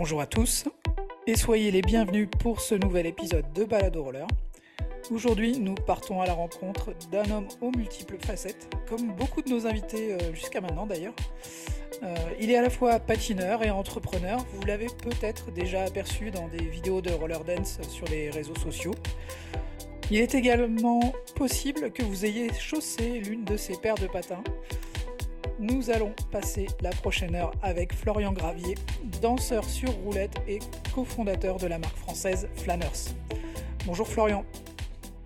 Bonjour à tous et soyez les bienvenus pour ce nouvel épisode de Balado Roller. Aujourd'hui, nous partons à la rencontre d'un homme aux multiples facettes, comme beaucoup de nos invités euh, jusqu'à maintenant d'ailleurs. Euh, il est à la fois patineur et entrepreneur. Vous l'avez peut-être déjà aperçu dans des vidéos de roller dance sur les réseaux sociaux. Il est également possible que vous ayez chaussé l'une de ses paires de patins. Nous allons passer la prochaine heure avec Florian Gravier, danseur sur roulette et cofondateur de la marque française Flanners. Bonjour Florian.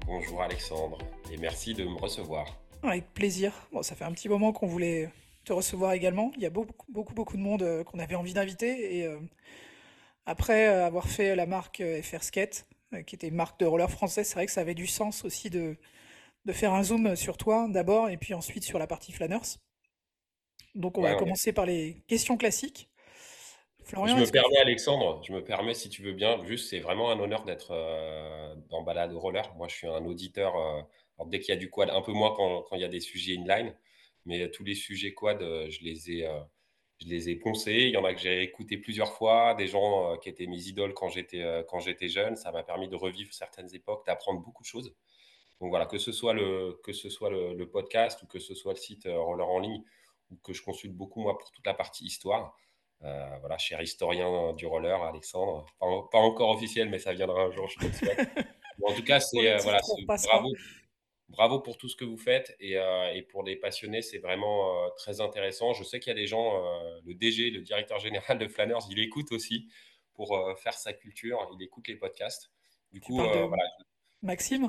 Bonjour Alexandre et merci de me recevoir. Avec plaisir. Bon, ça fait un petit moment qu'on voulait te recevoir également. Il y a beaucoup, beaucoup, beaucoup de monde euh, qu'on avait envie d'inviter. Et euh, après avoir fait la marque euh, FR Skate, qui était une marque de roller français, c'est vrai que ça avait du sens aussi de, de faire un zoom sur toi d'abord et puis ensuite sur la partie Flanners. Donc on va commencer par les questions classiques. Florian, je me permets, Alexandre, je me permets, si tu veux bien, juste, c'est vraiment un honneur d'être euh, dans Balade Roller. Moi, je suis un auditeur, euh, dès qu'il y a du quad, un peu moins quand, il y a des sujets inline, mais tous les sujets quad, euh, je, les ai, je les ai poncés. Il y en a que j'ai écouté plusieurs fois, des gens qui étaient mes idoles quand j'étais, quand j'étais jeune. Ça m'a permis de revivre certaines époques, d'apprendre beaucoup de choses. Donc voilà, que ce soit le, que ce soit le podcast ou que ce soit le site Roller en ligne, que je consulte beaucoup, moi, pour toute la partie histoire. Euh, voilà, cher historien du roller, Alexandre. Pas, encore officiel, mais ça viendra un jour, je te souhaite. en tout cas, c'est euh, voilà, bravo, bravo pour tout ce que vous faites. Et, euh, et pour les passionnés, c'est vraiment très intéressant. Je sais qu'il y a des gens, le DG, le directeur général de Flanners, il écoute aussi pour faire sa culture. Il écoute les podcasts. Du coup, voilà, Maxime?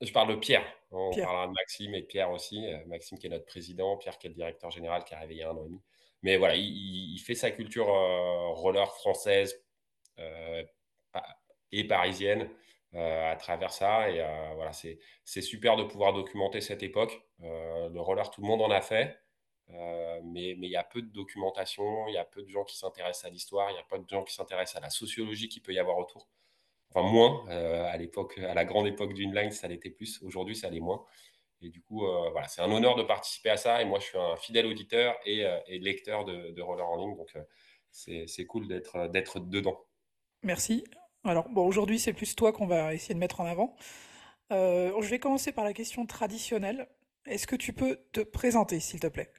Je parle de Pierre. On parlera de Maxime et de Pierre aussi. Euh, Maxime qui est notre président, Pierre qui est le directeur général qui est arrivé il y a un an et demi. Mais voilà, il, fait sa culture euh, roller française euh, et parisienne à travers ça. Et voilà, c'est super de pouvoir documenter cette époque. le roller, tout le monde en a fait. mais il y a peu de documentation, il y a peu de gens qui s'intéressent à l'histoire, il y a peu de gens qui s'intéressent à la sociologie qu'il peut y avoir autour enfin moins euh, à l'époque, à la grande époque du inline, ça l'était plus. Aujourd'hui, ça l'est moins. Et du coup, euh, voilà, c'est un honneur de participer à ça. Et moi, je suis un fidèle auditeur et, euh, lecteur de, roller en ligne, donc c'est cool d'être d'être dedans. Merci. Alors, bon, aujourd'hui, c'est plus toi qu'on va essayer de mettre en avant. je vais commencer par la question traditionnelle. Est-ce que tu peux te présenter, s'il te plaît?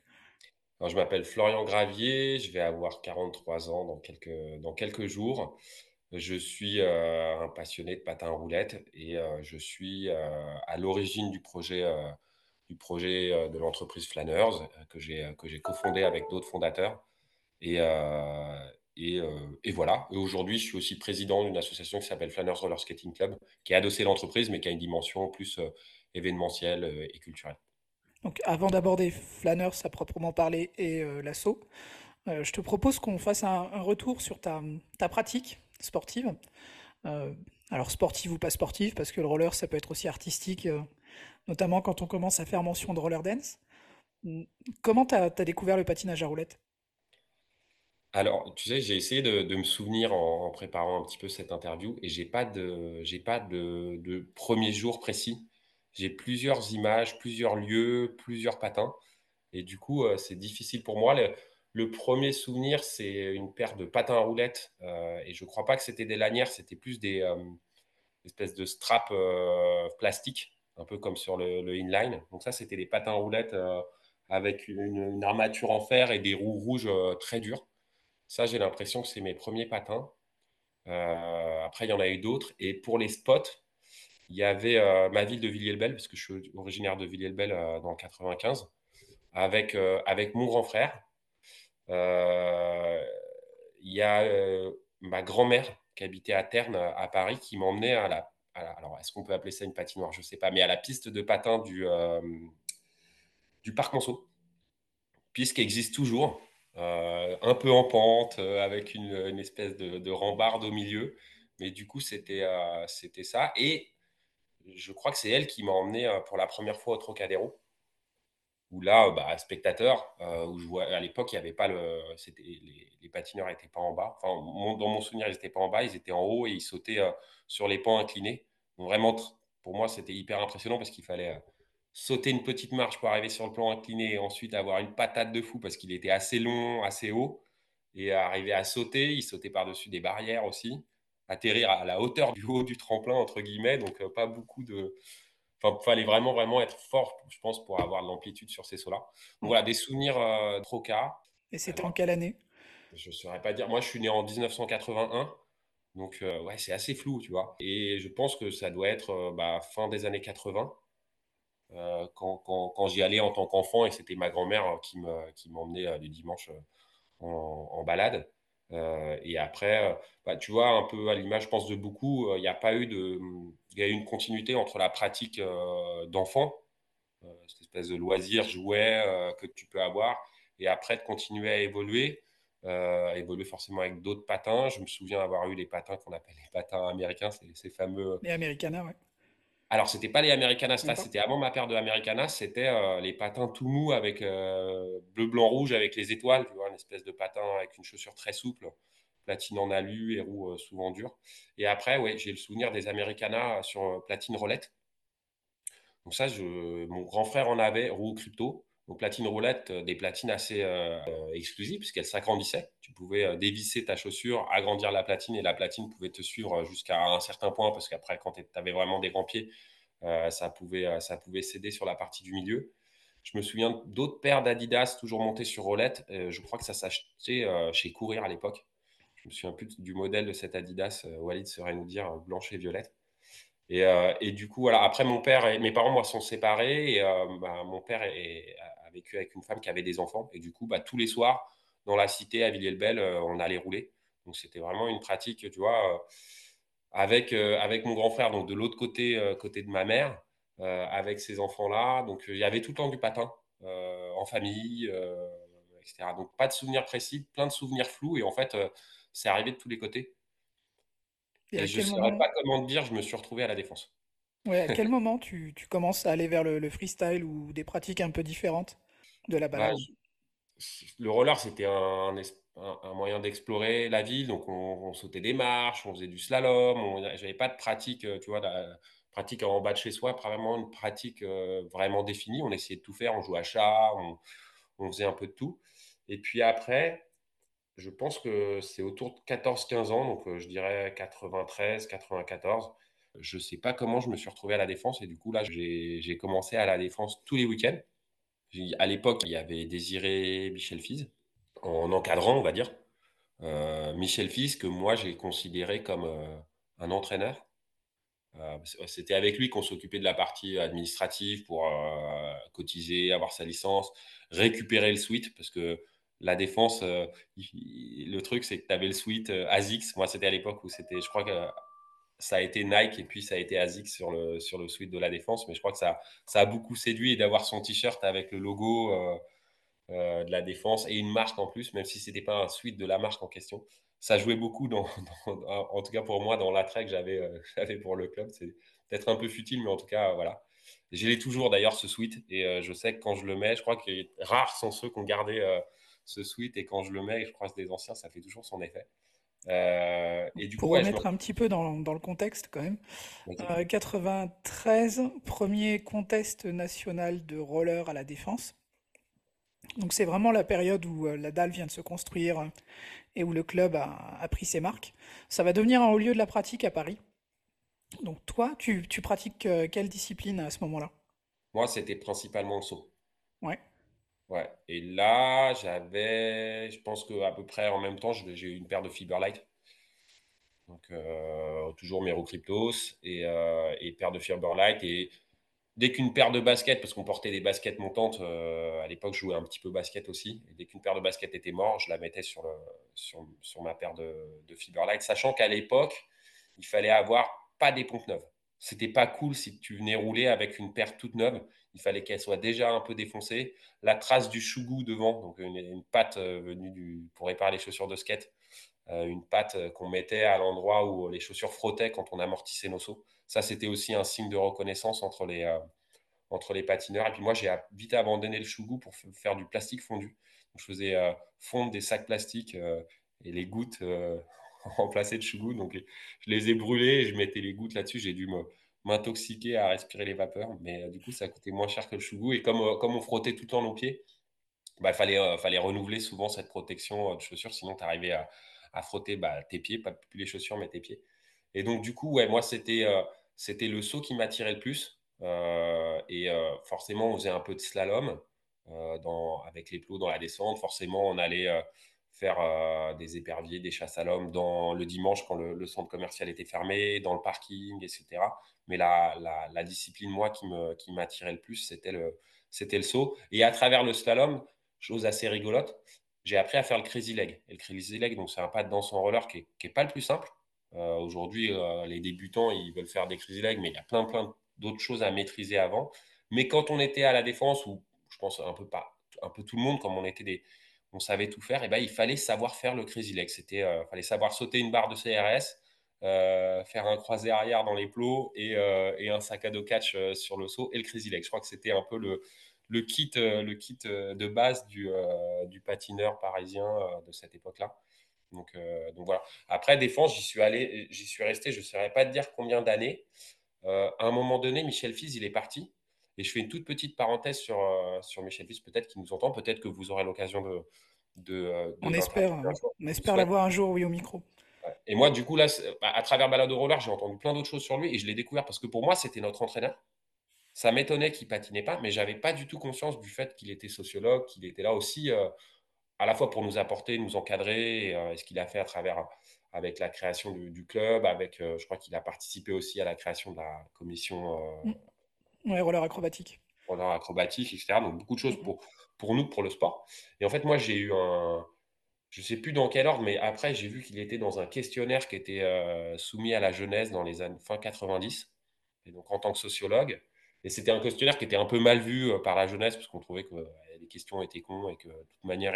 Alors, Je m'appelle Florian Gravier, je vais avoir 43 ans dans quelques, dans quelques jours. Je suis euh, un passionné de patin à roulettes et euh, je suis euh, à l'origine du projet, du projet de l'entreprise Flanners que j'ai cofondé avec d'autres fondateurs. Et, et, et, voilà. Aujourd'hui, je suis aussi président d'une association qui s'appelle Flanners Roller Skating Club, qui est adossée à l'entreprise, mais qui a une dimension plus événementielle et culturelle. Donc, avant d'aborder Flanners à proprement parler et l'assaut, je te propose qu'on fasse un, un, retour sur ta, ta pratique sportive. Euh, alors sportive ou pas sportive, parce que le roller, ça peut être aussi artistique, euh, notamment quand on commence à faire mention de roller dance. Comment tu as, découvert le patinage à roulettes? Alors, tu sais, j'ai essayé de, me souvenir en, préparant un petit peu cette interview et j'ai pas de, j'ai pas de, de premier jour précis. J'ai plusieurs images, plusieurs lieux, plusieurs patins. Et du coup, euh, c'est difficile pour moi. Premier souvenir, c'est une paire de patins à roulettes. Euh, et je ne crois pas que c'était des lanières, c'était plus des euh, espèces de straps euh, plastiques, un peu comme sur le, inline. Donc ça, c'était des patins à roulettes avec une, armature en fer et des roues rouges très dures. Ça, j'ai l'impression que c'est mes premiers patins. après, il y en a eu d'autres. Et pour les spots, il y avait ma ville de Villiers-le-Bel, parce que je suis originaire de Villiers-le-Bel dans le 95, avec, avec mon grand frère il y a euh, ma grand-mère qui habitait à Terne, à Paris, qui m'emmenait à la, alors est-ce qu'on peut appeler ça une patinoire? Je ne sais pas, mais à la piste de patin du, euh, du parc Monceau, piste existe toujours, un peu en pente, avec une, espèce de, de, rambarde au milieu. Mais du coup, c'était c'était ça. Et je crois que c'est elle qui m'a emmené pour la première fois au Trocadéro où là, bah, spectateur, euh, où je vois, à l'époque, il y avait pas le, c'était, les, patineurs n'étaient pas en bas. Enfin, dans mon souvenir, ils n'étaient pas en bas, ils étaient en haut et ils sautaient euh, sur les pans inclinés. Vraiment, pour moi, c'était hyper impressionnant parce qu'il fallait euh, sauter une petite marche pour arriver sur le plan incliné et ensuite avoir une patate de fou parce qu'il était assez long, assez haut. et arriver à sauter. Il sautait par-dessus des barrières aussi, atterrir à la hauteur du haut du tremplin, entre guillemets. Donc, euh, pas beaucoup de. Enfin, il fallait vraiment, vraiment être fort, je pense, pour avoir de l'amplitude sur ces sauts-là. Donc, voilà, des souvenirs euh, trop cas. Et c'était en quelle année? Je ne saurais pas dire. Moi, je suis né en 1981. Donc, euh, ouais, c'est assez flou, tu vois. Et je pense que ça doit être bah, fin des années 80. quand, quand, quand j'y allais en tant qu'enfant et c'était ma grand-mère qui m'emmenait qui le dimanche en, balade. Euh, et après, euh, bah, tu vois, un peu à l'image, je pense, de beaucoup, euh, il n'y a pas eu de. Il y a eu une continuité entre la pratique d'enfant, cette espèce de loisir, jouet que tu peux avoir, et après de continuer à évoluer, évoluer forcément avec d'autres patins. Je me souviens avoir eu les patins qu'on appelle les patins américains, ces, ces fameux. Les Americana, ouais. Alors, c'était pas les Americanas, c'était avant ma paire de Americanas, c'était euh, les patins tout mous avec euh, bleu, blanc, rouge avec les étoiles, tu vois, une espèce de patin avec une chaussure très souple, platine en alu et roues euh, souvent dures. Et après, ouais, j'ai le souvenir des Americanas sur platine roulette. Donc ça, mon grand frère en avait, roue crypto. Donc platine roulette, des platines assez exclusives puisqu'elles s'agrandissaient. Tu pouvais dévisser ta chaussure, agrandir la platine et la platine pouvait te suivre jusqu'à un certain point parce qu'après, quand tu avais vraiment des grands pieds, ça, pouvait, ça pouvait céder sur la partie du milieu. Je me souviens d'autres paires d'Adidas toujours montées sur roulette. je crois que ça s'achetait chez Courir à l'époque. Je me souviens plus du modèle de cette Adidas. Walid serait nous dire blanche et violette. Et, et, du coup, voilà. Après, mon père mes parents, moi, sont séparés. Et bah, mon père est, vécu avec une femme qui avait des enfants. Et du coup, bah, tous les soirs, dans la cité à Villiers-le-Bel, euh, on allait rouler. Donc, c'était vraiment une pratique, tu vois, euh, avec, euh, avec mon grand frère, donc de l'autre côté, côté de ma mère, avec ces enfants-là. Donc, il y avait tout le temps du patin en famille, etc. Donc, pas de souvenirs précis, plein de souvenirs flous. Et en fait, c'est arrivé de tous les côtés. Et, je ne saurais pas comment te dire, je me suis retrouvé à la défense. Ouais, à quel moment tu, tu commences à aller vers le, le freestyle ou des pratiques un peu différentes de la Bah, balade? le roller, c'était un, un- un moyen d'explorer la ville. Donc, on, on sautait des marches, on faisait du slalom. J'avais pas de pratique, euh, tu vois, la pratique en bas de chez soi, pas vraiment une pratique euh, vraiment définie. On essayait de tout faire. On jouait à chat, on, on faisait un peu de tout. Et puis après, je pense que c'est autour de 14-15 ans, donc euh, je dirais 93, 94. Je ne sais pas comment je me suis retrouvé à la défense et du coup là j'ai commencé à la défense tous les week-ends. À l'époque, il y avait Désiré Michel Fize en encadrant, on va dire. Euh, Michel Fize que moi j'ai considéré comme euh, un entraîneur. C'était avec lui qu'on s'occupait de la partie administrative pour cotiser, avoir sa licence, récupérer le suite parce que la défense, euh, le truc c'est que tu avais le suite euh, ASICS. Moi c'était à l'époque où c'était, je crois que ça a été Nike et puis ça a été ASICS sur le, sur le suite de la défense. Mais je crois que ça, ça a beaucoup séduit d'avoir son t-shirt avec le logo euh, euh, de la défense et une marque en plus, même si c'était pas un suite de la marque en question. Ça jouait beaucoup, dans, en tout cas pour moi, dans l'attrait que j'avais pour le club. C'est peut-être un peu futile, mais en tout cas, voilà. Je l'ai toujours d'ailleurs ce suite et je sais que quand je le mets, je crois que rares sont ceux gardé euh, ce suite et quand je le mets, je croise des anciens, ça fait toujours son effet. Euh, et du coup, Pour ouais, me... remettre un petit peu dans, dans le contexte quand même, euh, 93, premier contest national de roller à la Défense. Donc c'est vraiment la période où euh, la dalle vient de se construire euh, et où le club a, a pris ses marques. Ça va devenir un haut lieu de la pratique à Paris. Donc toi, tu, tu pratiques euh, quelle discipline à ce moment-là? Moi, c'était principalement le saut. Ouais. Ouais. Et là, j'avais, je pense qu'à peu près en même temps, j'ai eu une paire de Fiberlight. Donc, euh, toujours Mero Cryptos et, euh, et paire de Fiberlight. Et dès qu'une paire de baskets, parce qu'on portait des baskets montantes, euh, à l'époque, je jouais un petit peu basket aussi. Et dès qu'une paire de baskets était morte, je la mettais sur, le, sur, ma paire de, de Fiberlight, sachant qu'à l'époque, il fallait avoir pas des pompes neuves. C'était pas cool si tu venais rouler avec une paire toute neuve. Il fallait qu'elle soit déjà un peu défoncée. La trace du chougou devant, donc une, une patte euh, venue du, pour réparer les chaussures de skate, euh, une patte euh, qu'on mettait à l'endroit où les chaussures frottaient quand on amortissait nos sauts. Ça, c'était aussi un signe de reconnaissance entre les, patineurs. Et puis moi, j'ai vite abandonné le chougou pour faire du plastique fondu. Donc, je faisais fondre des sacs plastiques et les gouttes remplacées de chougou. Donc, je les ai brûlés je mettais les gouttes là-dessus. J'ai dû m'intoxiquer à respirer les vapeurs. Mais euh, du coup, ça coûtait moins cher que le chougou. Et comme, euh, comme on frottait tout le temps nos pieds, bah, fallait, euh, fallait renouveler souvent cette protection de chaussures, sinon tu arrivais à, à frotter bah, tes pieds, pas plus les chaussures, mais tes pieds. Et donc, du coup, ouais, moi, c'était c'était le saut qui m'attirait le plus. et forcément, on faisait un peu de slalom dans, avec les plots dans la descente. Forcément, on allait faire euh, des éperviers, des chasses à l'homme dans le dimanche quand le, centre commercial était fermé, dans le parking, etc. Mais la, la, discipline, moi, qui m'attirait qui le plus, c'était le, c'était le saut. Et à travers le slalom, chose assez rigolote, j'ai appris à faire le crazy leg. Et le crazy leg, donc c'est un pas de danse en roller qui n'est pas le plus simple. Euh, aujourd'hui, euh, les débutants, ils veulent faire des crazy legs, mais il y a plein, plein d'autres choses à maîtriser avant. Mais quand on était à la défense, ou je pense un peu, pas, un peu tout le monde, comme on était des, on savait tout faire, et ben, il fallait savoir faire le crazy leg. C'était, euh, fallait savoir sauter une barre de CRS, euh, faire un croisé arrière dans les plots et, euh, un sac à dos catch sur le saut et le crazy leg. Je crois que c'était un peu le, kit, le kit de base du, patineur parisien de cette époque-là. Donc voilà. Après défense, j'y suis allé, j'y suis resté. Je ne saurais pas te dire combien d'années. à un moment donné, Michel Fiz, il est parti. Et je fais une toute petite parenthèse sur, euh, sur Michel Fils, peut-être qu'il nous entend, peut-être que vous aurez l'occasion de, de, euh, on, espère, on espère l'avoir un jour, oui, au micro. Et moi, du coup, là, bah, à travers Balade au roller, j'ai entendu plein d'autres choses sur lui et je l'ai découvert parce que pour moi, c'était notre entraîneur. Ça m'étonnait qu'il patinait pas, mais j'avais pas du tout conscience du fait qu'il était sociologue, qu'il était là aussi euh, à la fois pour nous apporter, nous encadrer, et, ce qu'il a fait à travers avec la création du, club, avec, je crois qu'il a participé aussi à la création de la commission mm. Ouais, roller acrobatique. Roller acrobatique, etc. Donc beaucoup de choses pour, pour nous, pour le sport. Et en fait, moi, j'ai eu un. Je ne sais plus dans quel ordre, mais après, j'ai vu qu'il était dans un questionnaire qui était euh, soumis à la jeunesse dans les années fin 90. Et donc, en tant que sociologue. Et c'était un questionnaire qui était un peu mal vu euh, par la jeunesse, parce qu'on trouvait que euh, les questions étaient cons et que de toute manière,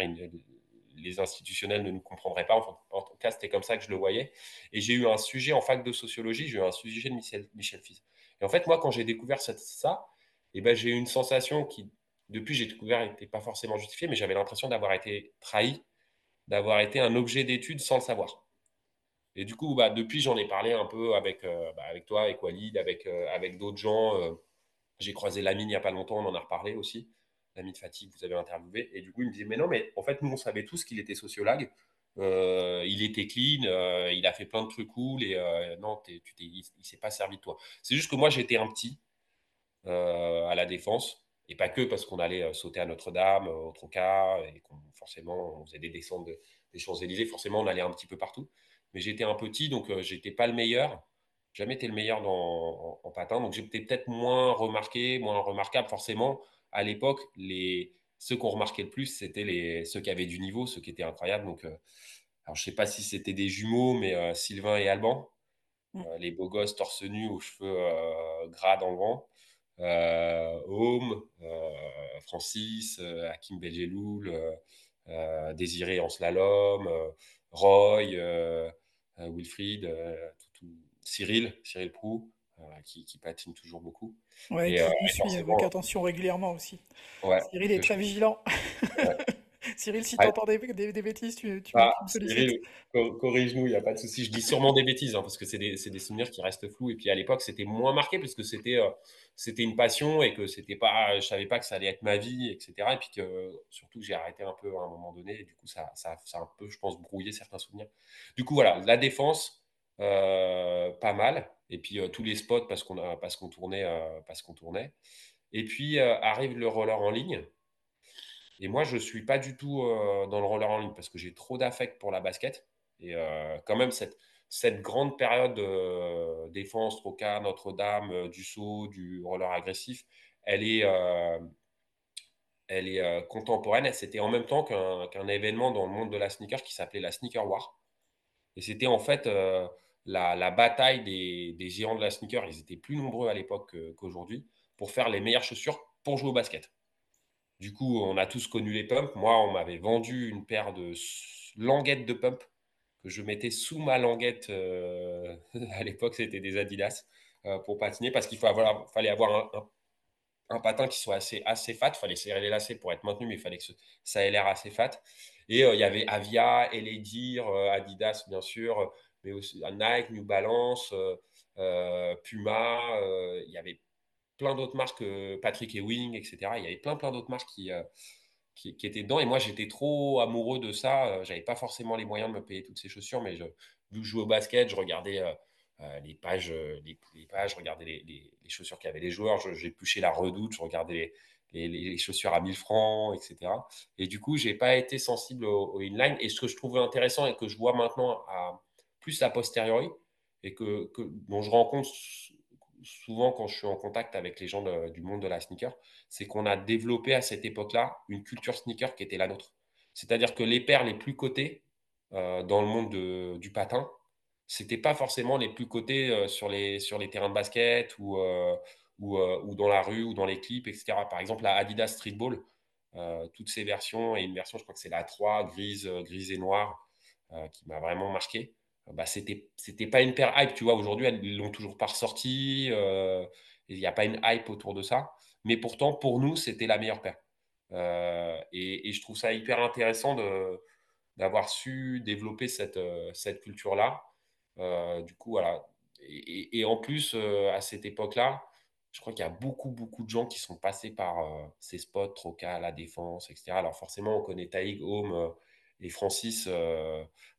les institutionnels ne nous comprendraient pas. en tout cas, c'était comme ça que je le voyais. Et j'ai eu un sujet en fac de sociologie, j'ai eu un sujet de Michel, Michel Fils. Et en fait, moi, quand j'ai découvert ça, eh ben, j'ai eu une sensation qui, depuis j'ai découvert, n'était pas forcément justifiée, mais j'avais l'impression d'avoir été trahi, d'avoir été un objet d'étude sans le savoir. Et du coup, bah, depuis, j'en ai parlé un peu avec, euh, bah, avec toi, avec Walid, avec, euh, avec d'autres gens. Euh, j'ai croisé Lamine il n'y a pas longtemps, on en a reparlé aussi. L'ami de Fatigue, vous avez interviewé. Et du coup, il me disait, mais non, mais en fait, nous, on savait tous qu'il était sociologue. Euh, il était clean, euh, il a fait plein de trucs cool et euh, non, tu il, ne s'est pas servi de toi. C'est juste que moi j'étais un petit à la défense et pas que parce qu'on allait sauter à Notre-Dame, au Troca et qu'on forcément on faisait des descentes des Champs-Élysées, forcément on allait un petit peu partout. Mais j'étais un petit donc j'étais pas le meilleur, jamais été le meilleur dans, en, patin donc j'étais peut-être moins remarqué, moins remarquable forcément. À l'époque, les ceux qu'on remarquait le plus, c'était les, ceux qui avaient du niveau, ceux qui étaient incroyables. Donc, euh, alors, je ne sais pas si c'était des jumeaux, mais euh, Sylvain et Alban, mm. euh, les beaux gosses torse nu aux cheveux gras dans le vent. Home, Francis, Hakim Belgeloul, Désiré en slalom, Roy, Wilfried, Cyril, Cyril Prou. Qui, patine toujours beaucoup. Ouais, qui suit avec attention régulièrement aussi. Cyril est très vigilant. Cyril, si tu entends des, bêtises, tu, tu, ah, me sollicites. corrige-nous, il n'y a pas de souci. Je dis sûrement des bêtises, hein, parce que c'est des, des, souvenirs qui restent flous. Et puis à l'époque, c'était moins marqué, parce que c'était euh, c'était une passion et que c'était pas, je savais pas que ça allait être ma vie, etc. Et puis que surtout, j'ai arrêté un peu à un moment donné. Et du coup, ça, ça, ça, a un peu, je pense, brouillé certains souvenirs. Du coup, voilà, la défense, pas mal. Et puis euh, tous les spots parce qu'on tournait, parce qu'on tournait. Et puis arrive le roller en ligne. Et moi, je ne suis pas du tout euh, dans le roller en ligne parce que j'ai trop d'affect pour la basket. Et euh, quand même, cette, cette grande période de défense, Troca, Notre-Dame, euh, du saut, du roller agressif, elle est, elle est contemporaine. C'était en même temps qu'un événement dans le monde de la sneaker qui s'appelait la Sneaker War. Et c'était en fait la, bataille des, des, géants de la sneaker. Ils étaient plus nombreux à l'époque qu'aujourd'hui pour faire les meilleures chaussures pour jouer au basket. Du coup, on a tous connu les pumps. Moi, on m'avait vendu une paire de languettes de pump que je mettais sous ma languette. Euh, à l'époque, c'était des Adidas euh, pour patiner parce qu'il fallait avoir un, patin qui soit assez, fat. Il fallait serrer les lacets pour être maintenu, mais il fallait que ça ait l'air assez fat. Et euh, il y avait Avia, Eledir, Adidas, bien sûr, mais aussi Nike, New Balance, Puma. il y avait plein d'autres marques, Patrick Ewing, etc. Il y avait plein, plein d'autres marques qui, euh, qui, étaient dedans. Et moi, j'étais trop amoureux de ça. J'avais pas forcément les moyens de me payer toutes ces chaussures, mais je, vu que je jouais au basket, je regardais les pages, les, pages, je regardais les, chaussures qu'avaient les joueurs. J'ai poussé la redoute, je regardais les, les, chaussures à 1000 francs, etc. Et du coup, j'ai pas été sensible au, au, inline. Et ce que je trouvais intéressant et que je vois maintenant à plus a posteriori, et que, dont je rencontre souvent quand je suis en contact avec les gens du monde de la sneaker, c'est qu'on a développé à cette époque-là une culture sneaker qui était la nôtre. C'est-à-dire que les paires les plus cotées euh, dans le monde de, du patin, c'était pas forcément les plus cotés euh, sur, les, terrains de basket ou, euh, euh, ou, dans la rue ou dans les clips, etc. Par exemple, la Adidas Streetball, euh, toutes ces versions, et une version, je crois que c'est la 3, grise, grise et noire, qui m'a vraiment marqué bah, c'était c'était pas une paire hype tu vois aujourd'hui ils l'ont toujours pas ressorti euh, il n'y a pas une hype autour de ça. Mais pourtant pour nous c'était la meilleure paire. Euh, et, je trouve ça hyper intéressant de d'avoir su développer cette euh, cette culture là euh, du coup voilà. Et, en plus euh, à cette époque là je crois qu'il y a beaucoup beaucoup de gens qui sont passés par euh, ces spots Troca la défense etc alors forcément on connaît Taïg Home et Francis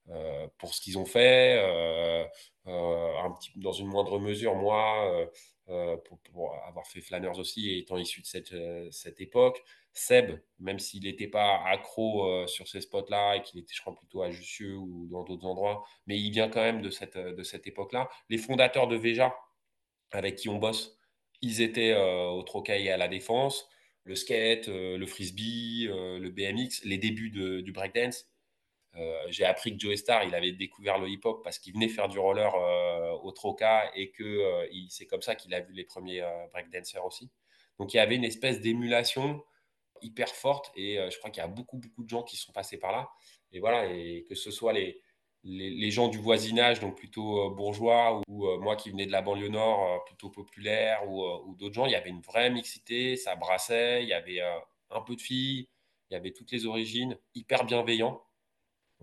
euh, euh, pour ce qu'ils ont fait, euh, petit, dans une moindre mesure, moi, pour, avoir fait Flanners aussi et étant issu de cette, cette époque. Seb, même s'il n'était pas accro sur ces spots-là et qu'il était, je crois, plutôt à Jussieu ou dans d'autres endroits, mais il vient quand même de cette, de cette époque-là. Les fondateurs de Veja, avec qui on bosse, ils étaient euh, au Trocaille et à la Défense. Le skate, euh, le frisbee, euh, le BMX, les débuts de, du breakdance. Euh, j'ai appris que Joe Star, il avait découvert le hip-hop parce qu'il venait faire du roller euh, au Troca et que euh, c'est comme ça qu'il a vu les premiers breakdancers aussi. Donc il y avait une espèce d'émulation hyper forte et je crois qu'il y a beaucoup beaucoup de gens qui sont passés par là. Et voilà, et que ce soit les, les, gens du voisinage, donc plutôt bourgeois, ou, ou moi qui venais de la banlieue nord, plutôt populaire, ou, ou d'autres gens, il y avait une vraie mixité, ça brassait, il y avait un peu de filles, il y avait toutes les origines, hyper bienveillant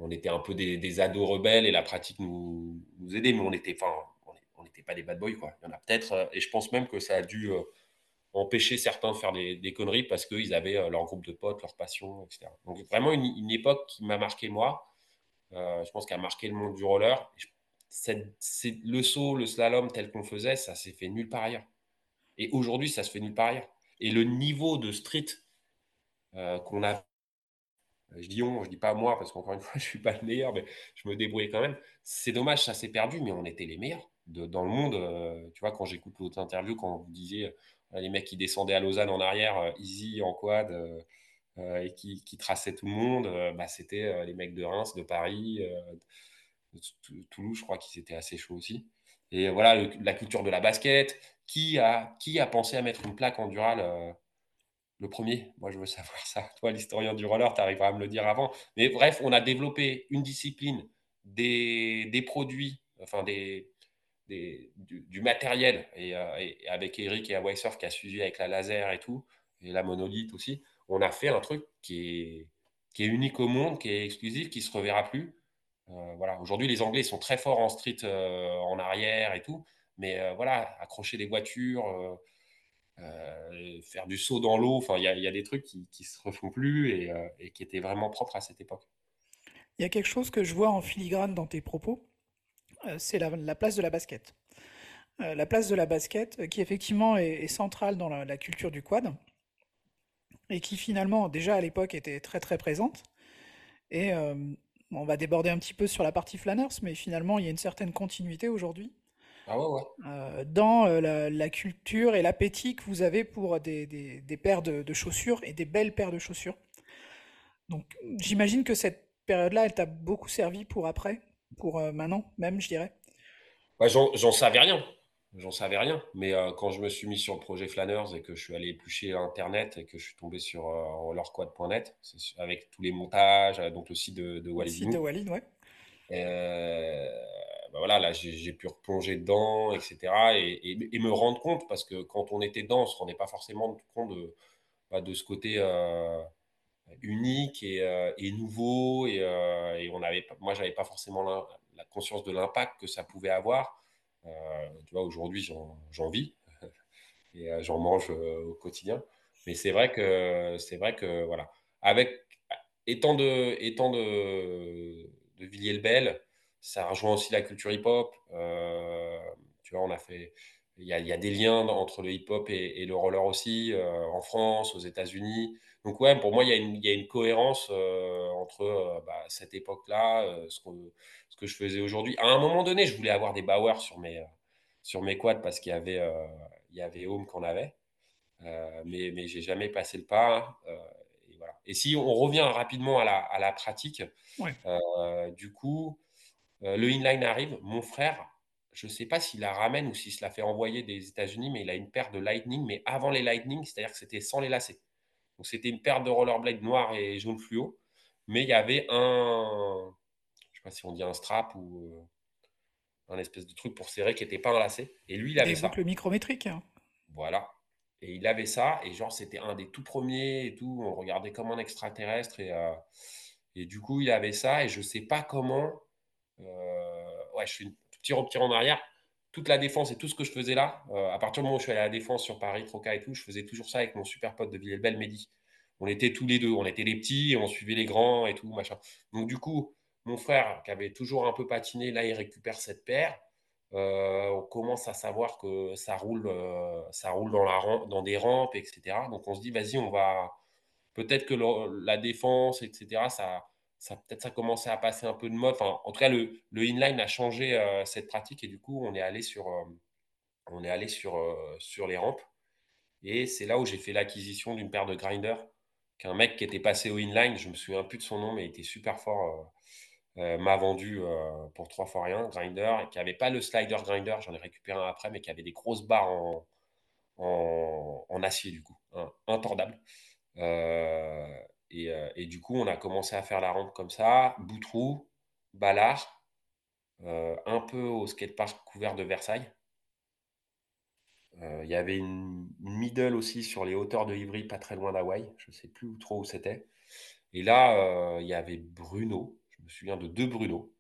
on était un peu des, ados rebelles et la pratique nous, aidait, mais on n'était pas des bad boys. Il y en a peut-être, euh, et je pense même que ça a dû euh, empêcher certains de faire des, conneries parce qu'ils avaient euh, leur groupe de potes, leur passion, etc. Donc vraiment une, époque qui m'a marqué moi. Je pense qu'elle a marqué le monde du roller. Le saut, le slalom tel qu'on faisait, ça s'est fait nulle part ailleurs. Et aujourd'hui, ça se fait nulle part ailleurs. Et le niveau de street qu'on a je dis on, je dis pas moi, parce qu'encore une fois, je suis pas le meilleur, mais je me débrouillais quand même. C'est dommage, ça s'est perdu, mais on était les meilleurs dans le monde. Euh, tu vois, quand j'écoute l'autre interview, quand vous disiez euh, les mecs qui descendaient à Lausanne en arrière, euh, easy, en quad, euh, euh, et qui, traçaient tout le monde, euh, bah, c'était les mecs de Reims, de Paris, de Toulouse, je crois qu'ils étaient assez chauds aussi. Et voilà, la culture de la basket. Qui a, qui a pensé à mettre une plaque en dural le premier, moi je veux savoir ça. Toi, l'historien du roller, tu arriveras à me le dire avant. Mais bref, on a développé une discipline, des, produits, enfin des, du, matériel, et, euh, et, avec Eric et Hawaii Surf qui a suivi avec la laser et tout, et la monolithe aussi, on a fait un truc qui est, unique au monde, qui est exclusif, qui ne se reverra plus. Euh, voilà. Aujourd'hui, les Anglais sont très forts en street, euh, en arrière et tout, mais voilà, accrocher des voitures euh, faire du saut dans l'eau. Enfin, il y, a des trucs qui, qui se refont plus et, euh, et, qui étaient vraiment propres à cette époque. Il y a quelque chose que je vois en filigrane dans tes propos, euh, c'est la, la, place de la basket. La place de la basket, qui effectivement est, centrale dans la, culture du quad et qui finalement déjà à l'époque était très très présente. Et on va déborder un petit peu sur la partie flanners, mais finalement il y a une certaine continuité aujourd'hui ah ouais, ouais. Euh, dans euh, la, la, culture et l'appétit que vous avez pour des, des, des paires de, de, chaussures et des belles paires de chaussures. Donc j'imagine que cette période-là, elle t'a beaucoup servi pour après, pour euh, maintenant même, je dirais. Ouais, J'en savais rien. J'en savais rien. Mais euh, quand je me suis mis sur le projet Flanners et que je suis allé éplucher Internet et que je suis tombé sur rollerquad.net, avec tous les montages, donc le site de, de Walid. Le site de Walid, ouais. Ben voilà, là, j'ai pu replonger dedans, etc. Et, me rendre compte, parce que quand on était dedans, on ne se rendait pas forcément compte de, bah, de ce côté euh, unique et, euh, et, nouveau. Et, euh, on avait, moi, j'avais pas forcément la, conscience de l'impact que ça pouvait avoir. Tu vois, aujourd'hui, j'en vis et j'en mange au quotidien. Mais c'est vrai que, c'est vrai que, voilà. avec étant de, étant de, de Villiers-le-Bel, ça rejoint aussi la culture hip-hop. Euh, tu vois, on a fait. Il y, a, il y a des liens entre le hip-hop et, et, le roller aussi, euh, en France, aux États-Unis. Donc, ouais, pour moi, il y a une, il y a une cohérence euh, entre euh, bah, cette époque-là, ce, ce, que je faisais aujourd'hui. À un moment donné, je voulais avoir des Bauer sur mes, sur mes quads parce qu'il y avait, il y avait Home qu'on avait. mais mais j'ai jamais passé le pas. Et, voilà. et, si on revient rapidement à la, à la pratique, ouais. du coup, le inline arrive. Mon frère, je ne sais pas s'il la ramène ou s'il se la fait envoyer des États-Unis, mais il a une paire de Lightning, mais avant les Lightning, c'est-à-dire que c'était sans les lacets. Donc c'était une paire de rollerblades noir et jaune fluo, mais il y avait un, je sais pas si on dit un strap ou euh, un espèce de truc pour serrer qui n'était pas enlacé. Et lui, il avait Des ça. boucles micrométriques. hein. Voilà. Et il avait ça, et genre c'était un des tout premiers et tout. On regardait comme un extraterrestre et, euh, et du coup il avait ça et je sais pas comment. Euh, ouais, je suis petit reptir en arrière. Toute la défense et tout ce que je faisais là, euh, à partir du moment où je suis allé à la défense sur Paris, Troca et tout, je faisais toujours ça avec mon super pote de Villelbel, Mehdi. On était tous les deux, on était les petits et on suivait les grands et tout, machin. Donc du coup, mon frère, qui avait toujours un peu patiné, là, il récupère cette paire. Euh, on commence à savoir que ça roule, ça roule dans, la dans des rampes, etc. Donc on se dit, vas-y, on va. Peut-être que la défense, etc., ça, peut-être ça commençait à passer un peu de mode. En tout cas, le, inline a changé euh, cette pratique et du coup, on est allé sur, euh, euh, sur les rampes. Et c'est là où j'ai fait l'acquisition d'une paire de grinders qu'un mec qui était passé au inline, je me souviens plus de son nom, mais il était super fort, m'a vendu pour trois fois rien, grinder, et qui avait pas le slider grinder, j'en ai récupéré un après, mais qui avait des grosses barres en acier du coup, hein, intordable. Euh, et, euh, et, du coup, on a commencé à faire la rampe comme ça, Boutroux, Ballard, euh, un peu au skatepark couvert de Versailles. Euh, Il y avait une, middle aussi sur les hauteurs de Ivry, pas très loin d'Hawaï. Je ne sais plus trop où c'était. Et là, il y avait Bruno. Je me souviens de deux Bruno.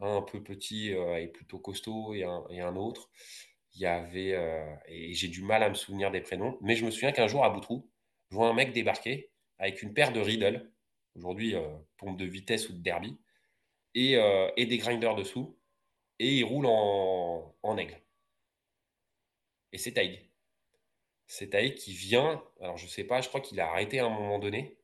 Un un peu petit et plutôt costaud et un, et un autre. Il y avait. et j'ai du mal à me souvenir des prénoms. Mais je me souviens qu'un jour à Boutroux, je vois un mec débarquer avec une paire de Riddle. Aujourd'hui, euh, pompe de vitesse ou de derby. Et, euh, des grinders dessous. Et il roule en, en aigle. Et c'est Taïg. C'est Taïg qui vient. Alors, je sais pas, je crois qu'il a arrêté à un moment donné.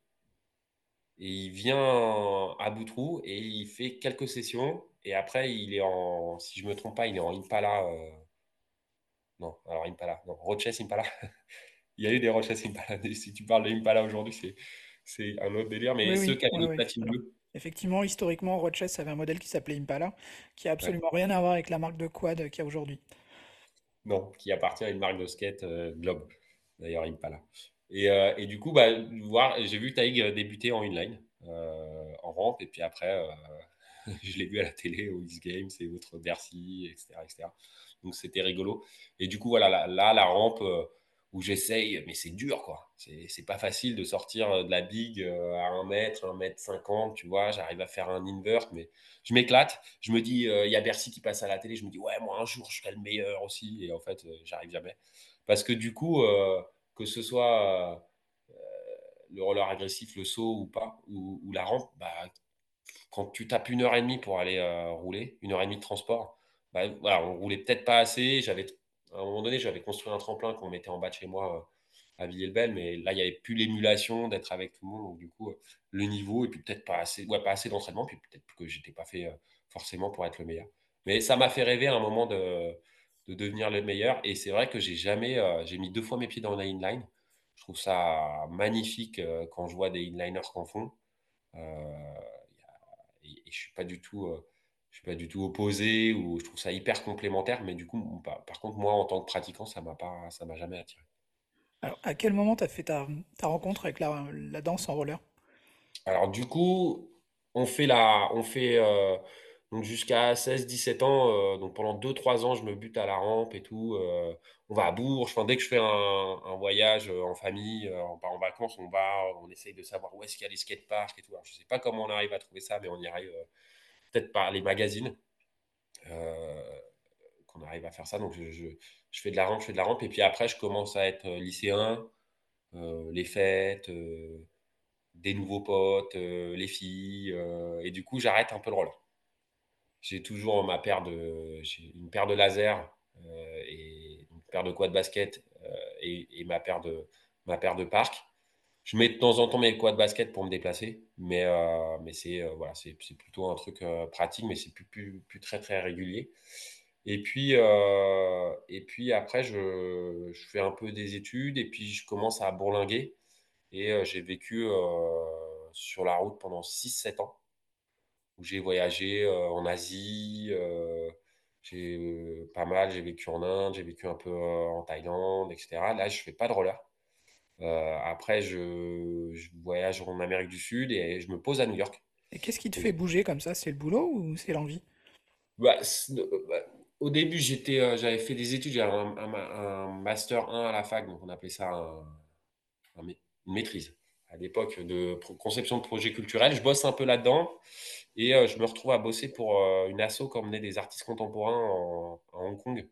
Et il vient à Boutroux et il fait quelques sessions. Et après, il est en, si je me trompe pas, il est en Impala. euh, Non, alors Impala, non, Roches Impala. il y a eu des Roches Impala. Si tu parles de Impala aujourd'hui, c'est, c'est un autre délire. Mais Oui, ceux oui, qui avaient oui, platine effectivement, historiquement, Roches avait un modèle qui s'appelait Impala, qui a ouais, absolument rien à voir avec la marque de quad qu'il y a aujourd'hui. non, qui appartient à une marque de skate euh, Globe, d'ailleurs Impala. Et, euh, et du coup, bah, voir, j'ai vu Taïg débuter en inline, euh, en rampe, et puis après, euh, je l'ai vu à la télé au X Games et autres Bercy, etc., etc. Donc c'était rigolo. Et du coup, voilà, là, là, la rampe euh, où j'essaye, mais c'est dur, quoi. C'est pas facile de sortir euh, de la big euh, à un mètre, un mètre 50, tu vois. J'arrive à faire un invert, mais je m'éclate. Je me dis, euh, il y a Bercy qui passe à la télé. Je me dis, ouais, moi, un jour, je serai le meilleur aussi. Et en fait, j'arrive jamais. Parce que du coup, que ce soit le roller agressif, le saut ou pas, ou, la rampe, bah, quand tu tapes une heure et demie pour aller rouler, une heure et demie de transport, bah, voilà, on roulait peut-être pas assez. J'avais, à un moment donné, j'avais construit un tremplin qu'on mettait en bas de chez moi euh, à Villers-le-Bel, mais là, il n'y avait plus l'émulation d'être avec tout le monde. Donc, du coup, euh, le niveau, et puis peut-être pas assez, ouais, pas assez d'entraînement, puis peut-être que j'étais pas fait euh, forcément pour être le meilleur. Mais ça m'a fait rêver à un moment de, de devenir le meilleur. Et c'est vrai que j'ai jamais, j'ai mis deux fois mes pieds dans la inline. Je trouve ça magnifique quand je vois des inliners qu'en font. Et, et je suis pas du tout, je suis pas du tout opposé ou je trouve ça hyper complémentaire. Mais du coup, par, par contre, moi, en tant que pratiquant, ça m'a pas, ça m'a jamais attiré. Alors, à quel moment tu as fait ta, ta rencontre avec la, la danse en roller? Alors du coup, on fait la, on fait euh, donc jusqu'à 16-17 ans, euh, donc pendant deux trois ans, je me bute à la rampe et tout. euh, on va à Bourges. Enfin, dès que je fais un, un voyage en famille, on part en vacances, on va, on essaye de savoir où est-ce qu'il y a les skateparks et tout. Alors, je sais pas comment on arrive à trouver ça, mais on y arrive peut-être par les magazines euh, qu'on arrive à faire ça. Donc je, fais de la rampe, je fais de la rampe, et puis après, je commence à être euh, lycéen, euh, les fêtes. des nouveaux potes, les filles. et du coup, j'arrête un peu le roller. J'ai toujours ma paire de, une paire de laser et une paire de quad basket et, ma paire de, ma paire de. Je mets de temps en temps mes quad basket pour me déplacer, mais, mais c'est voilà, c'est plutôt un truc pratique, mais c'est plus, plus, plus, très très régulier. Et puis, et puis après, je, je, fais un peu des études et puis je commence à bourlinguer. Et j'ai vécu sur la route pendant 6-7 ans, où j'ai voyagé en Asie, j'ai pas mal, j'ai vécu en Inde, j'ai vécu un peu en Thaïlande, etc. Là, je fais pas de roller. Après, je, je, voyage en Amérique du Sud et je me pose à New York. Et qu'est-ce qui te fait bouger comme ça? C'est le boulot ou c'est l'envie? Bah, bah, Au début, j'étais, j'avais fait des études, j'avais un, un, master 1 à la fac, donc on appelait ça un, une maîtrise à l'époque de conception de projets culturels. Je bosse un peu là-dedans et euh, je me retrouve à bosser pour euh, une asso qui emmenait des artistes contemporains en, à Hong Kong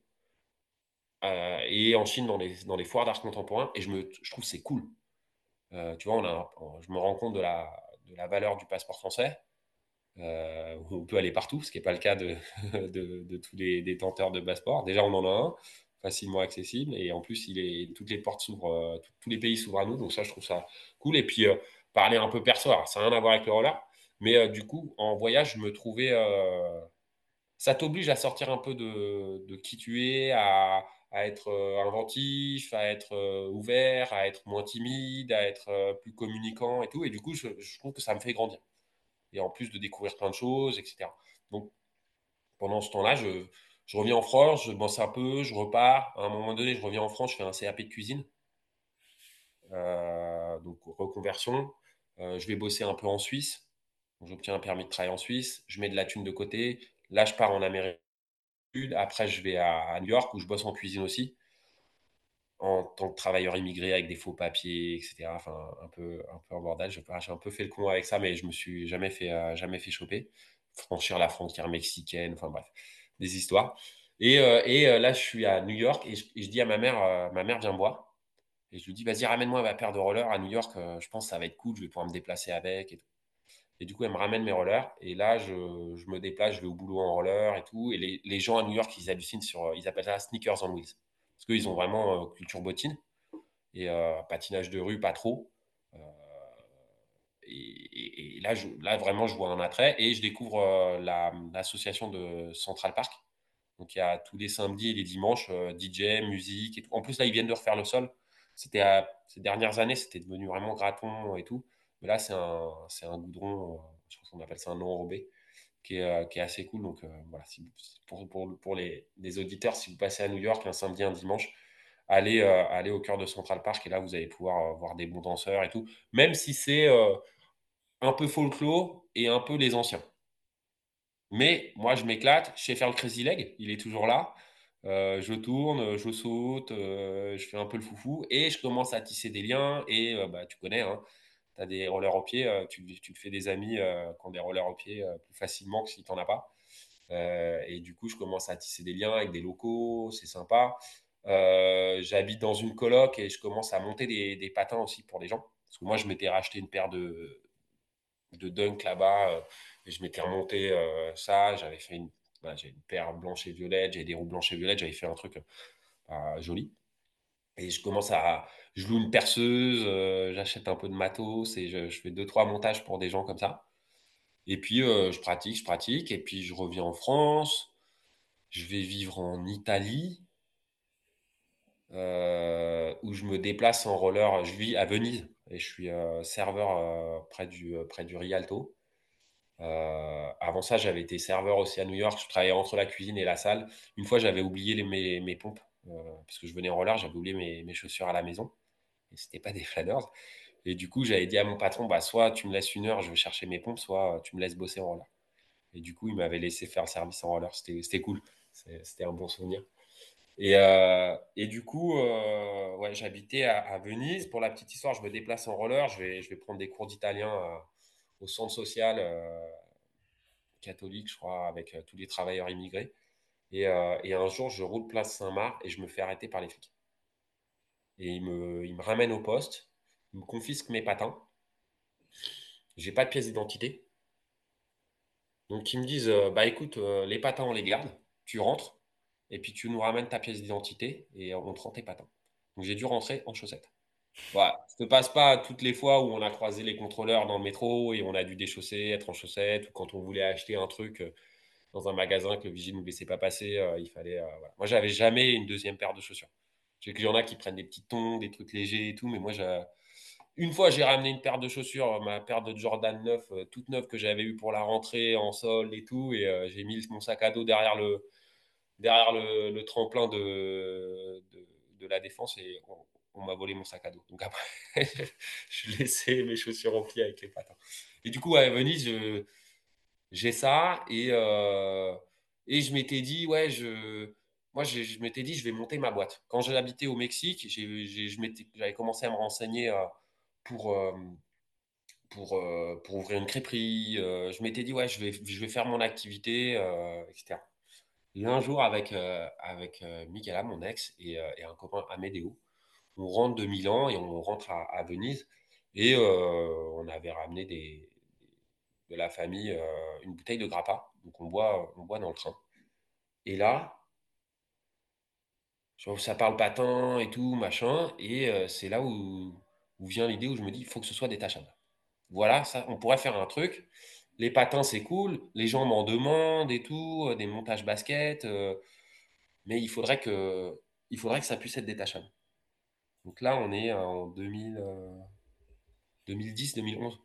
euh, et en Chine dans les, dans les foires d'art contemporain. Et je, me, je trouve c'est cool. tu vois, on a, je me rends compte de la, de la valeur du passeport français. on peut aller partout, ce qui n'est pas le cas de, de, tous les détenteurs de passeport. Déjà, on en a un facilement accessible. Et en plus, il est, toutes les portes s'ouvrent, euh, tous les pays s'ouvrent à nous. Donc ça, je trouve ça cool. Et puis, euh, parler un peu perso, ça n'a rien à voir avec le roller. Mais euh, du coup, en voyage, je me trouvais... ça t'oblige à sortir un peu de, de qui tu es, à, à être inventif, à être ouvert, à être moins timide, à être plus communicant et tout. Et du coup, je, trouve que ça me fait grandir. Et en plus de découvrir plein de choses, etc. Donc, pendant ce temps-là, je, reviens en France, je bosse un peu, je repars. À un moment donné, je reviens en France, je fais un CAP de cuisine. Euh, donc, reconversion. Euh, je vais bosser un peu en Suisse. J'obtiens un permis de travail en Suisse. Je mets de la thune de côté. Là, je pars en Amérique. Après, je vais à, New York où je bosse en cuisine aussi. En tant que travailleur immigré avec des faux papiers, etc. Enfin, un peu, un peu en bordel. J'ai un peu fait le con avec ça, mais je me suis jamais fait, euh, jamais fait choper. Franchir la frontière mexicaine. Enfin, bref des histoires. Et, euh, et euh, là, je suis à New York et je, dis à ma mère, ma mère vient boire. Et je lui dis, vas-y, ramène-moi ma paire de rollers à New York. je pense que ça va être cool. Je vais pouvoir me déplacer avec et tout. Et du coup, elle me ramène mes rollers. Et là, je, me déplace, je vais au boulot en roller et tout. Et les, gens à New York, ils hallucinent sur. Ils appellent ça sneakers on wheels. Parce qu'ils ont vraiment culture bottine. Et patinage de rue, pas trop. Et, là, là, vraiment, je vois un attrait. Et je découvre l'association de Central Park donc il y a tous les samedis et les dimanches, euh, DJ, musique et tout. En plus, là, ils viennent de refaire le sol. C'était ces dernières années, c'était devenu vraiment graton et tout. Là, c'est un, un goudron, euh, je pense qu'on appelle ça un enrobé, qui est, euh, qui est assez cool. Donc voilà, pour, pour, les, les, auditeurs, si vous passez à New York un samedi, un dimanche, allez, allez au cœur de Central Park et là, vous allez pouvoir voir des bons danseurs et tout. Même si c'est un peu folklore et un peu les anciens. Mais moi, je m'éclate. Je sais faire le crazy leg. Il est toujours là. Euh, je tourne, je saute, euh, je fais un peu le foufou et je commence à tisser des liens. Et euh, bah, tu connais, hein, as des rollers au pied, tu, tu, te fais des amis qui ont des rollers au pied plus facilement que si tu n'en as pas. et du coup, je commence à tisser des liens avec des locaux, c'est sympa. J'habite dans une coloc et je commence à monter des, patins aussi pour les gens. Parce que moi, je m'étais racheté une paire de, de dunk là-bas et je m'étais remonté euh, ça, j'avais fait une, bah, une paire blanche et violette, j'ai des roues blanches et violettes, j'avais fait un truc euh, joli. Et je commence à, je loue une perceuse, euh, j'achète un peu de matos et je, fais deux trois montages pour des gens comme ça. Et puis je pratique, je pratique, et puis je reviens en France. Je vais vivre en Italie, où je me déplace en roller. Je vis à Venise et je suis serveur près du près du Rialto. Euh, avant ça, j'avais été serveur aussi à New York. Je travaillais entre la cuisine et la salle. Une fois, j'avais oublié mes, pompes, euh, parce que je venais en roller, j'avais oublié mes, chaussures à la maison. Et c'était pas des fladders. Et du coup, j'avais dit à mon patron, bah, soit tu me laisses une heure, je vais chercher mes pompes, soit tu me laisses bosser en roller. Et du coup, il m'avait laissé faire le service en roller. C'était cool. C'était un bon souvenir. Et, euh, du coup, euh, j'habitais à, Venise. Pour la petite histoire, je me déplace en roller. Je vais, prendre des cours d'italien au centre social euh, catholique, je crois, avec euh, tous les travailleurs immigrés. Et, euh, et, un jour, je roule place Saint-Marc et je me fais arrêter par les flics. Et ils me, ramènent au poste, ils me confisquent mes patins. J'ai pas de pièce d'identité. Donc, ils me disent, euh, bah écoute, euh, les patins, on les garde. Tu rentres et puis tu nous ramènes ta pièce d'identité et on te rend tes patins. Donc, j'ai dû rentrer en chaussettes. Voilà. Ça ne passe pas toutes les fois où on a croisé les contrôleurs dans le métro et on a dû déchausser, être en chaussettes, ou quand on voulait acheter un truc dans un magasin que le vigile ne nous laissait pas passer, il fallait. voilà. Moi, j'avais jamais une deuxième paire de chaussures. Je sais qu'il y en a qui prennent des petits tons, des trucs légers et tout, mais moi, j'ai une fois, j'ai ramené une paire de chaussures, ma paire de Jordan 9, euh, toute neuve que j'avais eue pour la rentrée en sol et tout. Et euh, j'ai mis mon sac à dos derrière le, derrière le, tremplin de, de, la défense et on, m'a volé mon sac à dos. Donc après, je laissais mes chaussures remplies avec les patins. Et du coup, à Venise, j'ai ça et, euh, et je m'étais dit, ouais, je moi, je, m'étais dit, je vais monter ma boîte. Quand habité au Mexique, j'avais commencé à me renseigner pour, euh, pour, euh, pour ouvrir une crêperie. Je m'étais dit, ouais, je vais, je vais faire mon activité, etc. Et un jour, avec, avec Michaela, mon ex, et, et un copain Amédéo, on rentre de Milan et on rentre à, Venise. Et on avait ramené des, de la famille une bouteille de grappa. Donc on boit, on boit dans le train. Et là, ça parle patin et tout, machin. Et c'est là où vient l'idée où je me dis, il faut que ce soit détachable. Voilà, ça, on pourrait faire un truc. Les patins, c'est cool. Les gens m'en demandent et tout, euh, des montages basket. Euh, mais il faudrait, que, il faudrait que ça puisse être détachable. Donc là, on est en 2000, 2010, 2011.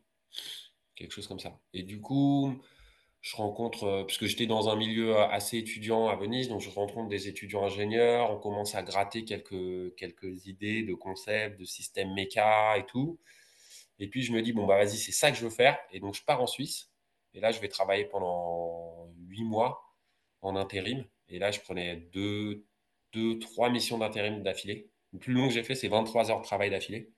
Quelque chose comme ça. Et du coup, je rencontre, euh, puisque j'étais dans un milieu assez étudiant à Venise, donc je rencontre des étudiants ingénieurs, on commence à gratter quelques, quelques idées de concepts, de systèmes méca et tout. Et puis je me dis, bon, bah vas-y, c'est ça que je veux faire. Et donc je pars en Suisse. Et là, je vais travailler pendant huit mois en intérim. Et là, je prenais deux, deux trois missions d'intérim d'affilée. Le plus long que j'ai fait, c'est 23 heures de travail d'affilée.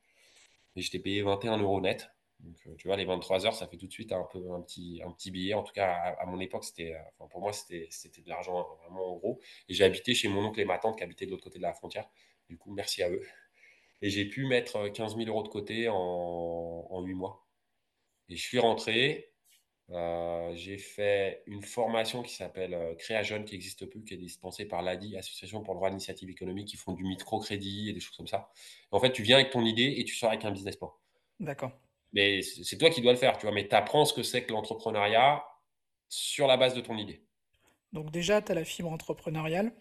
Et j'étais payé 21 euros net. Donc, euh, tu vois, les 23 heures, ça fait tout de suite un, peu, un, petit, un petit billet. En tout cas, à, mon époque, c'était, euh, enfin, pour moi, c'était, c'était de l'argent vraiment gros. Et j'ai habité chez mon oncle et ma tante qui habitaient de l'autre côté de la frontière. Du coup, merci à eux. Et j'ai pu mettre 15 000 euros de côté en, en 8 mois. Et je suis rentré. Euh, j'ai fait une formation qui s'appelle Créa Jeune, qui n'existe plus, qui est dispensée par l'ADI, Association pour le droit d'initiative économique, qui font du microcrédit et des choses comme ça. en fait, tu viens avec ton idée et tu sors avec un business plan. D'accord. Mais c'est toi qui dois le faire, tu vois. Mais tu apprends ce que c'est que l'entrepreneuriat sur la base de ton idée. Donc déjà, tu as la fibre entrepreneuriale,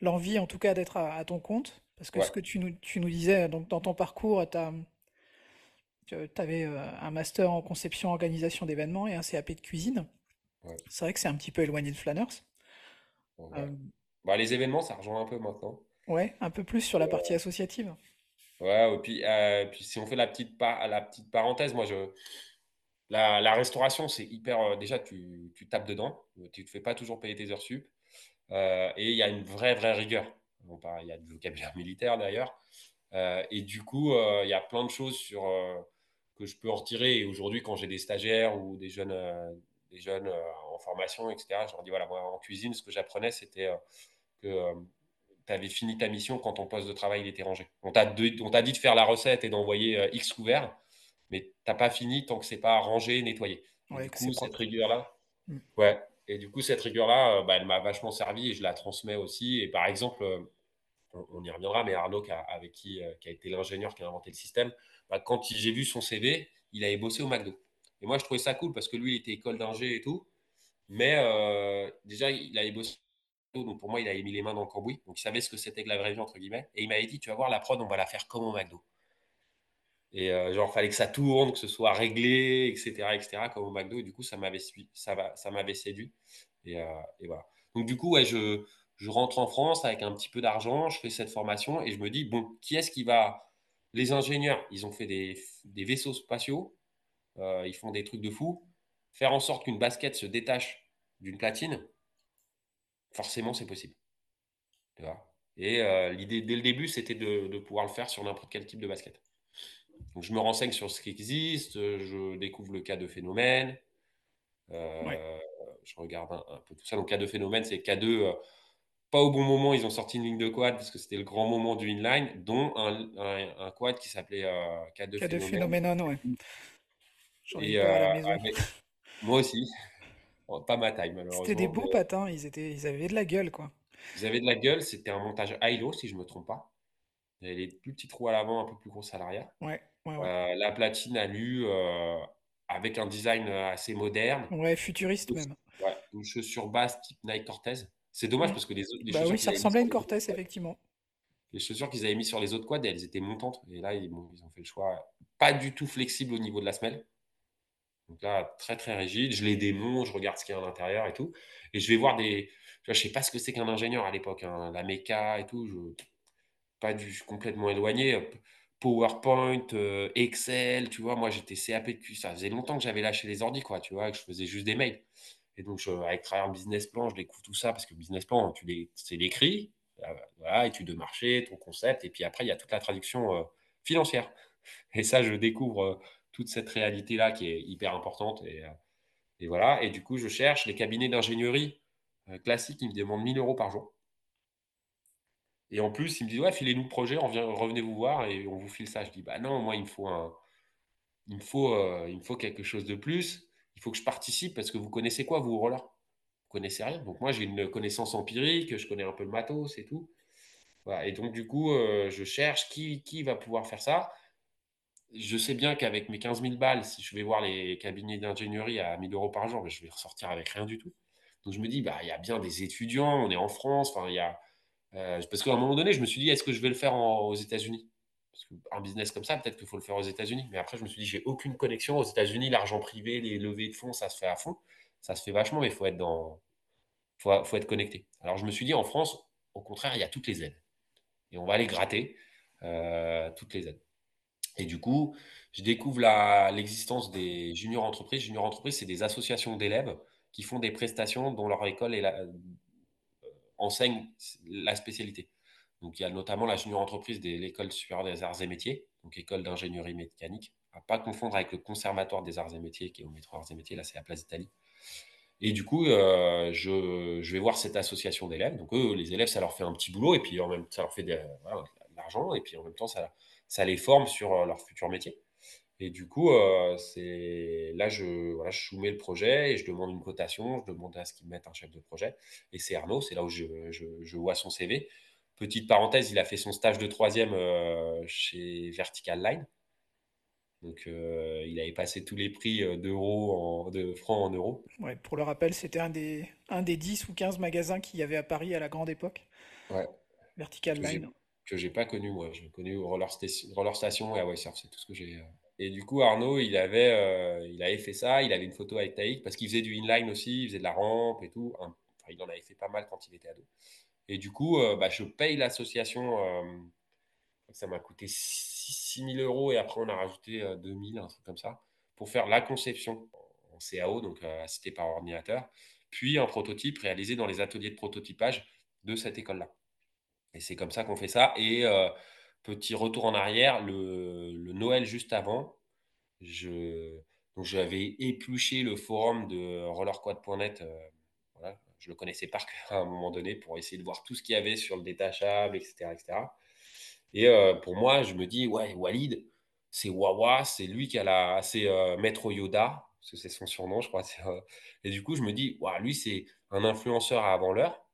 l'envie en tout cas d'être à, ton compte, parce que ce que tu nous, tu nous, disais, donc dans ton parcours, tu avais euh, un master en conception organisation d'événements et un CAP de cuisine. C'est vrai que c'est un petit peu éloigné de Flanners. Euh, bah, les événements, ça rejoint un peu maintenant. Ouais, un peu plus sur la partie associative. Ouais, et puis, euh, puis si on fait la petite, parenthèse, moi, je, la, restauration, c'est hyper. Euh, déjà, tu, tapes dedans, tu ne te fais pas toujours payer tes heures sup. Euh, et il y a une vraie, vraie rigueur. il y a du vocabulaire militaire d'ailleurs. et du coup, il y a plein de choses que je peux en retirer. Et aujourd'hui, quand j'ai des stagiaires ou des jeunes, des jeunes en formation, etc., je leur dis voilà, moi, en cuisine, ce que j'apprenais, c'était que tu avais fini ta mission quand ton poste de travail était rangé. On t'a dit de faire la recette et d'envoyer euh, X couverts, mais tu n'as pas fini tant que c'est pas rangé, nettoyé. du coup, cette rigueur-là, mm. ouais. Et du coup, cette rigueur-là, euh, bah, elle m'a vachement servi et je la transmets aussi. Et par exemple, euh, on, y reviendra, mais Arnaud, qui a, avec qui, qui a été l'ingénieur qui a inventé le système, bah, quand j'ai vu son CV, il avait bossé au McDo. Et moi, je trouvais ça cool parce que lui, il était école d'ingé et tout. Mais déjà, il avait bossé donc pour moi, il avait mis les mains dans le cambouis. Donc il savait ce que c'était que la vraie vie, entre guillemets. Et il m'avait dit, tu vas voir, la prod, on va la faire comme au McDo. Et euh, genre, fallait que ça tourne, que ce soit réglé, etc., etc., comme au McDo. Et du coup, ça m'avait, ça ça séduit. Et, euh, et, voilà. Donc du coup, ouais, je, rentre en France avec un petit peu d'argent, je fais cette formation et je me dis, bon, qui est-ce qui va... Les ingénieurs, ils ont fait des, des vaisseaux spatiaux, euh, ils font des trucs de fou. Faire en sorte qu'une basket se détache d'une platine, forcément, c'est possible. Et euh, l'idée, dès le début, c'était de, pouvoir le faire sur n'importe quel type de basket. Donc, je me renseigne sur ce qui existe, je découvre le cas de phénomène, euh, je regarde un, peu tout ça. Donc, cas de phénomène, c'est K2, euh, pas au bon moment, ils ont sorti une ligne de quad parce que c'était le grand moment du inline, dont un, quad qui s'appelait K2, K2 phénomène. J'en ai eu Et pas à la heu, maison. avec moi aussi, pas ma taille C'était des malheureusement, beaux mais patins, ils étaient ils avaient de la gueule, quoi. ils avaient de la gueule. C'était un montage high-low si je me trompe pas. Il y avait les plus petits trous à l'avant, un peu plus grosses à l'arrière. Ouais, ouais, ouais. Heu, la platine alu, heu, avec un design, heu, assez moderne. Ouais, futuriste même. ouais, une chaussure basse type Nike Cortez. C'est dommage Mmh. parce que les autres les Bah chaussures oui, qu'ils ça avaient mis ressemblait à sur une les autres Cortez, quads effectivement. les chaussures qu'ils avaient mis sur les autres quads, elles étaient montantes et là, ils bon, ils ont fait le choix pas du tout flexible au niveau de la semelle. Donc là, très, très rigide. Je les démonte, je regarde ce qu'il y a à l'intérieur et tout et je vais voir des je sais pas ce que c'est qu'un ingénieur à l'époque, hein, la méca et tout, je pas du complètement éloigné, PowerPoint, heu, Excel, tu vois? Moi, j'étais CAP de ça faisait longtemps que j'avais lâché les ordis, quoi, tu vois? Que je faisais juste des mails et donc je avec travers le business plan, je découvre tout ça parce que business plan, tu l'é c'est l'écrit, heu, voilà, étude de marché, ton concept et puis après, il y a toute la traduction, heu, financière et ça, je découvre, toute cette réalité-là qui est hyper importante et heu et voilà et du coup, je cherche les cabinets d'ingénierie, heu, classiques, ils me demandent 1 000 € par jour et en plus, ils me disent: «Ouais, filez-nous le projet, on vient revenez vous voir et on vous file ça». Je dis: «Bah non, moi, il me faut un il me faut, heu, il me faut quelque chose de plus. Il faut que je participe parce que vous connaissez quoi vous, roller? Vous connaissez rien». Donc moi, j'ai une connaissance empirique, je connais un peu le matos et tout. Et donc du coup, je cherche qui qui va pouvoir faire ça. Je sais bien qu'avec mes quinze mille balles, si je vais voir les cabinets d'ingénierie à 1 000 € par jour, beh, je vais ressortir avec rien du tout. Donc je me dis: «Bah, il y a bien des étudiants, on est en France», y a, heu, parce qu'à un moment donné, je me suis dit: «Est-ce que je vais le faire aux États-Unis?» parce qu'un business comme ça, peut-être qu'il faut le faire aux États-Unis. Mais après, je me suis dit: «J'ai aucune connexion aux États-Unis, l'argent privé, les levées de fonds, ça se fait à fond. Ça se fait vachement, mais il faut être dans faut être connecté». Alors je me suis dit: «En France, au contraire, il y a toutes les aides et on va aller gratter, heu, toutes les aides». Et du coup, je découvre la l'existence des juniors entreprises. Juniors entreprises, c'est des associations d'élèves qui font des prestations dont leur école la, enseigne la spécialité. Donc, il y a notamment la junior entreprise de l'École supérieure des arts et métiers, donc école d'ingénierie mécanique, à pas confondre avec le conservatoire des arts et métiers qui est au métro arts et métiers, là c'est à Place d'Italie. Et du coup, euh, je, je vais voir cette association d'élèves. Donc eux, les élèves, ça leur fait un petit boulot et puis en même ça leur fait de l'argent et puis en même temps, ça, ça les forme sur euh, leur futur métier. Et du coup, euh, c'est là, je, voilà, je soumets le projet et je demande une cotation, je demande à ce qu'ils mettent un chef de projet. Et c'est Arnaud, c'est là où je, je, je vois son CV. Petite parenthèse, il a fait son stage de troisième euh, chez Vertical Line. Donc, euh, il avait passé tous les prix d'euros, en, de francs en euros. Ouais, pour le rappel, c'était un des, un des 10 ou 15 magasins qu'il y avait à Paris à la grande époque. Ouais. Vertical Line. Que j'ai pas connu moi. J'ai connu Roller Station, et Hawaii Surf, c'est tout ce que j'ai. euh. Et du coup, Arnaud, il avait, euh, il avait fait ça. Il avait une photo avec Taïk parce qu'il faisait du inline aussi, il faisait de la rampe et tout. Il en avait fait pas mal quand il était ado. Et du coup, euh, bah, je paye l'association. ça m'a coûté 6 000 euros et après on a rajouté euh, 2 000, un truc comme ça, pour faire la conception en CAO, donc euh, assisté par ordinateur, puis un prototype réalisé dans les ateliers de prototypage de cette école-là. Et c'est comme ça qu'on fait ça. Et euh, petit retour en arrière, le, Noël juste avant, je, donc j'avais épluché le forum de rollerquad.net. euh, voilà, je le connaissais par cœur à un moment donné pour essayer de voir tout ce qu'il y avait sur le détachable, etc. etc. Et euh, pour moi, je me dis, ouais, Walid, c'est Wawa, c'est lui qui a la. C'est euh, Maître Yoda, parce que c'est son surnom, je crois. Et du coup, je me dis, ouais, lui, c'est un influenceur à avant l'heure.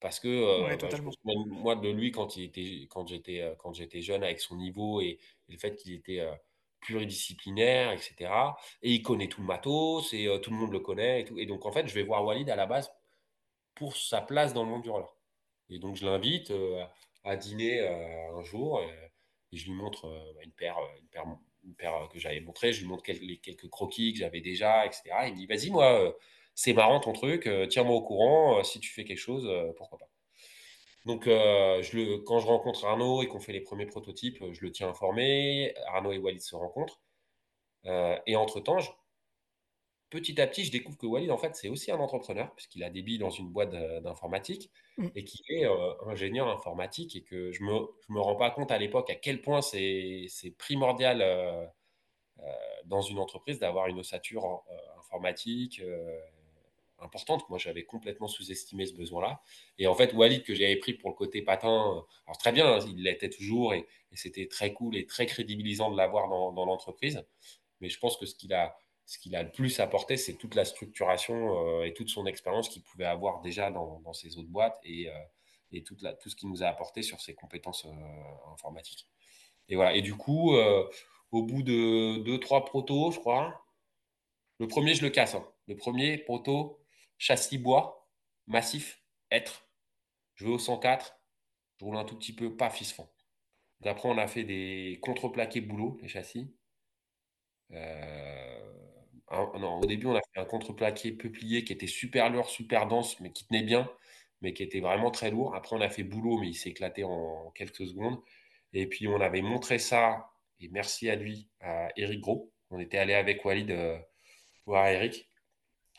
Parce que, Ouais, bah, je moi de lui quand il était quand j'étais, quand j'étais jeune avec son niveau et et le fait qu'il était, pluridisciplinaire et cetera et il connaît tout le matos et tout le monde le connaît et tout et donc en fait, je vais voir Walid à la base pour sa place dans le monde du roller et donc je l'invite, à dîner, un jour, et je lui montre, bah, une paire, une paire une paire, que j'avais montrée. Je lui montre quel les quelques croquis que j'avais déjà et cetera. Il me dit: «Vas-y, moi, c'est marrant ton truc, heu, tiens-moi au courant, heu, si tu fais quelque chose, heu, pourquoi pas?» Donc, heu, je le quand je rencontre Arnaud et qu'on fait les premiers prototypes, je le tiens informé. Arnaud et Walid se rencontrent, et entre-temps, je petit à petit, je découvre que Walid, en fait, c'est aussi un entrepreneur puisqu'il a des billes dans une boîte d'informatique Mm. et qu'il est, ingénieur informatique et que je me je me rends pas compte à l'époque à quel point c'est c'est primordial, dans une entreprise d'avoir une ossature informatique, importante. Moi, j'avais complètement sous-estimé ce besoin-là. Et en fait, Walid, que j'avais pris pour le côté patin, euh, alors très bien, hein, il l'était toujours et, c'était très cool et très crédibilisant de l'avoir dans, l'entreprise. Mais je pense que ce qu'il a, ce a le plus apporté, c'est toute la structuration et toute son expérience qu'il pouvait avoir déjà dans, dans ses autres boîtes et, et toute tout ce qu'il nous a apporté sur ses compétences informatiques. Et voilà. Et du coup, au bout de deux, trois protos, je crois, le premier, je le casse. Hein. Le premier, proto, châssis bois, massif, être. Je vais au 104, je roule un tout petit peu, pas fils fond. Après, on a fait des contreplaqués boulot, les châssis. Euh, au début, on a fait un contreplaqué peuplier qui était super lourd, super dense, mais qui tenait bien, mais qui était vraiment très lourd. Après, on a fait boulot, mais il s'est éclaté en quelques secondes. Et puis, on avait montré ça, et merci à lui, à Eric Gros. On était allé avec Walid euh, voir Eric.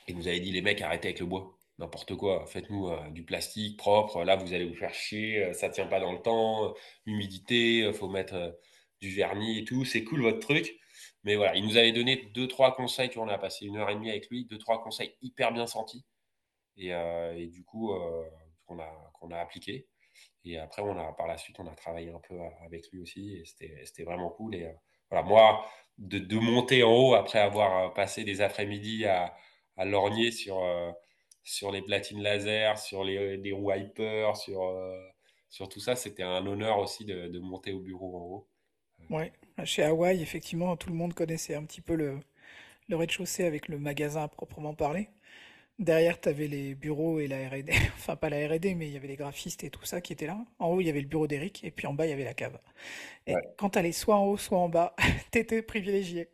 Il nous avait dit, les mecs, arrêtez avec le bois n'importe quoi. Faites-nous euh, du plastique propre. Là, vous allez vous faire chier. Euh, ça tient pas dans le temps. Humidité, il faut mettre du vernis et tout. C'est cool votre truc. Mais voilà, il nous avait donné deux, trois conseils. Tu vois, on a passé une heure et demie avec lui. Deux, trois conseils hyper bien sentis. Et, et du coup, qu'on a, qu'on a appliqué. Et après, on a, par la suite, on a travaillé un peu avec lui aussi. Et c'était vraiment cool. Et voilà, moi, de, de, monter en haut après avoir passé des après-midi à, à lorgner sur sur les platines laser, sur les, les wipers, sur, euh, sur tout ça. C'était un honneur aussi de, de, monter au bureau en haut. Ouais, chez Hawaï, effectivement, tout le monde connaissait un petit peu le, le rez-de-chaussée avec le magasin à proprement parler. Derrière, tu avais les bureaux et la R&D, enfin pas la R&D, mais il y avait les graphistes et tout ça qui étaient là. En haut, il y avait le bureau d'Eric, et puis en bas, il y avait la cave. Et ouais. quand tu allais soit en haut, soit en bas, tu étais privilégié.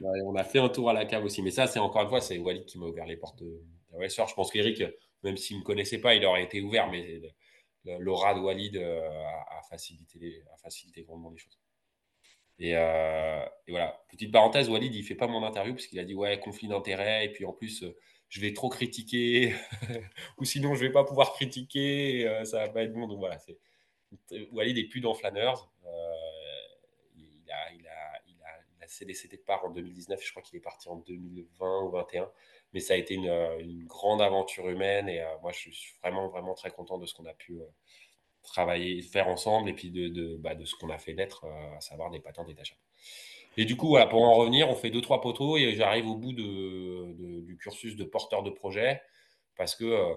Ouais, on a fait un tour à la cave aussi, mais ça, c'est encore une fois, c'est Walid qui m'a ouvert les portes de, Ouais, je pense qu'Eric, même s'il ne me connaissait pas, il aurait été ouvert, mais l'aura de Walid euh, a, facilité, les, a facilité grandement les choses. Et, euh, et, voilà, petite parenthèse, Walid, il ne fait pas mon interview parce qu'il a dit ouais, conflit d'intérêts, et puis en plus, euh, je vais trop critiquer, ou sinon je vais pas pouvoir critiquer, euh, ça va pas être bon. Donc voilà, c'est... Walid est plus dans Flanners. il, a, il, a, il, a, il a cédé ses départs en 2019, je crois qu'il est parti en 2020 ou 2021 mais ça a été une, euh, grande aventure humaine et euh, moi je suis vraiment vraiment très content de ce qu'on a pu euh, travailler, faire ensemble et puis de, de, bah, de ce qu'on a fait d'être, à savoir des patents détachables. Et du coup, pour en revenir, on fait deux, trois poteaux et j'arrive au bout du cursus de porteur de projet parce que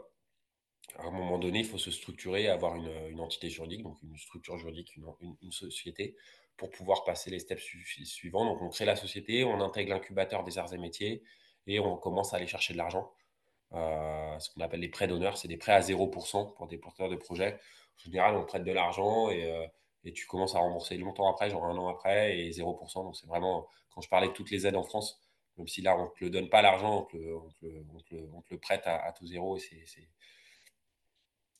à un moment donné, il faut se structurer, avoir une, entité juridique, donc une structure juridique, une, société, pour pouvoir passer les steps su suivants. Donc, on crée la société, on intègre l'incubateur des arts et métiers, et on commence à aller chercher de l'argent. Euh, ce qu'on appelle les prêts d'honneur, c'est des prêts à 0% pour des porteurs de projets. En général, on prête de l'argent et, euh, et, tu commences à rembourser longtemps après, genre un an après, et 0%. Donc c'est vraiment, quand je parlais de toutes les aides en France, même si là, on ne te le donne pas l'argent, on, te le, prête à, à tout zéro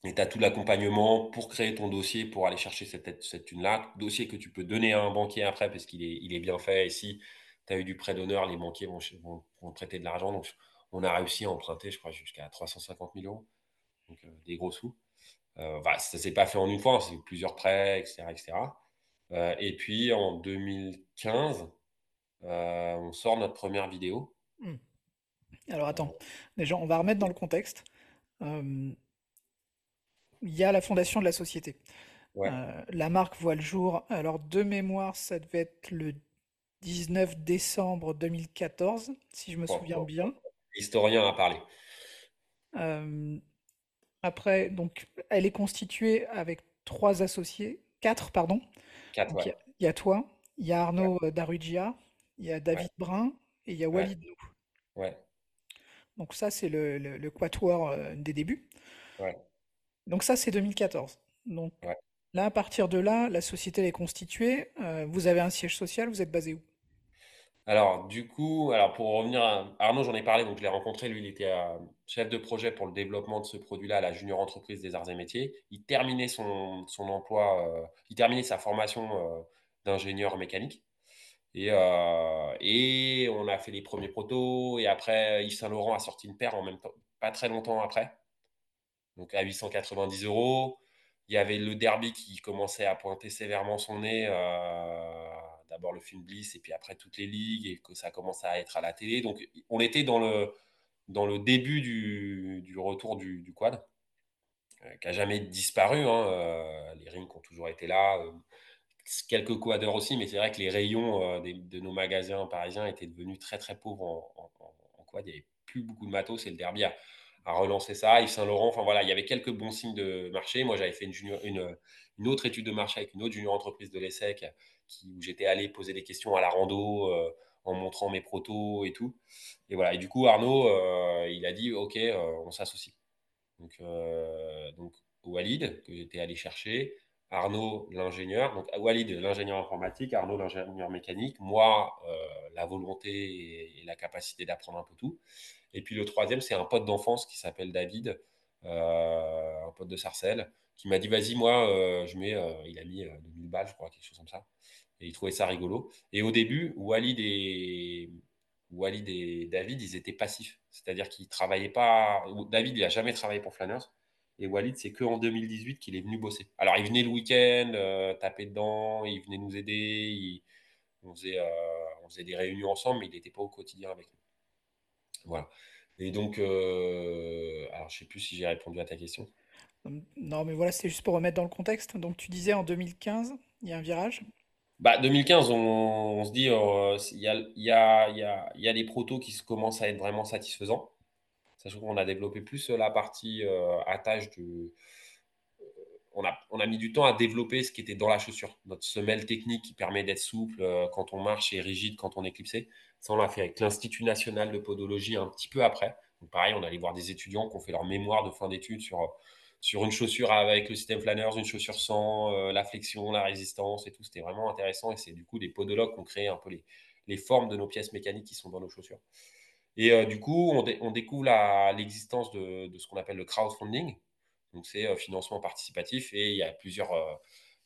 et tu as tout l'accompagnement pour créer ton dossier, pour aller chercher cette, cette thune-là. Dossier que tu peux donner à un banquier après parce qu'il est, il est bien fait. Et si tu as eu du prêt d'honneur, les banquiers vont, vont, vont prêter de l'argent. Donc, on a réussi à emprunter, je crois, jusqu'à 350 000 euros. Donc, euh, des gros sous. Euh, bah, ça ne s'est pas fait en une fois, c'est plusieurs prêts, etc. etc. Euh, et puis, en 2015, euh, on sort notre première vidéo. Hmm. Alors, attends. Déjà, on va remettre dans le contexte. Il y a la fondation de la société. Ouais. Euh, la marque voit le jour. Alors, de mémoire, ça devait être le 19 décembre 2014, si je me souviens bon, bien. L'historien a parlé. Euh, après, donc, elle est constituée avec trois associés, quatre, pardon. Quatre, il ouais. y, y, a toi, il y a Arnaud ouais. Darugia, il y a David ouais. Brun et il y a Walid Nou. Ouais. Donc ça, c'est le, le, le, quatuor euh, des débuts. Ouais. Donc ça, c'est 2014. Donc là, à partir de là, la société est constituée. Euh, vous avez un siège social, vous êtes basé où? Alors, du coup, alors pour revenir à Arnaud, j'en ai parlé, donc je l'ai rencontré. Lui, il était euh, chef de projet pour le développement de ce produit-là à la Junior Entreprise des Arts et Métiers. Il terminait son, emploi, euh, il terminait sa formation euh, d'ingénieur mécanique. Et, et, on a fait les premiers protos. Et après, Yves Saint-Laurent a sorti une paire en même temps, pas très longtemps après. Donc à 890 euros. Il y avait le derby qui commençait à pointer sévèrement son nez d'abord le film Bliss et puis après toutes les ligues et que ça commence à être à la télé. Donc on était dans le, dans le début du, du retour du, quad, euh, qui n'a jamais disparu. Hein. Euh, les rings ont toujours été là. Euh, quelques coadeurs aussi, mais c'est vrai que les rayons de nos magasins parisiens étaient devenus très très pauvres en, en, quad. Il n'y avait plus beaucoup de matos et le derby a, relancé ça. Yves Saint-Laurent, enfin voilà, il y avait quelques bons signes de marché. Moi, j'avais fait une, une, une, autre étude de marché avec une autre junior entreprise de l'ESSEC où j'étais allé poser des questions à la rando en montrant mes protos et tout. Et voilà. Et du coup, Arnaud, il a dit OK, on s'associe. Donc, donc Walid, que j'étais allé chercher, Arnaud, l'ingénieur, donc Walid, l'ingénieur informatique, Arnaud, l'ingénieur mécanique, moi, euh, la volonté et, la capacité d'apprendre un peu tout. Et puis le troisième, c'est un pote d'enfance qui s'appelle David, euh, un pote de Sarcelles, qui m'a dit Vas-y, moi, euh, je mets, il a mis 2000 balles, je crois, quelque chose comme ça. Et il trouvait ça rigolo. Et au début, Walid et, Walid et David, ils étaient passifs. C'est-à-dire qu'ils travaillaient pas. David, il n'a jamais travaillé pour Flanners. Et Walid, c'est qu'en 2018 qu'il est venu bosser. Alors, il venait le week-end, euh, taper dedans, il venait nous aider, on, faisait, euh, on, faisait, des réunions ensemble, mais il n'était pas au quotidien avec nous. Voilà. Et donc, euh, alors je ne sais plus si j'ai répondu à ta question. Non, mais voilà, c'est juste pour remettre dans le contexte. Donc, tu disais en 2015, il y a un virage? Bah, 2015, on, se dit, il y, a, y, a, y, a, y, a, des protos qui commencent à être vraiment satisfaisants. Sachant qu'on a développé plus la partie euh, attache de. Euh, on a, on mis du temps à développer ce qui était dans la chaussure. Notre semelle technique qui permet d'être souple euh, quand on marche et rigide quand on est clipsé. Ça, on l'a fait avec l'Institut national de podologie un petit peu après. Pareil, on allait voir des étudiants qui ont fait leur mémoire de fin d'études sur, une chaussure avec le système Flanners, une chaussure sans, la flexion, la résistance et tout. C'était vraiment intéressant. Et c'est du coup des podologues qui ont créé un peu les, formes de nos pièces mécaniques qui sont dans nos chaussures. Et euh, du coup, on, découvre l'existence de, ce qu'on appelle le crowdfunding. Donc, c'est euh, financement participatif et il y a plusieurs. Euh,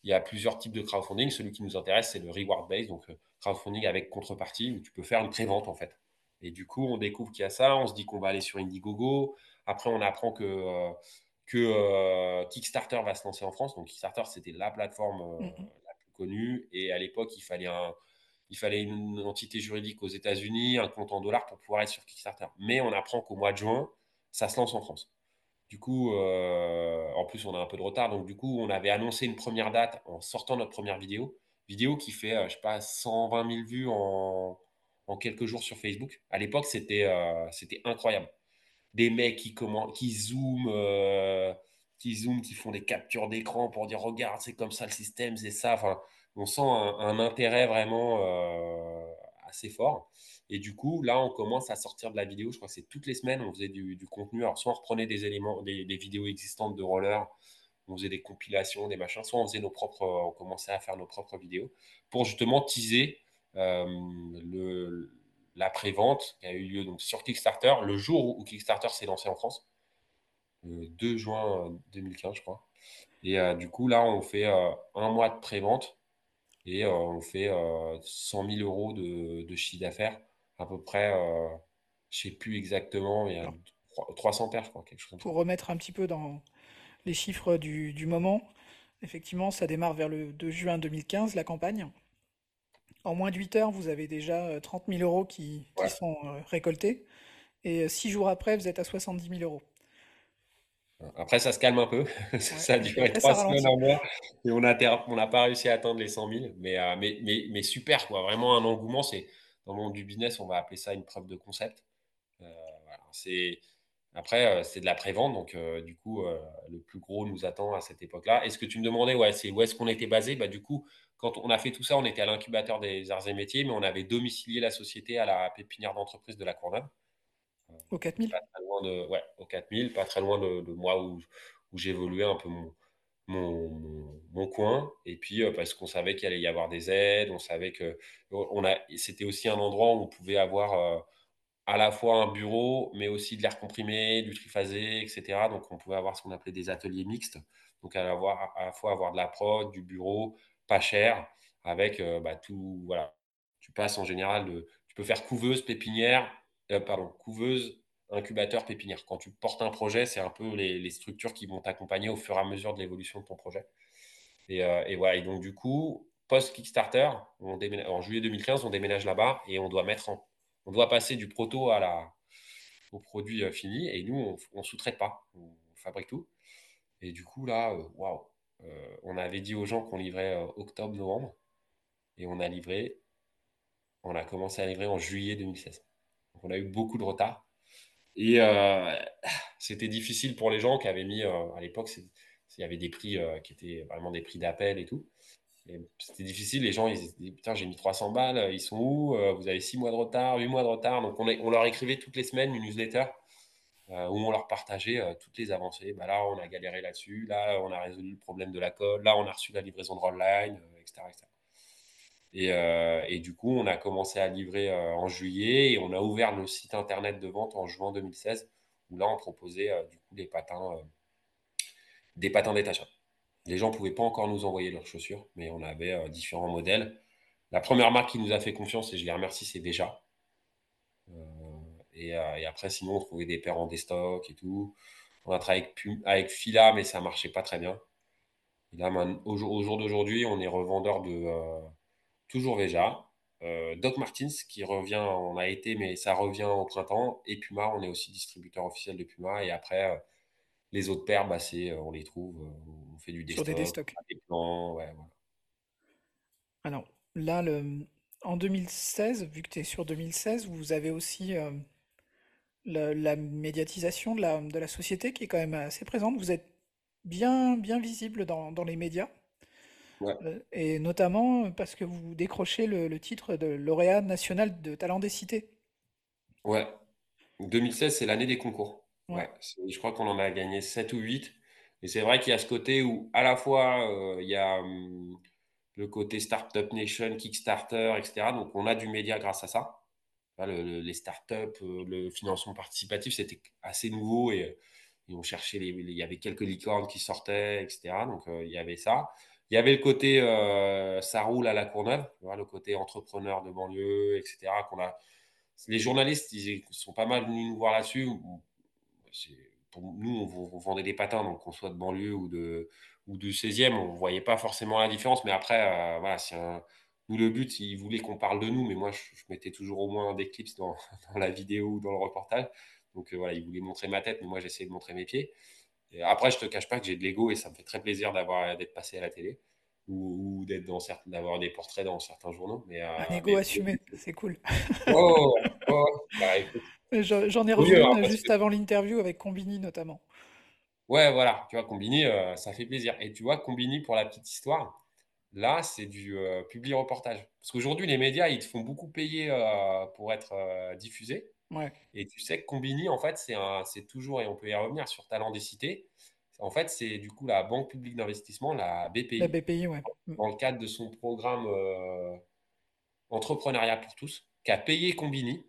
il y a plusieurs types de crowdfunding. Celui qui nous intéresse, c'est le reward based, donc crowdfunding avec contrepartie, où tu peux faire une prévente en fait. Et du coup, on découvre qu'il y a ça, on se dit qu'on va aller sur Indiegogo. Après, on apprend que, que Kickstarter va se lancer en France. Donc, Kickstarter, c'était la plateforme la plus connue. Et à l'époque, il fallait un, il fallait une entité juridique aux États-Unis, un compte en dollars pour pouvoir être sur Kickstarter. Mais on apprend qu'au mois de juin, ça se lance en France. Du coup, euh, en plus, on a un peu de retard. Donc, du coup, on avait annoncé une première date en sortant notre première vidéo. Vidéo qui fait, euh, je sais pas, 120 000 vues en, quelques jours sur Facebook. À l'époque, c'était euh, incroyable. Des mecs qui, comment, qui zooment, qui zooment, qui font des captures d'écran pour dire regarde, c'est comme ça le système, c'est ça. Enfin, on sent un, intérêt vraiment euh, assez fort. Et du coup, là, on commence à sortir de la vidéo. Je crois que c'est toutes les semaines, on faisait du, contenu. Alors, soit on reprenait des éléments, des, vidéos existantes de roller, on faisait des compilations, des machins, soit on faisait nos propres, on commençait à faire nos propres vidéos pour justement teaser euh, le, la pré-vente qui a eu lieu donc sur Kickstarter le jour où Kickstarter s'est lancé en France, le 2 juin 2015, je crois. Et euh, du coup, là, on fait un mois de pré-vente et euh, on fait 100 euh, 000 euros de, chiffre d'affaires, à peu près, euh, je ne sais plus exactement, il y a 300 paires, quelque chose Pour remettre un petit peu dans les chiffres du, moment, effectivement, ça démarre vers le 2 juin 2015, la campagne. En moins de 8 heures, vous avez déjà 30 000 euros qui, sont récoltés. Et 6 jours après, vous êtes à 70 000 euros. Après, ça se calme un peu. ça a duré trois semaines en mois et on n'a pas réussi à atteindre les 100 000. Euh, mais, mais, mais, super, quoi. Vraiment un engouement. C'est dans le monde du business, on va appeler ça une preuve de concept. Euh, c'est après, euh, c'est de la prévente, donc du coup, le plus gros nous attend à cette époque-là. Et ce que tu me demandais, ouais, c'est où est-ce qu'on était basé? Bah, Du coup, quand on a fait tout ça, on était à l'incubateur des arts et métiers, mais on avait domicilié la société à la pépinière d'entreprise de la Courneuve. Au 4000 Pas très loin de, ouais, au 4000, pas très loin de, moi où, où j'évoluais un peu mon, mon, mon, coin. Et puis, euh, parce qu'on savait qu'il allait y avoir des aides, on savait que on a, c'était aussi un endroit où on pouvait avoir euh, à la fois un bureau, mais aussi de l'air comprimé, du triphasé, etc. Donc, on pouvait avoir ce qu'on appelait des ateliers mixtes. Donc, à la, à la fois avoir de la prod, du bureau, pas cher, avec euh, bah, tout. Voilà. Tu passes en général de. Tu peux faire couveuse, pépinière, euh, pardon, couveuse, incubateur, pépinière. Quand tu portes un projet, c'est un peu les, structures qui vont t'accompagner au fur et à mesure de l'évolution de ton projet. Et, euh, voilà. Et donc, du coup, post-Kickstarter, en juillet 2015, on déménage là-bas et on doit mettre on doit passer du proto à la, au produit euh, fini. Et nous, on, ne sous-traite pas. On fabrique tout. Et du coup, là, waouh, euh, on avait dit aux gens qu'on livrait octobre-novembre et on a livré, on a commencé à livrer en juillet 2016. Donc on a eu beaucoup de retard. Et euh, c'était difficile pour les gens qui avaient mis, à l'époque, il y avait des prix qui étaient vraiment des prix d'appel et tout. C'était difficile, les gens ils disaient putain j'ai mis 300 balles, ils sont où Vous avez 6 mois de retard, 8 mois de retard. Donc on, on leur écrivait toutes les semaines une newsletter euh, où on leur partageait euh, toutes les avancées. Bah, là, on a galéré là-dessus, là, on a résolu le problème de la colle, là, on a reçu la livraison de Rollline, etc. Et, du coup, on a commencé à livrer euh, en juillet et on a ouvert le site internet de vente en juin 2016, où là, on proposait du coup des patins, des patins détachables. Les gens ne pouvaient pas encore nous envoyer leurs chaussures, mais on avait différents modèles. La première marque qui nous a fait confiance, et je les remercie, c'est déjà. Euh, et, après, sinon, on trouvait des paires en déstock et tout. On a travaillé avec, Fila, mais ça marchait pas très bien. là, au, jour d'aujourd'hui, on est revendeur de euh, toujours Veja. Euh, Doc Martins qui revient, on a été, mais ça revient au printemps. Et Puma, on est aussi distributeur officiel de Puma. Et après, les autres paires, bah, on les trouve, on fait du déstock. Sur des déstocks. Des plans, ouais, Alors là, le, en 2016, vu que tu es sur 2016, vous avez aussi la, médiatisation de la, de la société qui est quand même assez présente. Vous êtes bien, bien visible dans, dans les médias. Euh, et notamment parce que vous décrochez le, titre de lauréat national de talent des cités. Ouais. 2016, c'est l'année des concours. Ouais. Je crois qu'on en a gagné 7 ou 8. Et c'est vrai qu'il y a ce côté où, à la fois, euh, il y a hum, le côté Startup Nation, Kickstarter, etc. Donc, on a du média grâce à ça les startups, euh, le financement participatif, c'était assez nouveau et, on cherchait, les, il y avait quelques licornes qui sortaient, etc. Donc euh, il y avait ça. Il y avait le côté euh, ça roule à la Courneuve, le côté entrepreneur de banlieue, etc. Qu'on a, les journalistes, ils sont pas mal venus nous voir là-dessus. Pour nous, on, vendait des patins, donc qu'on soit de banlieue ou de ou du 16e, on voyait pas forcément la différence. Mais après, voilà, si nous, le but, il voulait qu'on parle de nous, mais moi, je, mettais toujours au moins des clips dans, la vidéo ou dans le reportage. Donc euh, voilà, il voulait montrer ma tête, mais moi, j'essayais de montrer mes pieds. Et après, je te cache pas que j'ai de l'ego et ça me fait très plaisir d'avoir d'être passé à la télé ou, d'être dans d'avoir des portraits dans certains journaux. Mais, euh, Un ego assumé, c'est cool. Oh, oh, bah, J'en ai revu hein, juste avant l'interview avec Combini notamment. Ouais, voilà, tu vois, Combini, euh, ça fait plaisir. Et tu vois, Combini, pour la petite histoire, Là, c'est du euh, public reportage. Parce qu'aujourd'hui, les médias, ils te font beaucoup payer euh, pour être euh, Et tu sais que Combini, en fait, c'est toujours, et on peut y revenir sur Talent des Cités, en fait, c'est du coup la Banque publique d'investissement, la BPI. La BPI, ouais. Dans le cadre de son programme Entrepreneuriat pour tous, qui a payé Combini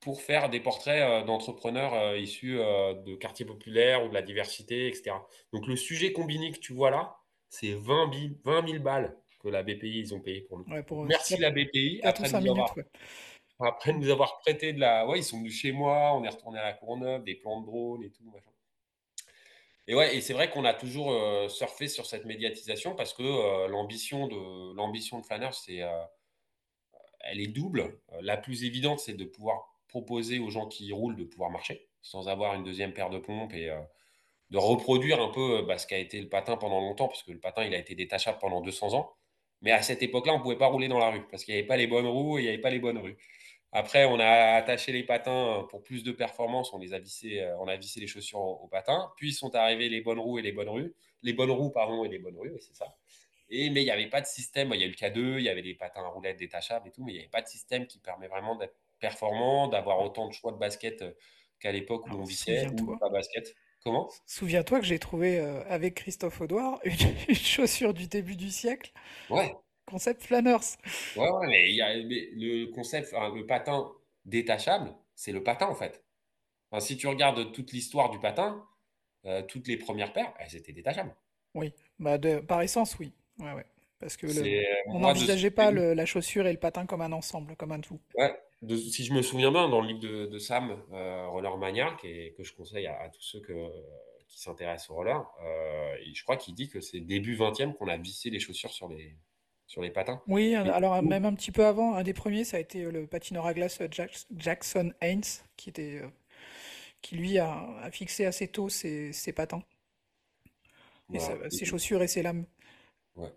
pour faire des portraits d'entrepreneurs issus de quartiers populaires ou de la diversité, etc. Donc le sujet Combini que tu vois là, c'est 20, 000 balles que la BPI, ils ont payé pour nous. Merci la BPI. Avoir, après nous avoir prêté de la... Ouais, ils sont venus chez moi, on est retourné à la Courneuve, des plans de drone et tout. Et ouais, et c'est vrai qu'on a toujours euh, surfé sur cette médiatisation parce que euh, l'ambition de l'ambition de Flanner, c'est, euh, elle est double. La plus évidente, c'est de pouvoir proposer aux gens qui roulent de pouvoir marcher sans avoir une deuxième paire de pompes et de reproduire un peu bah, ce qu'a été le patin pendant longtemps, puisque le patin, il a été détachable pendant 200 ans. Mais à cette époque-là, on ne pouvait pas rouler dans la rue, parce qu'il n'y avait pas les bonnes roues et il n'y avait pas les bonnes rues. Après, on a attaché les patins pour plus de performance, on, les a, vissé, euh, on a vissé les chaussures aux, patins. Puis sont arrivés les bonnes roues et les bonnes rues. Les bonnes roues, pardon, et les bonnes rues, c'est ça. Et, mais il n'y avait pas de système. Il y a eu le K2, il y avait des patins à roulettes détachables et tout, mais il n'y avait pas de système qui permet vraiment d'être performant, d'avoir autant de choix de basket euh, qu'à l'époque où on vissait ou pas basket. Comment? Souviens-toi que j'ai trouvé euh, avec Christophe Audouard une, chaussure du début du siècle. Ouais. Concept Flanners. Ouais, ouais, mais, il y a, le concept, le patin détachable, c'est le patin en fait. si tu regardes toute l'histoire du patin, euh, toutes les premières paires, elles étaient détachables. Oui, bah de, par essence, oui. Ouais, ouais. Parce que on n'envisageait pas la chaussure et le patin comme un ensemble, comme un tout. Ouais, si je me souviens bien, dans le livre de, Sam, euh, Roller Mania, et que je conseille à, tous ceux qui s'intéressent au roller, euh, je crois qu'il dit que c'est début 20e qu'on a vissé les chaussures sur les, sur les patins. Oui, alors même un petit peu avant, un des premiers, ça a été le patineur à glace Jackson Haynes, qui, était, qui lui a, fixé assez tôt ses, patins. Et ça, Voilà. ses chaussures et ses lames. Ouais.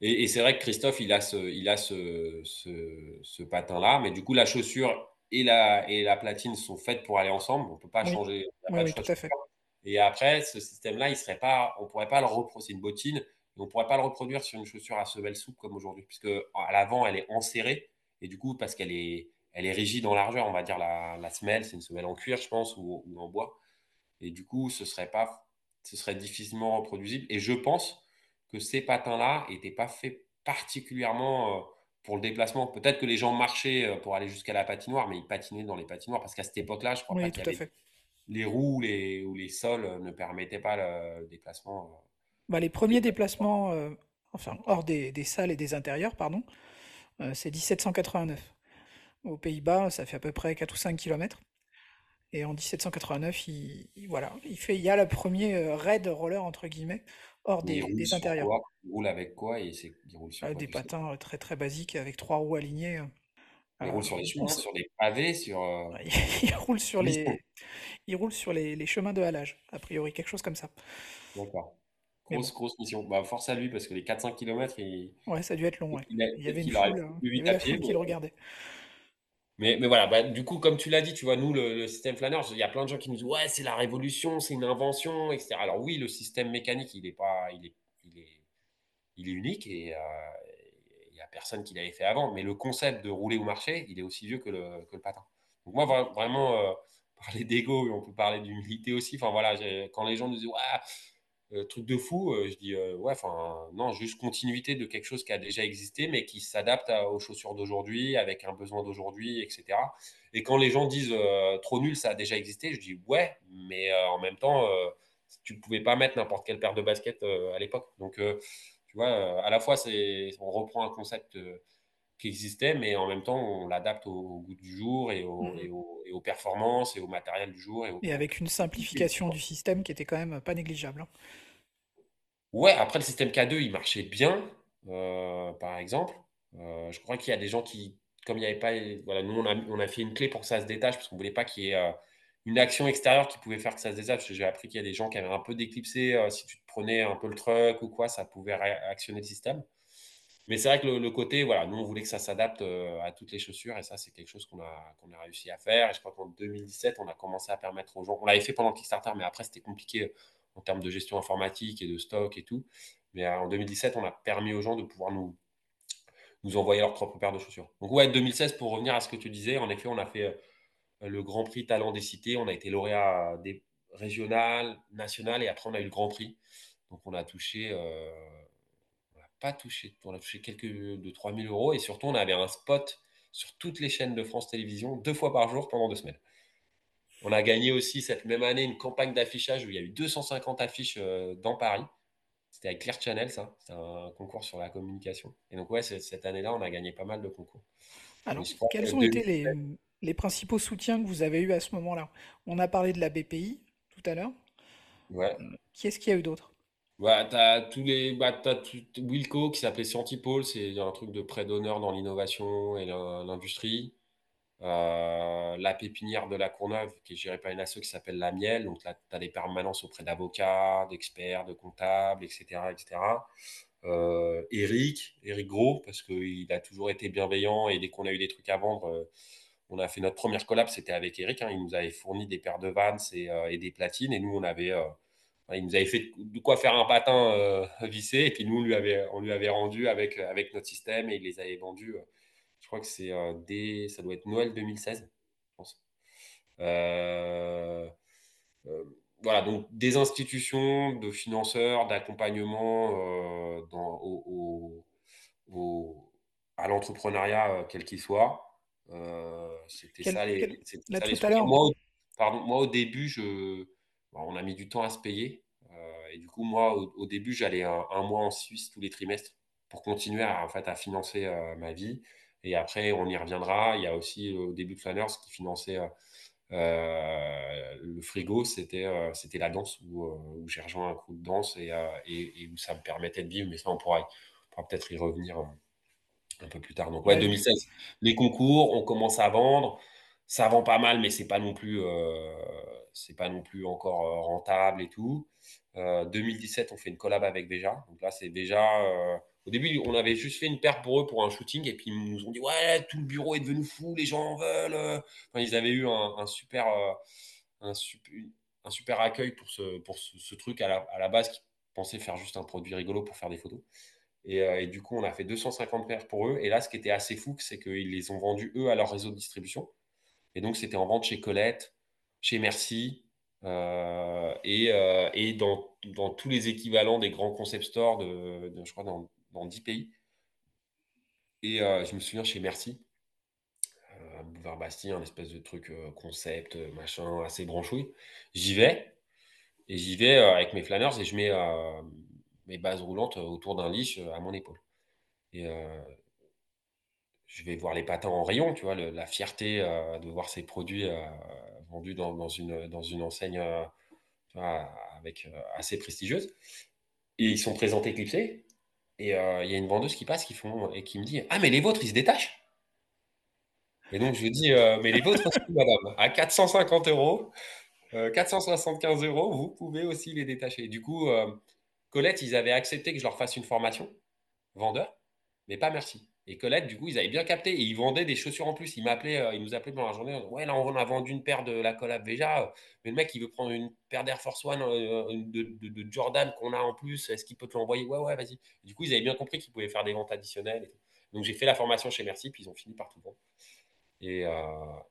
Et, et c'est vrai que Christophe, il a ce, il a ce, ce, ce patin-là, mais du coup, la chaussure et la, et la platine sont faites pour aller ensemble. On peut pas Oui, changer, oui, pas tout à fait. Et après, ce système-là, il serait pas, on pourrait pas le. C'est une bottine, et on pourrait pas le reproduire sur une chaussure à semelle souple comme aujourd'hui, puisque à l'avant, elle est enserrée, et du coup, parce qu'elle est, elle est rigide en largeur, on va dire la, la semelle, c'est une semelle en cuir, je pense, ou, ou en bois. Et du coup, ce serait pas, ce serait difficilement reproduisible. Et je pense que ces patins-là n'étaient pas faits particulièrement euh, pour le déplacement. Peut-être que les gens marchaient euh, pour aller jusqu'à la patinoire, mais ils patinaient dans les patinoires parce qu'à cette époque-là, je crois pas qu'il y avait les roues ou les, ou les sols euh, ne permettaient pas le déplacement. Bah, les premiers déplacements, euh, enfin, hors des, des salles et des intérieurs, pardon, euh, c'est 1789. Aux Pays-Bas, ça fait à peu près 4 ou 5 kilomètres. Et en 1789, il, il- voilà, il fait, il y a le premier euh, raid roller, entre guillemets, hors des, des intérieurs. quoi? Ils roulent avec quoi? Et c'est, ils roulent sur Euh, quoi, des patins très très basiques avec trois roues alignées. Ils euh, roulent sur les chemins, sur pavés, sur il roule sur les, il roule sur les, les chemins de halage, a priori, quelque chose comme ça. D'accord. Bon, Grosse, grosse mission. Bah, force à lui parce que les quatre cinq kilomètres, il, ouais, ça a dû être long, ouais. a- Il y avait une foule, euh, plus il y avait la foule qui le regardait. mais, mais voilà, bah, du coup, comme tu l'as dit, tu vois, nous, le, le système flâneur, il y a plein de gens qui nous disent, ouais, c'est la révolution, c'est une invention, etc. Alors oui, le système mécanique, il est pas, il est, il est, il est unique et euh, il n'y a personne qui l'avait fait avant. Mais le concept de rouler ou marcher, il est aussi vieux que le, que le patin. Donc moi, vra- vraiment, euh, parler d'ego, on peut parler d'humilité aussi. Enfin voilà, quand les gens nous disent, ouais, euh, truc de fou, euh, je dis, euh, ouais, enfin, non, juste continuité de quelque chose qui a déjà existé, mais qui s'adapte aux chaussures d'aujourd'hui, avec un besoin d'aujourd'hui, etc. Et quand les gens disent, trop nul, ça a déjà existé, je dis, ouais, mais en même temps, tu ne pouvais pas mettre n'importe quelle paire de baskets à l'époque. Donc, tu vois, à la fois, on reprend un concept qui existait, mais en même temps, on l'adapte au, au goût du jour et, au- et au- et aux performances et au matériel du jour et avec une simplification du système qui était quand même pas négligeable. hein. Ouais, après le système K2, il marchait bien, euh, par exemple. Euh, je crois qu'il y a des gens qui, comme il n'y avait pas, voilà, nous on a, on a fait une clé pour que ça se détache parce qu'on voulait pas qu'il y ait euh, une action extérieure qui pouvait faire que ça se détache. J'ai appris qu'il y a des gens qui avaient un peu déclipsé, si tu te prenais un peu le truck ou quoi, ça pouvait réactionner le système. Mais c'est vrai que le, côté, voilà, nous on voulait que ça s'adapte euh, à toutes les chaussures et ça c'est quelque chose qu'on a, a réussi à faire. Et je crois qu'en 2017, on a commencé à permettre aux gens, on l'avait fait pendant Kickstarter, mais après c'était compliqué en termes de gestion informatique et de stock et tout. Mais euh, en 2017, on a permis aux gens de pouvoir nous, nous envoyer leur propre paire de chaussures. Donc ouais, 2016, pour revenir à ce que tu disais, en effet, on a fait euh, le Grand Prix Talent des Cités, on a été lauréat des régionales, nationales et après on a eu le Grand Prix. Donc on a touché... euh, pas touché, on a touché quelques de 3000 euros et surtout on avait un spot sur toutes les chaînes de France Télévisions deux fois par jour pendant deux semaines. On a gagné aussi cette même année une campagne d'affichage où il y a eu 250 affiches euh, dans Paris. C'était avec Clear Channel, ça. C'était un concours sur la communication. Et donc, ouais, cette année-là, on a gagné pas mal de concours. Alors, quels ont été les, 2017, les principaux soutiens que vous avez eus à ce moment-là? On a parlé de la BPI tout à l'heure. ouais. Qui est-ce qu'il y a eu d'autre? Ouais, t'as tous les, bah, t'as Wilco qui s'appelait Scientipole, c'est un truc de prêt d'honneur dans l'innovation et l'in- l'industrie. Euh, la pépinière de la Courneuve, qui est gérée par une asso qui s'appelle La Miel. Donc là, tu as des permanences auprès d'avocats, d'experts, de comptables, etc. etc. Euh, Eric, Eric Gros, parce qu'il a toujours été bienveillant et dès qu'on a eu des trucs à vendre, euh, on a fait notre première collab, c'était avec Eric. hein. il nous avait fourni des paires de Vans et, des platines et nous, on avait, il nous avait fait de quoi faire un patin euh, vissé et puis nous, on lui avait, on lui avait rendu avec, avec notre système et il les avait vendus. euh, je crois que c'est euh, dès, ça doit être Noël 2016, je pense. Euh, euh, voilà, donc des institutions de financeurs, d'accompagnement euh, dans- au, au- au- à l'entrepreneuriat, euh, quel qu'il soit. Euh, c'était ça les, quel- Là, ça les tout à Moi, au, pardon, moi, au début, je, bon, on a mis du temps à se payer. Euh, et du coup, moi, au, au début, j'allais un, un mois en Suisse tous les trimestres pour continuer à, en fait, à financer euh, ma vie. Et après, on y reviendra. Il y a aussi au début de Flanners qui finançait euh, le frigo, c'était euh, c'était la danse où, où j'ai rejoint un groupe de danse et, euh, et, et où ça me permettait de vivre. Mais ça, on pourra, pourra peut-être y revenir un peu plus tard. Donc, ouais, ouais, 2016, les concours, on commence à vendre. ça vend pas mal, mais c'est pas non plus, c'est pas non plus encore rentable et tout. 2017, on fait une collab avec Veja. Donc là, c'est déjà. au début, on avait juste fait une paire pour eux pour un shooting, et puis ils nous ont dit Ouais, tout le bureau est devenu fou, les gens en veulent. ils avaient eu un, super, un, super, accueil pour ce, pour ce, truc à la, à la base qui pensait faire juste un produit rigolo pour faire des photos. Et, du coup, on a fait 250 paires pour eux. Et là, ce qui était assez fou, c'est qu'ils les ont vendus, eux, à leur réseau de distribution. Et donc, c'était en vente chez Colette, chez Merci, euh, et, euh, et dans, dans, tous les équivalents des grands concept stores, de, je crois, dans, dans 10 pays. Et euh, je me souviens chez Merci, Boulevard Bastille, un espèce de truc concept, machin, assez branchouille. J'y vais, et j'y vais avec mes flâneurs, et je mets mes bases roulantes autour d'un liche à mon épaule. Et je vais voir les patins en rayon, tu vois, la fierté de voir ces produits vendus dans, une, dans une enseigne euh, avec, euh, assez prestigieuse. Et ils sont présentés clipsés. Et euh, il y a une vendeuse qui passe qui font, et qui me dit Ah, mais les vôtres, ils se détachent Et donc, je lui dis Mais les vôtres madame, à 450 euros, 475 euros, vous pouvez aussi les détacher. Du coup, Colette, ils avaient accepté que je leur fasse une formation, vendeur, mais pas merci. Et Colette, du coup, ils avaient bien capté et ils vendaient des chaussures en plus. Ils euh, ils nous appelaient pendant la journée. Ouais, là, on a vendu une paire de la collab déjà. Mais le mec, il veut prendre une paire d'Air Force One euh, de, Jordan qu'on a en plus. Est-ce qu'il peut te l'envoyer? Ouais, ouais, vas-y. Du coup, ils avaient bien compris qu'ils pouvaient faire des ventes additionnelles. Donc, j'ai fait la formation chez Merci, puis ils ont fini par tout vendre. Et, euh,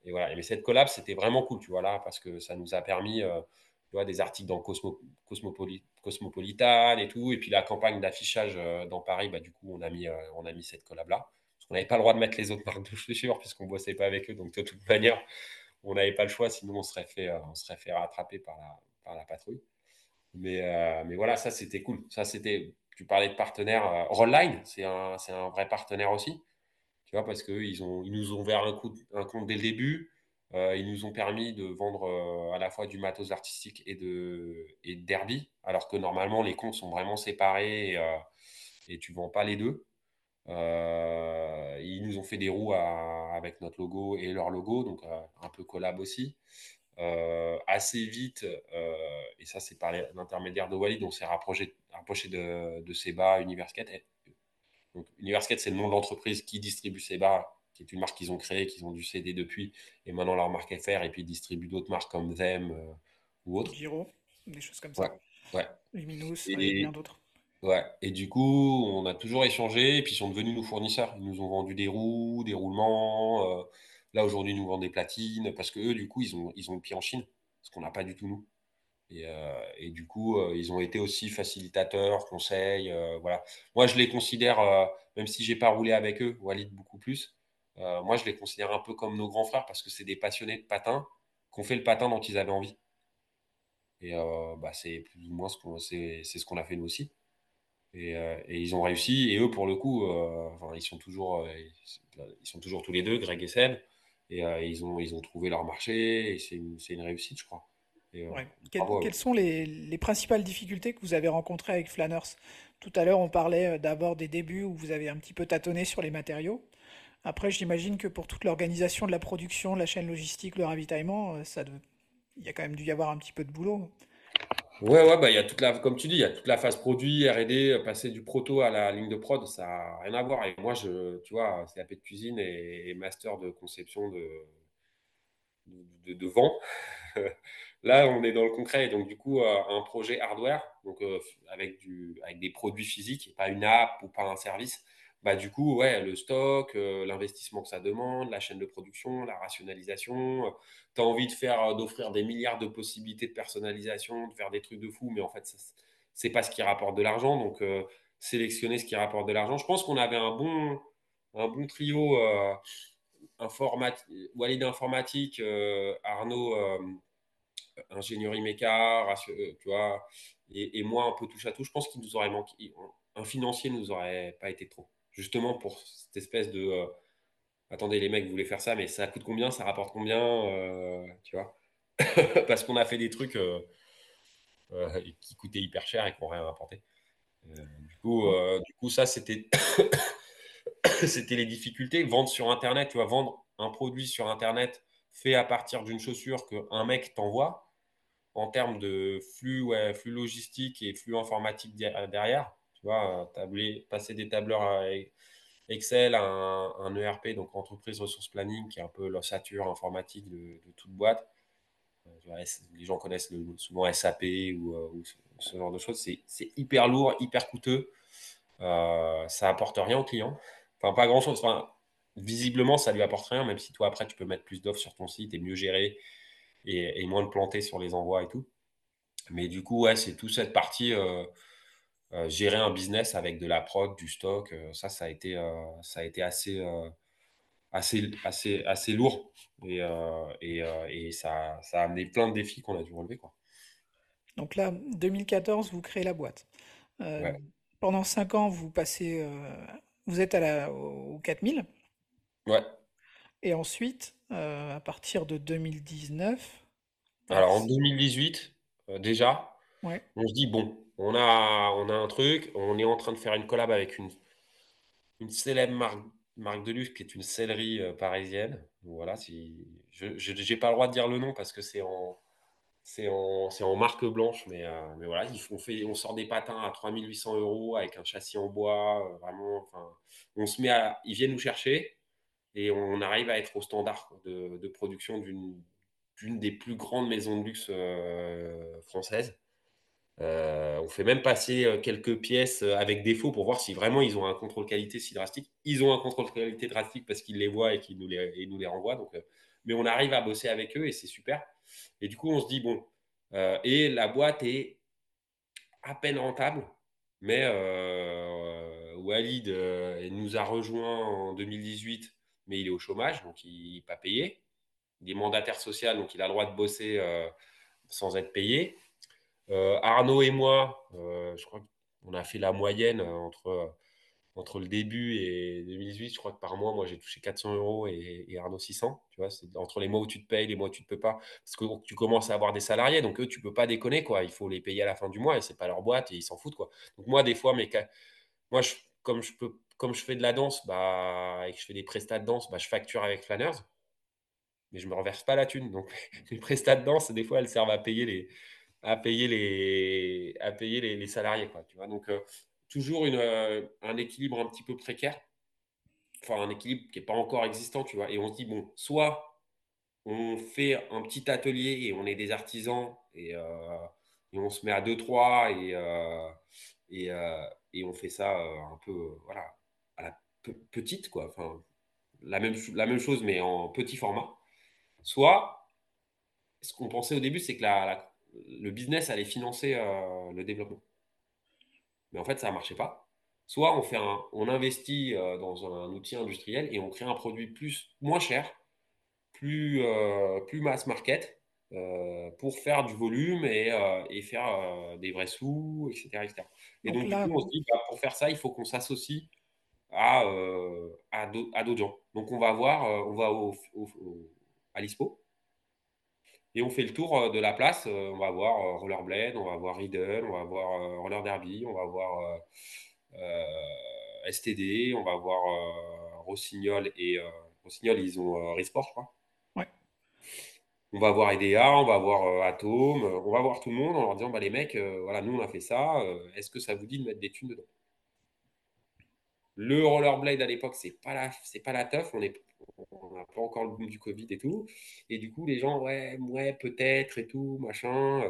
et, voilà. Mais cette collab, c'était vraiment cool, tu vois, là, parce que ça nous a permis des articles dans Cosmo, Cosmopolitan et tout. Et puis la campagne d'affichage euh, dans Paris, bah, du coup, on a mis, euh, on a mis cette collab-là. Parce qu'on n'avait pas le droit de mettre les autres marques de chaussures puisqu'on ne bossait pas avec eux. Donc, de toute manière, on n'avait pas le choix, sinon on serait fait, euh, on serait fait rattraper par la, par la patrouille. Mais, mais voilà, ça, c'était cool. Ça, c'était, tu parlais de partenaire. Rollline, c'est un, un vrai partenaire aussi. Tu vois, parce qu'ils ils nous ont ouvert un, coup, un compte dès le début. Euh, ils nous ont permis de vendre euh, à la fois du matos artistique et de, et derby, alors que normalement les comptes sont vraiment séparés et, euh, et tu vends pas les deux. ils nous ont fait des roues avec notre logo et leur logo, donc un peu collab aussi. assez vite, et ça c'est par l'intermédiaire de Walid, on s'est rapproché, rapproché de, de Seba Universkate. Donc Universkate c'est le nom de l'entreprise qui distribue Seba qui est une marque qu'ils ont créée, qu'ils ont dû céder depuis, et maintenant leur marque FR, et puis ils distribuent d'autres marques comme Them euh, ou autres. Giro, des choses comme ça. Ouais. Luminous, et, et bien d'autres. Ouais, et du coup, on a toujours échangé, et puis ils sont devenus nos fournisseurs. Ils nous ont vendu des roues, des roulements. Euh, là, aujourd'hui, ils nous vendent des platines, parce que eux, du coup, ils ont, ils ont le pied en Chine, ce qu'on n'a pas du tout nous. Et, euh, et, du coup, ils ont été aussi facilitateurs, conseils. voilà. Moi, je les considère, même si j'ai pas roulé avec eux, Walid beaucoup plus, euh, moi, je les considère un peu comme nos grands frères parce que c'est des passionnés de patin qui ont fait le patin dont ils avaient envie. Et euh, bah, c'est plus ou moins ce qu'on, c'est, ce qu'on a fait nous aussi. Et, euh, et, ils ont réussi. Et eux, pour le coup, enfin, ils, sont toujours, ils sont toujours tous les deux, Greg et Seb. Et ils, ont, ils ont trouvé leur marché. Et c'est une, c'est une réussite, je crois. quelles sont les, les, principales difficultés que vous avez rencontrées avec Flanners? Tout à l'heure, on parlait d'abord des débuts où vous avez un petit peu tâtonné sur les matériaux. Après, j'imagine que pour toute l'organisation de la production, la chaîne logistique, le ravitaillement, euh, ça il y a quand même dû y avoir un petit peu de boulot. Ouais, ouais, bah, il y a toute la, comme tu dis, il y a toute la phase produit, R&D, passer du proto à la ligne de prod, ça n'a rien à voir. Et moi, je, tu vois, c'est CAP de cuisine et, master de conception de, de, vent. Là, on est dans le concret. Donc, du coup, euh, un projet hardware, donc euh, avec, du, avec des produits physiques, pas une app ou pas un service bah, du coup, ouais, le stock, euh, l'investissement que ça demande, la chaîne de production, la rationalisation. Euh, tu as envie de faire, euh, d'offrir des milliards de possibilités de personnalisation, de faire des trucs de fou, mais en fait, c'est pas ce qui rapporte de l'argent. Donc, sélectionner ce qui rapporte de l'argent. Je pense qu'on avait un bon, un bon trio Walid informatique, Arnaud ingénierie méca, tu vois, et, moi un peu touche à tout. Je pense qu'il nous aurait manqué. Un financier nous aurait pas été trop justement pour cette espèce de euh, attendez les mecs voulez faire ça mais ça coûte combien ça rapporte combien euh, tu vois? Parce qu'on a fait des trucs euh, qui coûtaient hyper cher et qui n'ont rien rapporté. Du coup ça c'était c'était les difficultés. Vendre sur internet tu vois vendre un produit sur internet fait à partir d'une chaussure qu'un mec t'envoie, en termes de flux, flux logistique et flux informatique derrière, tu vois, passer des tableurs Excel à un, ERP, donc entreprise ressources planning, qui est un peu l'ossature informatique de, toute boîte. Euh, les gens connaissent souvent SAP ou, ou, ce genre de choses. C'est hyper lourd, hyper coûteux. Euh, ça apporte rien au client. Enfin, pas grand chose. Enfin, visiblement, ça lui apporte rien, même si toi, après, tu peux mettre plus d'offres sur ton site et mieux gérer et, moins de planter sur les envois et tout. Mais du coup, ouais, c'est toute cette partie euh, euh, gérer un business avec de la prod, du stock. ça, ça a été, ça a été assez, assez, assez, assez lourd et, et, et ça, ça, a amené plein de défis qu'on a dû relever. Quoi. Donc là, 2014, vous créez la boîte. Ouais. Pendant 5 ans, vous passez, vous êtes à la, au 4000. Ouais. Et ensuite, à partir de 2019. Alors en 2018, déjà, on se dit bon, on a, un truc, on est en train de faire une collab avec une, célèbre marque, de luxe qui est une sellerie parisienne. voilà, si, je n'ai pas le droit de dire le nom parce que c'est en, c'est en, marque blanche, mais, euh, on, sort des patins à 3800 euros avec un châssis en bois. Euh, vraiment, on se met à, ils viennent nous chercher et on arrive à être au standard de, production d'une des plus grandes maisons de luxe euh, françaises. On fait même passer quelques pièces avec défaut pour voir si vraiment ils ont un contrôle qualité si drastique. Ils ont un contrôle qualité drastique parce qu'ils les voient et qu'ils nous les, renvoient. Donc, mais on arrive à bosser avec eux et c'est super. Et du coup, on se dit, bon, euh, et la boîte est à peine rentable, mais euh, Walid euh, nous a rejoint en 2018, mais il est au chômage, donc il n'est pas payé. Il est mandataire social, donc il a le droit de bosser sans être payé. Arnaud et moi, je crois qu'on a fait la moyenne entre entre le début et 2018, je crois que par mois, moi, j'ai touché 400 euros et, Arnaud 600. Tu vois, c'est entre les mois où tu te payes, les mois où tu ne peux pas. Parce que tu commences à avoir des salariés, donc eux, tu ne peux pas déconner, quoi. Il faut les payer à la fin du mois et c'est pas leur boîte et ils s'en foutent, quoi. Donc moi, des fois, mais moi, comme je peux, comme je fais de la danse, bah, et que je fais des prestats de danse, bah, je facture avec Flanners, mais je me reverse pas la thune. Donc les prestats de danse, des fois, elles servent à payer les, à payer les, à payer les, salariés, quoi. Tu vois, donc euh, toujours une, euh, un équilibre un petit peu précaire. Enfin, un équilibre qui n'est pas encore existant, tu vois. Et on se dit, bon, soit on fait un petit atelier et on est des artisans et, euh, et on se met à 2-3 et, et, et, on fait ça un peu, voilà, la petite, quoi. Enfin, la même, la même chose, mais en petit format. Soit, ce qu'on pensait au début, c'est que la, le business allait financer le développement. Mais en fait, ça ne marchait pas. Soit on, fait un, on investit euh, dans un, outil industriel et on crée un produit plus, moins cher, plus, euh, plus mass market, euh, pour faire du volume et, et faire des vrais sous, etc. Et donc, du coup, on se dit, bah, pour faire ça, il faut qu'on s'associe à, à d'autres gens. Donc, on va voir, on va au, à l'ISPO et on fait le tour euh, de la place. Euh, on va voir euh, Rollerblade, on va voir Riddle, on va voir Roller Derby, on va voir STD, on va voir Rossignol et Rossignol, ils ont Resport, je crois. Ouais. On va voir EDA, on va voir Atom, on va voir tout le monde en leur disant bah, les mecs, voilà, nous on a fait ça, est-ce que ça vous dit de mettre des thunes dedans? Le rollerblade à l'époque, c'est pas la, c'est pas la teuf. On on n'a pas encore le boom du Covid et tout. Et du coup, les gens, ouais, ouais, peut-être et tout, machin.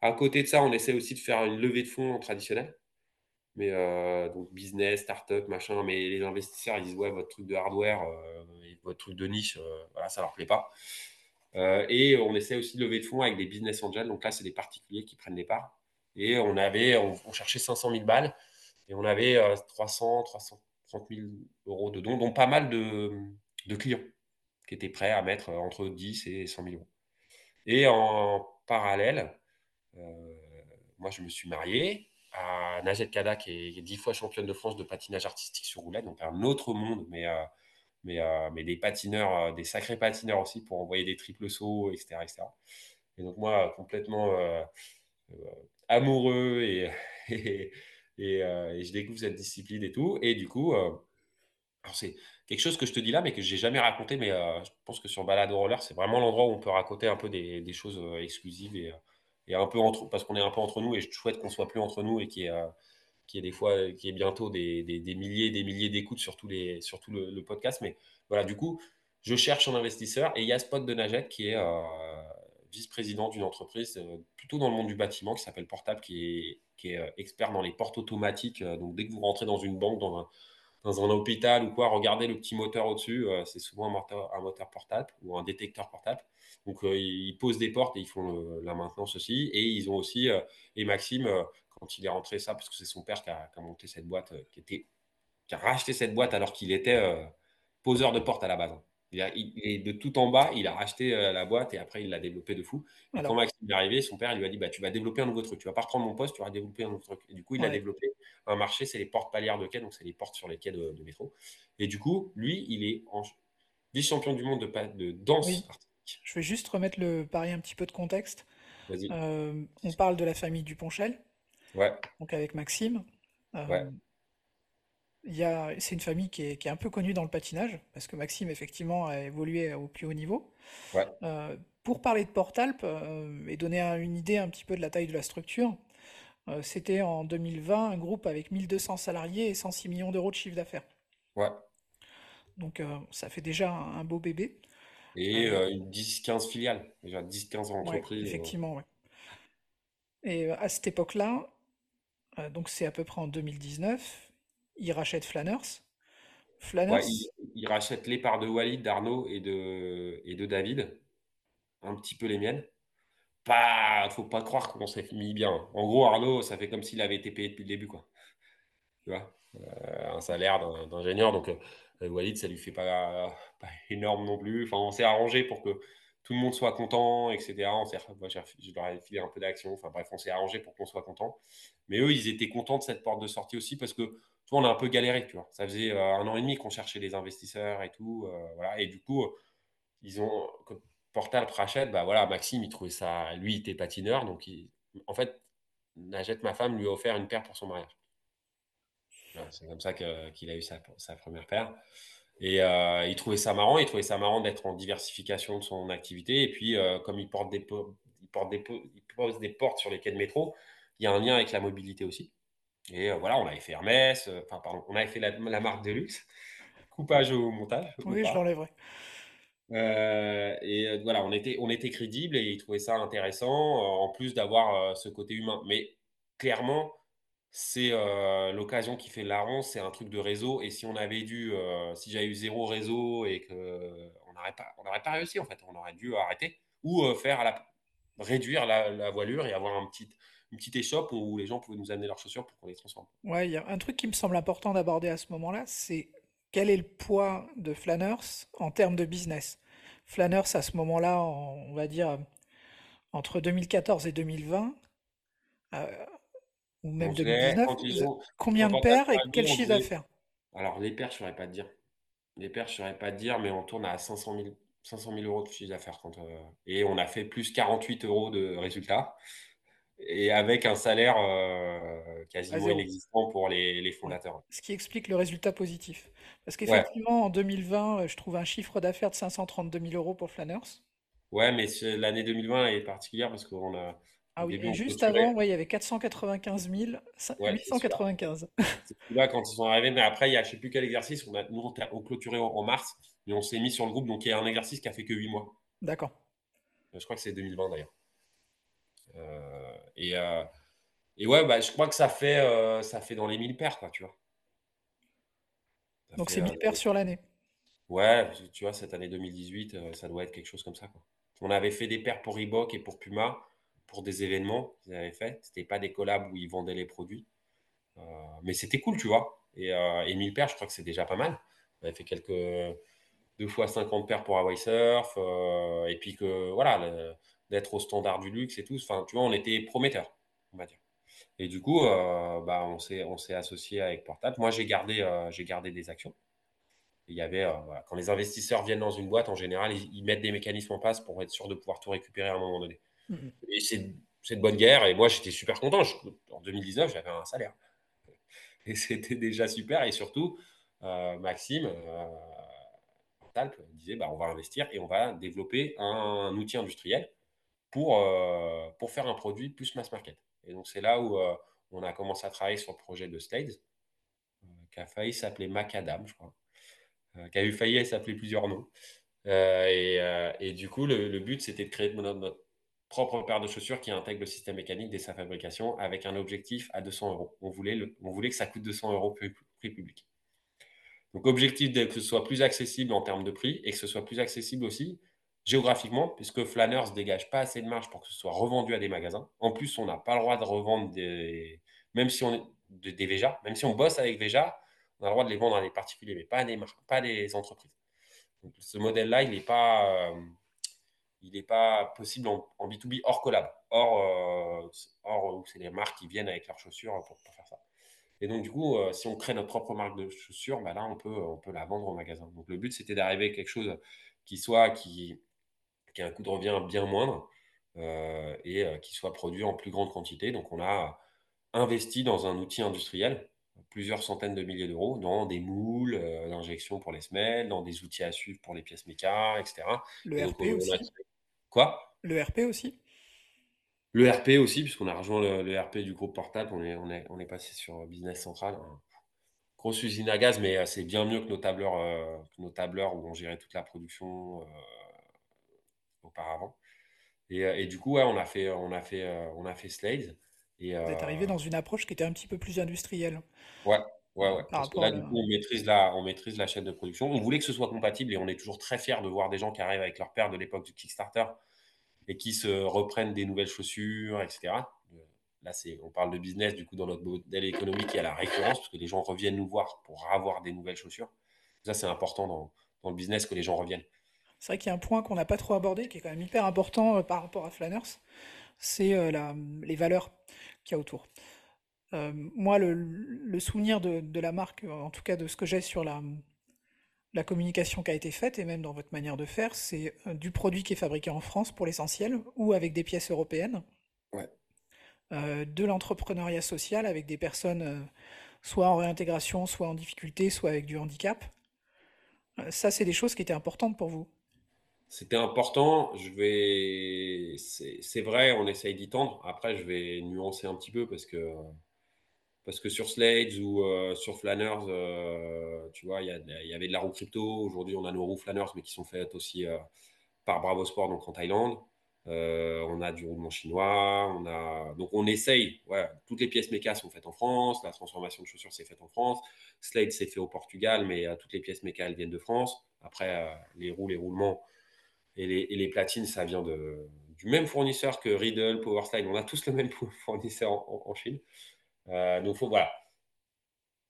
À côté de ça, on essaie aussi de faire une levée de fonds traditionnelle. Mais euh, donc business, start-up, machin. Mais les investisseurs, ils disent, ouais, votre truc de hardware, euh, votre truc de niche, euh, voilà, ça leur plaît pas. et on essaie aussi de lever de fonds avec des business angels. Donc là, c'est des particuliers qui prennent des parts. Et on avait, on, cherchait 500 000 balles. Et on avait 300, 330 000 euros de dons, dont pas mal de, clients qui étaient prêts à mettre entre 10 et 100 000 euros. Et en parallèle, euh, moi, je me suis marié à Najed Kada, qui est dix fois championne de France de patinage artistique sur roulette, donc un autre monde, mais, euh, mais, euh, mais des patineurs, des sacrés patineurs aussi pour envoyer des triples sauts, etc. etc. Et donc, moi, complètement amoureux et, et, je découvre cette discipline et tout. Et du coup, alors c'est quelque chose que je te dis là, mais que j'ai jamais raconté. Mais je pense que sur Balade Roller, c'est vraiment l'endroit où on peut raconter un peu des, choses exclusives et, un peu entre, parce qu'on est un peu entre nous et je souhaite qu'on soit plus entre nous et qu'il y ait, des fois, qui est bientôt des, des, des milliers, des milliers d'écoutes sur, les, sur tout le, podcast. Mais voilà, du coup, je cherche un investisseur et il y a Spot de Najette qui est vice-président d'une entreprise plutôt dans le monde du bâtiment qui s'appelle Portable, qui est, est expert dans les portes automatiques. donc, dès que vous rentrez dans une banque, dans un, hôpital ou quoi, regardez le petit moteur au-dessus. Euh, c'est souvent un moteur, portable ou un détecteur portable. Donc, euh, ils posent des portes et ils font la maintenance aussi. Et ils ont aussi, euh, et Maxime, quand il est rentré ça, parce que c'est son père qui a, monté cette boîte, qui, était, a racheté cette boîte alors qu'il était poseur de porte à la base. Il, est de tout en bas, il a racheté euh, la boîte et après il l'a développé de fou. Et quand Maxime est arrivé, son père lui a dit bah, Tu vas développer un nouveau truc, tu vas pas reprendre mon poste, tu vas développer un nouveau truc. Et du coup, il a développé un marché, c'est les portes palières de quai, donc c'est les portes sur les quais de, métro. Et du coup, lui, il est vice-champion du monde de, de danse artistique. Je vais juste remettre le pari un petit peu de contexte. Euh, on parle de la famille Duponchel, ouais. donc avec Maxime. Euh, ouais c'est une famille qui est, un peu connue dans le patinage, parce que Maxime, effectivement, a évolué au plus haut niveau. Euh, pour parler de Portalp euh, et donner une idée un petit peu de la taille de la structure, euh, c'était en 2020 un groupe avec 1200 salariés et 106 millions d'euros de chiffre d'affaires. Ouais. Donc ça fait déjà un, beau bébé. Et une 10-15 filiales, déjà 10-15 entreprises. effectivement, ouais. Et à cette époque-là, donc c'est à peu près en 2019, il rachète Flanners. Flanners. il, rachète les parts de Walid, d'Arnaud et de, et de David. Un petit peu les miennes. Pas, faut pas croire qu'on s'est mis bien. En gros, Arnaud, ça fait comme s'il avait été payé depuis le début, quoi. Tu vois, euh, un salaire d'ingénieur. Donc, euh, Walid, ça lui fait pas, pas énorme non plus. Enfin, on s'est arrangé pour que tout le monde soit content, etc. On je leur ai filé un peu d'action. Enfin bref, on s'est arrangé pour qu'on soit content. Mais eux, ils étaient contents de cette porte de sortie aussi parce que on a un peu galéré, tu vois. Ça faisait euh, un an et demi qu'on cherchait des investisseurs et tout. Euh. Et du coup, ils ont, quand Portal rachète, bah voilà, Maxime, il trouvait ça, lui, il était patineur. Donc, en fait, Najette, ma femme, lui a offert une paire pour son mariage. c'est comme ça qu'il a eu sa, première paire. Et euh, il trouvait ça marrant, il trouvait ça marrant d'être en diversification de son activité. Et puis, comme il porte, des, il, porte des, il pose des portes sur les quais de métro, il y a un lien avec la mobilité aussi. Et euh, voilà, on avait fait Hermès, euh, enfin, pardon, on avait fait la, marque de luxe. Coupage au montage. Oui, je l'enlèverai. Euh, et voilà, on était, on était crédible et ils trouvaient ça intéressant, en plus d'avoir ce côté humain. Mais clairement, c'est l'occasion qui fait la larron, c'est un truc de réseau. Et si on avait dû, si j'avais eu zéro réseau et qu'on n'aurait pas, on n'aurait pas réussi en fait, on aurait dû arrêter ou faire la, réduire la, la, voilure et avoir un petit, une petite échoppe où les gens pouvaient nous amener leurs chaussures pour qu'on les transforme. Ouais, il y a un truc qui me semble important d'aborder à ce moment-là, c'est quel est le poids de Flanners en termes de business? Flanners, à ce moment-là, on va dire entre 2014 et 2020, euh, ou même 2019, combien de paires et quel chiffre d'affaires? Alors, les paires, je ne saurais pas te dire. Les paires, je ne saurais pas te dire, mais on tourne à 500 000, 500 000 euros de chiffre d'affaires. Euh, et on a fait plus 48 euros de résultats et avec un salaire euh, quasiment inexistant pour les, fondateurs. Ce qui explique le résultat positif. Parce qu'effectivement, en 2020, euh, je trouve un chiffre d'affaires de 532 000 euros pour Flanners. Ouais, mais l'année 2020 est particulière parce qu'on a. Ah oui, juste avant, ouais, il y avait 495 000, 895. C'est là quand ils sont arrivés, mais après, il y a je ne sais plus quel exercice. On a, nous, on, clôturé en, mars, mais on s'est mis sur le groupe, donc il y a un exercice qui a fait que 8 mois. D'accord. Je crois que c'est 2020 d'ailleurs. Euh, et, euh, et ouais, bah, je crois que ça fait, euh, ça fait dans les 1000 paires, quoi, tu vois. Donc c'est 1000 paires sur l'année. Ouais, tu vois, cette année 2018, ça doit être quelque chose comme ça. Quoi. On avait fait des paires pour Reebok et pour Puma, pour des événements qu'ils avaient fait. C'était pas des collabs où ils vendaient les produits. mais c'était cool, tu vois. Et, et 1000 paires, je crois que c'est déjà pas mal. On avait fait quelques deux fois 50 paires pour Hawaii Surf. et puis que, voilà, d'être au standard du luxe et tout. Enfin, tu vois, on était prometteur, on va dire. Et du coup, euh, bah, on s'est on s'est associé avec Portable. Moi, j'ai gardé euh, j'ai gardé des actions. il y avait euh, quand les investisseurs viennent dans une boîte, en général, ils, mettent des mécanismes en place pour être sûr de pouvoir tout récupérer à un moment donné. Mm-hmm. Et c'est de bonne guerre. Et moi, j'étais super content. en 2019, j'avais un salaire. Et c'était déjà super. Et surtout, Maxime, Portal disait bah, on va investir et on va développer un, outil industriel pour, pour faire un produit plus mass market. Et donc, c'est là où on a commencé à travailler sur le projet de Slades, qui a failli s'appeler Macadam, je crois, qui a eu failli s'appeler plusieurs noms. Et, du coup, le, but, c'était de créer notre, propre paire de chaussures qui intègre le système mécanique dès sa fabrication avec un objectif à 200 euros. On voulait, on voulait que ça coûte 200 euros prix, prix public. Donc, objectif que ce soit plus accessible en termes de prix et que ce soit plus accessible aussi géographiquement, puisque Flanners ne dégage pas assez de marge pour que ce soit revendu à des magasins. En plus, on n'a pas le droit de revendre des. Même si on est des Veja, même si on bosse avec Veja, on a le droit de les vendre à des particuliers, mais pas à des, pas des entreprises. Ce modèle-là, il n'est pas. Euh, pas possible en, B2B hors collab, hors, euh, hors où c'est les marques qui viennent avec leurs chaussures pour, pour faire ça. Et donc, du coup, euh, si on crée notre propre marque de chaussures, bah là, on peut, on peut la vendre au magasin. Donc, le but, c'était d'arriver à quelque chose qui soit, qui, qui a un coût de revient bien moindre euh, et euh, qui soit produit en plus grande quantité. Donc, on a investi dans un outil industriel, plusieurs centaines de milliers d'euros, dans des moules d'injection pour les semelles, dans des outils à suivre pour les pièces méca, etc. Le RP aussi. Quoi? Le RP aussi le RP aussi, puisqu'on a rejoint le, RP du groupe Portable, on est, on est, on est passé sur Business Central. Grosse usine à gaz, mais euh, c'est bien mieux que nos tableurs, euh, nos tableurs où on gérait toute la production euh, auparavant. Et, du coup, on a fait, on a fait, on a fait. Et, Vous êtes arrivé dans une approche qui était un petit peu plus industrielle. Ouais, ouais, ouais. Parce que là, du coup, on maîtrise, la, on maîtrise la chaîne de production. On voulait que ce soit compatible et on est toujours très fiers de voir des gens qui arrivent avec leur père de l'époque du Kickstarter et qui se reprennent des nouvelles chaussures, etc. Là, on parle de business, du coup, dans notre modèle économique, il y a la récurrence, parce que les gens reviennent nous voir pour avoir des nouvelles chaussures. Ça, c'est important dans, dans, le business que les gens reviennent. C'est vrai qu'il y a un point qu'on n'a pas trop abordé, qui est quand même hyper important euh, par rapport à Flanners, c'est euh, les valeurs qu'il y a autour. Euh, moi, le, le souvenir de, de, la marque, en tout cas de ce que j'ai sur la, la communication qui a été faite, et même dans votre manière de faire, c'est du produit qui est fabriqué en France pour l'essentiel, ou avec des pièces européennes. Euh, de l'entrepreneuriat social avec des personnes euh, soit en réintégration, soit en difficulté, soit avec du handicap. ça, c'est des choses qui étaient importantes pour vous. C'était important. Je vais, c'est vrai, on essaye d'y tendre. Après, je vais nuancer un petit peu parce que parce que sur Slades ou euh, sur Flanners, euh, tu vois, il y, avait de la roue crypto. Aujourd'hui, on a nos roues Flanners, mais qui sont faites aussi euh, par Bravo Sport, donc en Thaïlande. on a du roulement chinois. On a... Donc, on essaye. toutes les pièces méca sont faites en France. La transformation de chaussures, c'est faite en France. Slade, c'est fait au Portugal, mais toutes les pièces méca, elles viennent de France. Après, les roues, les roulements et les, platines, ça vient de, du même fournisseur que Riddle, Powerslide. On a tous le même fournisseur en Chine. Euh, donc, voilà.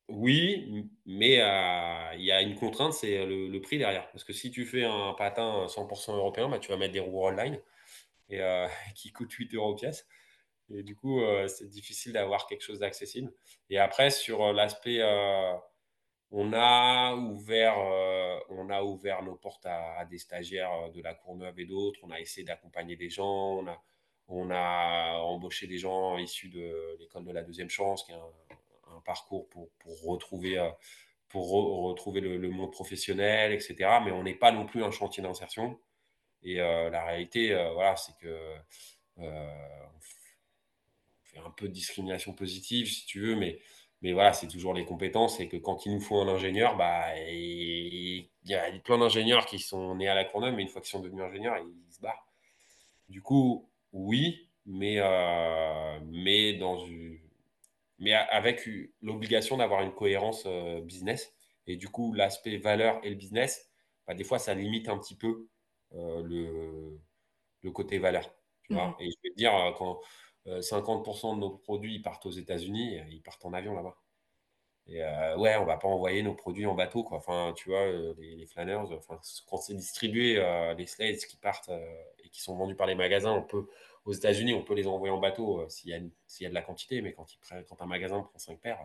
Oui, mais euh, il y a une contrainte, c'est le, prix derrière. Parce que si tu fais un patin 100% européen, bah, tu vas mettre des roues online et, euh, qui coûtent 8 euros pièce. Et du coup, c'est difficile d'avoir quelque chose d'accessible. Et après, sur l'aspect, on, a ouvert, on a ouvert nos portes à, des stagiaires de la Courneuve et d'autres. On a essayé d'accompagner des gens. On a, on a embauché des gens issus de l'école de la deuxième chance, qui est un, parcours pour, retrouver, pour retrouver euh, le, monde professionnel, etc. Mais on n'est pas non plus un chantier d'insertion. Et euh, la réalité, euh, voilà, c'est que on fait un peu de discrimination positive, si tu veux, mais, mais voilà, c'est toujours les compétences. Et que quand il nous faut un ingénieur, bah, il y a plein d'ingénieurs qui sont nés à la Courneuve, mais une fois qu'ils sont devenus ingénieurs, ils se barrent. Du coup, oui, mais, euh, mais, dans une, mais avec l'obligation d'avoir une cohérence euh, business. Et du coup, l'aspect valeur et le business, bah, des fois, ça limite un petit peu euh, le, le, côté valeur. Tu vois mmh. et je vais te dire, quand 50% de nos produits partent aux États-Unis, ils partent en avion là-bas. Et euh, ouais, on va pas envoyer nos produits en bateau, quoi. Enfin, tu vois, euh, les, flanners, enfin, quand c'est distribué, euh, les slades qui partent et qui sont vendus par les magasins, on peut, aux États-Unis, on peut les envoyer en bateau s'il y, a de la quantité, mais quand, un magasin prend 5 paires,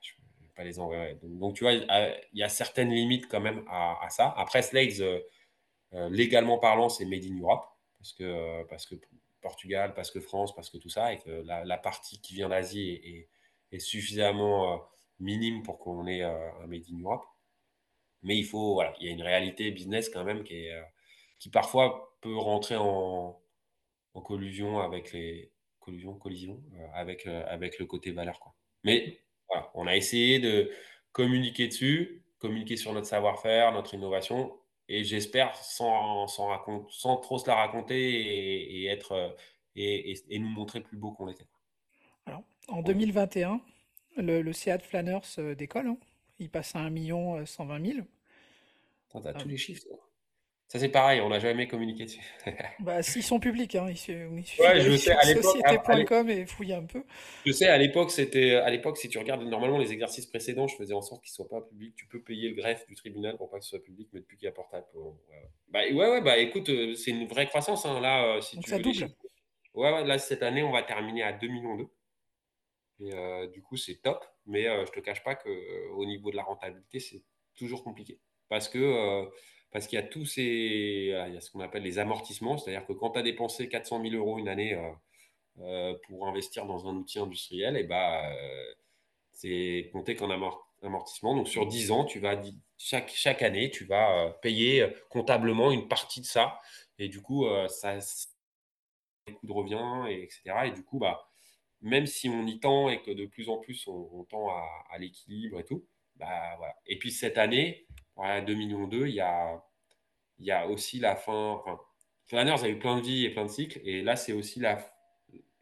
je ne vais pas les envoyer. Donc, tu vois, il y a certaines limites quand même à, ça. Après, slades, légalement parlant, c'est made in Europe, parce que, parce que Portugal, parce que France, parce que tout ça, et que la, partie qui vient d'Asie est, est, suffisamment minime pour qu'on ait euh, un Made in Europe. Mais il faut, voilà, il y a une réalité business quand même qui, est, qui parfois peut rentrer en, collusion avec les collusion, collision avec, avec le côté valeur. Mais voilà, on a essayé de communiquer dessus, communiquer sur notre savoir-faire, notre innovation, et j'espère sans, sans, sans, trop se la raconter et, être et, et, nous montrer plus beau qu'on l'était. Alors, en 2021, le, le Seat Flanners euh, décolle. Hein. Il passe à 1 million 120 000. Tu as tous les chiffres. Ça, c'est pareil, on n'a jamais communiqué dessus. bah, s'ils sont publics, hein, il suffit ouais, je sais, à société.com et fouiller un peu. Je sais, à l'époque, c'était, à l'époque, si tu regardes normalement les exercices précédents, je faisais en sorte qu'ils ne soient pas publics. Tu peux payer le greffe du tribunal pour pas que ce soit public, mais depuis qu'il y a portable. Bah, ouais, ouais, bah, écoute, euh, c'est une vraie croissance, hein, là, euh, si Donc tu ça double. Ouais, ouais, là, cette année, on va terminer à 2 millions. Et euh, du coup, c'est top, mais je je te cache pas qu'au niveau de la rentabilité, c'est toujours compliqué. Parce que parce qu'il y a tous ces, il y a ce qu'on appelle les amortissements, c'est-à-dire que quand tu as dépensé 400 000 euros une année euh, euh, pour investir dans un outil industriel, et eh bah, ben, euh, c'est compté qu'en amortissement. Donc sur 10 ans, tu vas chaque, chaque année, tu vas payer comptablement une partie de ça, et du coup, ça des coûts de revient, et etc. Et du coup, bah, même si on y tend et que de plus en plus on, tend à, à l'équilibre et tout, bah, voilà. Et puis cette année, 2 millions 2, il y a, y a aussi la fin. Enfin, Flanners a eu plein de vie et plein de cycles. Et là, c'est aussi la,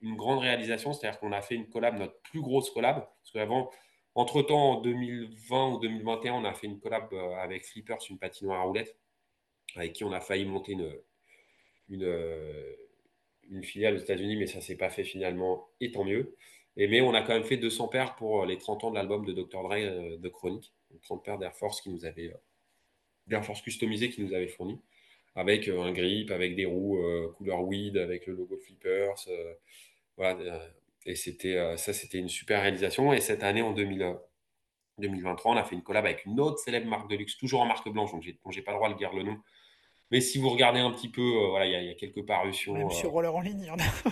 une grande réalisation. C'est-à-dire qu'on a fait une collab, notre plus grosse collab. Parce qu'avant, entre-temps, en 2020 ou 2021, on a fait une collab euh, avec Flippers, une patinoire à roulettes, avec qui on a failli monter une, une, euh, une filiale aux États-Unis, mais ça ne s'est pas fait finalement, et tant mieux. Et, mais on a quand même fait 200 paires pour les 30 ans de l'album de Dr. Dre euh, de Chronique. 30 paires d'Air Force qui nous avait Air Force customisé qui nous avait fourni, avec euh, un grip, avec des roues euh, couleur weed, avec le logo Flippers. Euh, voilà, et c'était ça, c'était une super réalisation. Et cette année, en 2023, on a fait une collab avec une autre célèbre marque de luxe, toujours en marque blanche, donc j'ai, n'ai pas le droit de dire le nom. Mais si vous regardez un petit peu, voilà, il y, a quelques parutions. Même sur Roller en ligne, il y en a.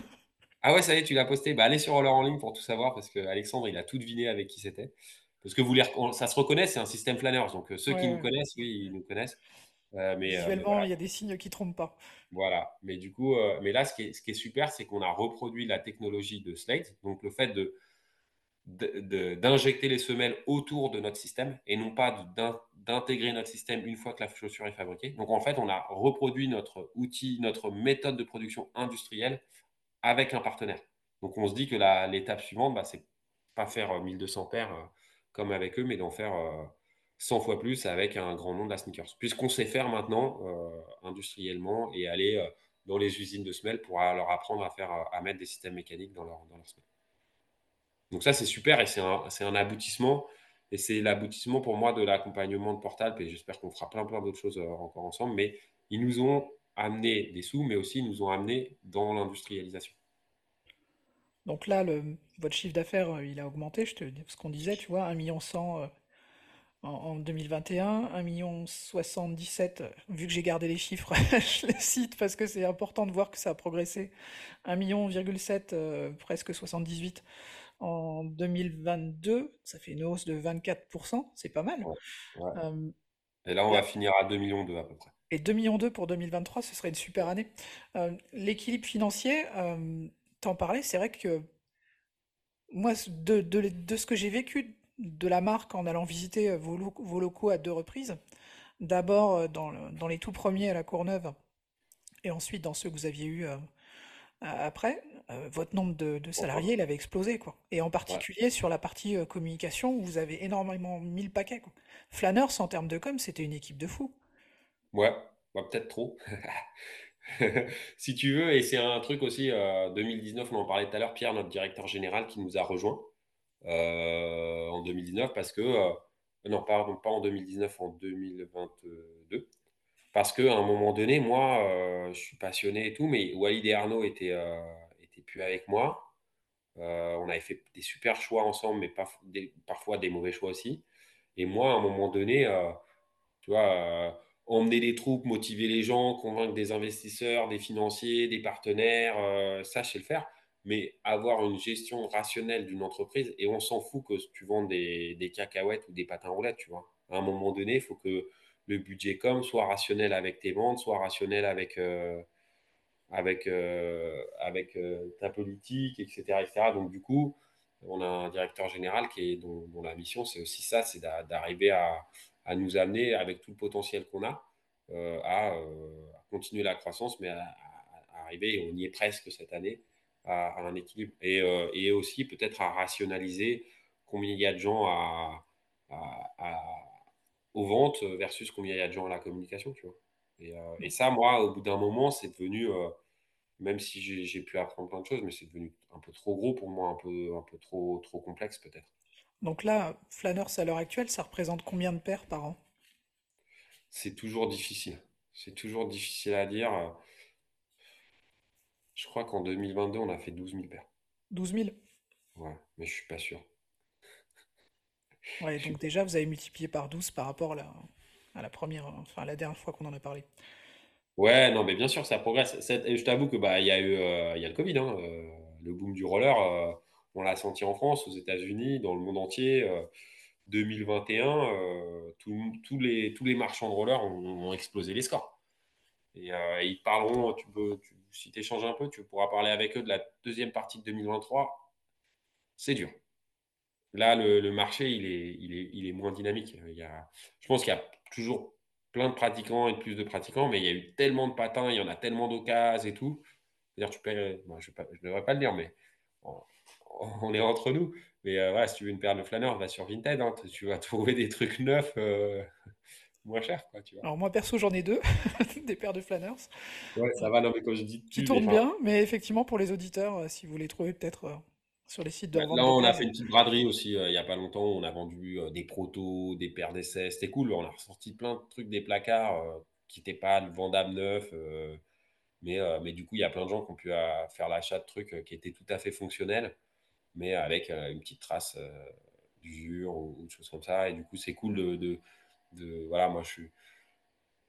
ah ouais, ça y est, tu l'as posté. Bah, allez sur Roller en ligne pour tout savoir, parce que Alexandre, il a tout deviné avec qui c'était. Parce que vous les, ça se reconnaît, c'est un système flâneur. Donc euh, ceux qui nous connaissent, oui, ils nous connaissent. Euh, mais, euh, Visuellement, il y a des signes qui ne trompent pas. Voilà. Mais du coup, mais là, ce qui est, ce qui est super, c'est qu'on a reproduit la technologie de Slate. Donc le fait de d'injecter les semelles autour de notre système et non pas d'intégrer notre système une fois que la chaussure est fabriquée. Donc en fait, on a reproduit notre outil, notre méthode de production industrielle avec un partenaire. Donc on se dit que l'étape suivante, bah, c'est pas faire 1200 paires comme avec eux, mais d'en faire 100 euh, fois plus avec un grand nombre de sneakers. Puisqu'on sait faire maintenant euh, industriellement et aller euh, dans les usines de semelles pour leur apprendre à, faire, à mettre des systèmes mécaniques dans leur semelles. Donc ça, c'est super et c'est un, un, aboutissement. Et c'est l'aboutissement pour moi de l'accompagnement de Portal. Et j'espère qu'on fera plein, plein d'autres choses encore ensemble. Mais ils nous ont amené des sous, mais aussi ils nous ont amené dans l'industrialisation. Donc là, le, votre chiffre d'affaires, euh, il a augmenté, je te, ce qu'on disait, tu vois, 1 million 100 euh, en, en 2021, 1 million 77, euh, vu que j'ai gardé les chiffres, je les cite parce que c'est important de voir que ça a progressé, 1 million 7, presque 78 en 2022, ça fait une hausse de 24%, c'est pas mal. et là, on va finir à 2 millions 2 à peu près. Et 2 millions 2 pour 2023, ce serait une super année. L'équilibre financier, t'en parlais, c'est vrai que moi, de, de, ce que j'ai vécu de la marque en allant visiter euh, vos, vos locaux à deux reprises, d'abord euh, dans, dans, les tout premiers à la Courneuve, et ensuite dans ceux que vous aviez eus euh, après, votre nombre de, salariés, il avait explosé, quoi. Et en particulier sur la partie communication, où vous avez énormément mis le paquet, quoi. Flanners, en termes de com, c'était une équipe de fous. Ouais, peut-être trop. si tu veux, et c'est un truc aussi, 2019, euh, on en parlait tout à l'heure, Pierre, notre directeur général, qui nous a rejoint euh, en 2019, parce que, euh, non, pardon, pas en 2019, en 2022, parce qu'à un moment donné, moi, je suis passionné et tout, mais Walid et Arnaud étaient, plus avec moi. on avait fait des super choix ensemble, mais parfois des mauvais choix aussi. Et moi, à un moment donné, tu vois, emmener des troupes, motiver les gens, convaincre des investisseurs, des financiers, des partenaires, euh, ça, je le faire. Mais avoir une gestion rationnelle d'une entreprise, et on s'en fout que tu vends des, cacahuètes ou des patins roulettes, tu vois. à un moment donné, il faut que le budget com soit rationnel avec tes ventes, soit rationnel avec, euh, avec, euh, euh, ta politique, etc., etc. Donc, du coup, on a un directeur général qui dont, la mission, c'est aussi ça, c'est d'arriver à, à, nous amener, avec tout le potentiel qu'on a, à, à, continuer la croissance, mais à, arriver, et on y est presque cette année, à, un équilibre. Et, et aussi peut-être à rationaliser combien il y a de gens aux ventes versus combien il y a de gens à la communication. Et, et ça, moi, au bout d'un moment, c'est devenu même si j'ai pu apprendre plein de choses, mais c'est devenu un peu trop gros pour moi, un peu, un peu trop, trop complexe peut-être. Donc là, Flanners à l'heure actuelle, ça représente combien de paires par an? C'est toujours difficile. C'est toujours difficile à dire. Je crois qu'en 2022, on a fait 12 000 paires. 12 000 Ouais, mais je suis pas sûr. Ouais, donc déjà, vous avez multiplié par 12 par rapport à la, à la première, enfin à la dernière fois qu'on en a parlé. Ouais, non, mais bien sûr, ça progresse. je t'avoue que bah il y a eu euh, il y a le Covid, hein, euh, le boom du roller, euh, on l'a senti en France, aux États-Unis, dans le monde entier. 2021, tous les, tous les marchands de roller ont, explosé les scores. Et, ils parleront, tu peux, si tu échanges un peu, tu pourras parler avec eux de la deuxième partie de 2023. C'est dur. Là, le, marché, il est, moins dynamique. Il y a, je pense qu'il y a toujours plein de pratiquants et plus de pratiquants, mais il y a eu tellement de patins, il y en a tellement d'occasions et tout. C'est-à-dire, tu peux, je ne devrais pas le dire, mais on, est entre nous. Mais euh, si tu veux une paire de flâneurs, va sur Vinted. Hein, tu vas trouver des trucs neufs euh, moins chers. Quoi, tu vois. Alors, moi, perso, j'en ai deux, des paires de flâneurs. Ouais, ça va. Non, mais quand je dis. Qui tournent bien, mais effectivement, pour les auditeurs, euh, si vous les trouvez peut-être sur les sites de Là, on a fait une petite braderie aussi il n'y a pas longtemps. On a vendu des protos, des paires d'essais. C'était cool. On a ressorti plein de trucs des placards qui n'étaient pas vendables neufs. mais, mais du coup, il y a plein de gens qui ont pu faire l'achat de trucs qui étaient tout à fait fonctionnels, mais avec une petite trace d'usure ou, ou de choses comme ça. Et du coup, c'est cool de, de, Voilà, moi, je suis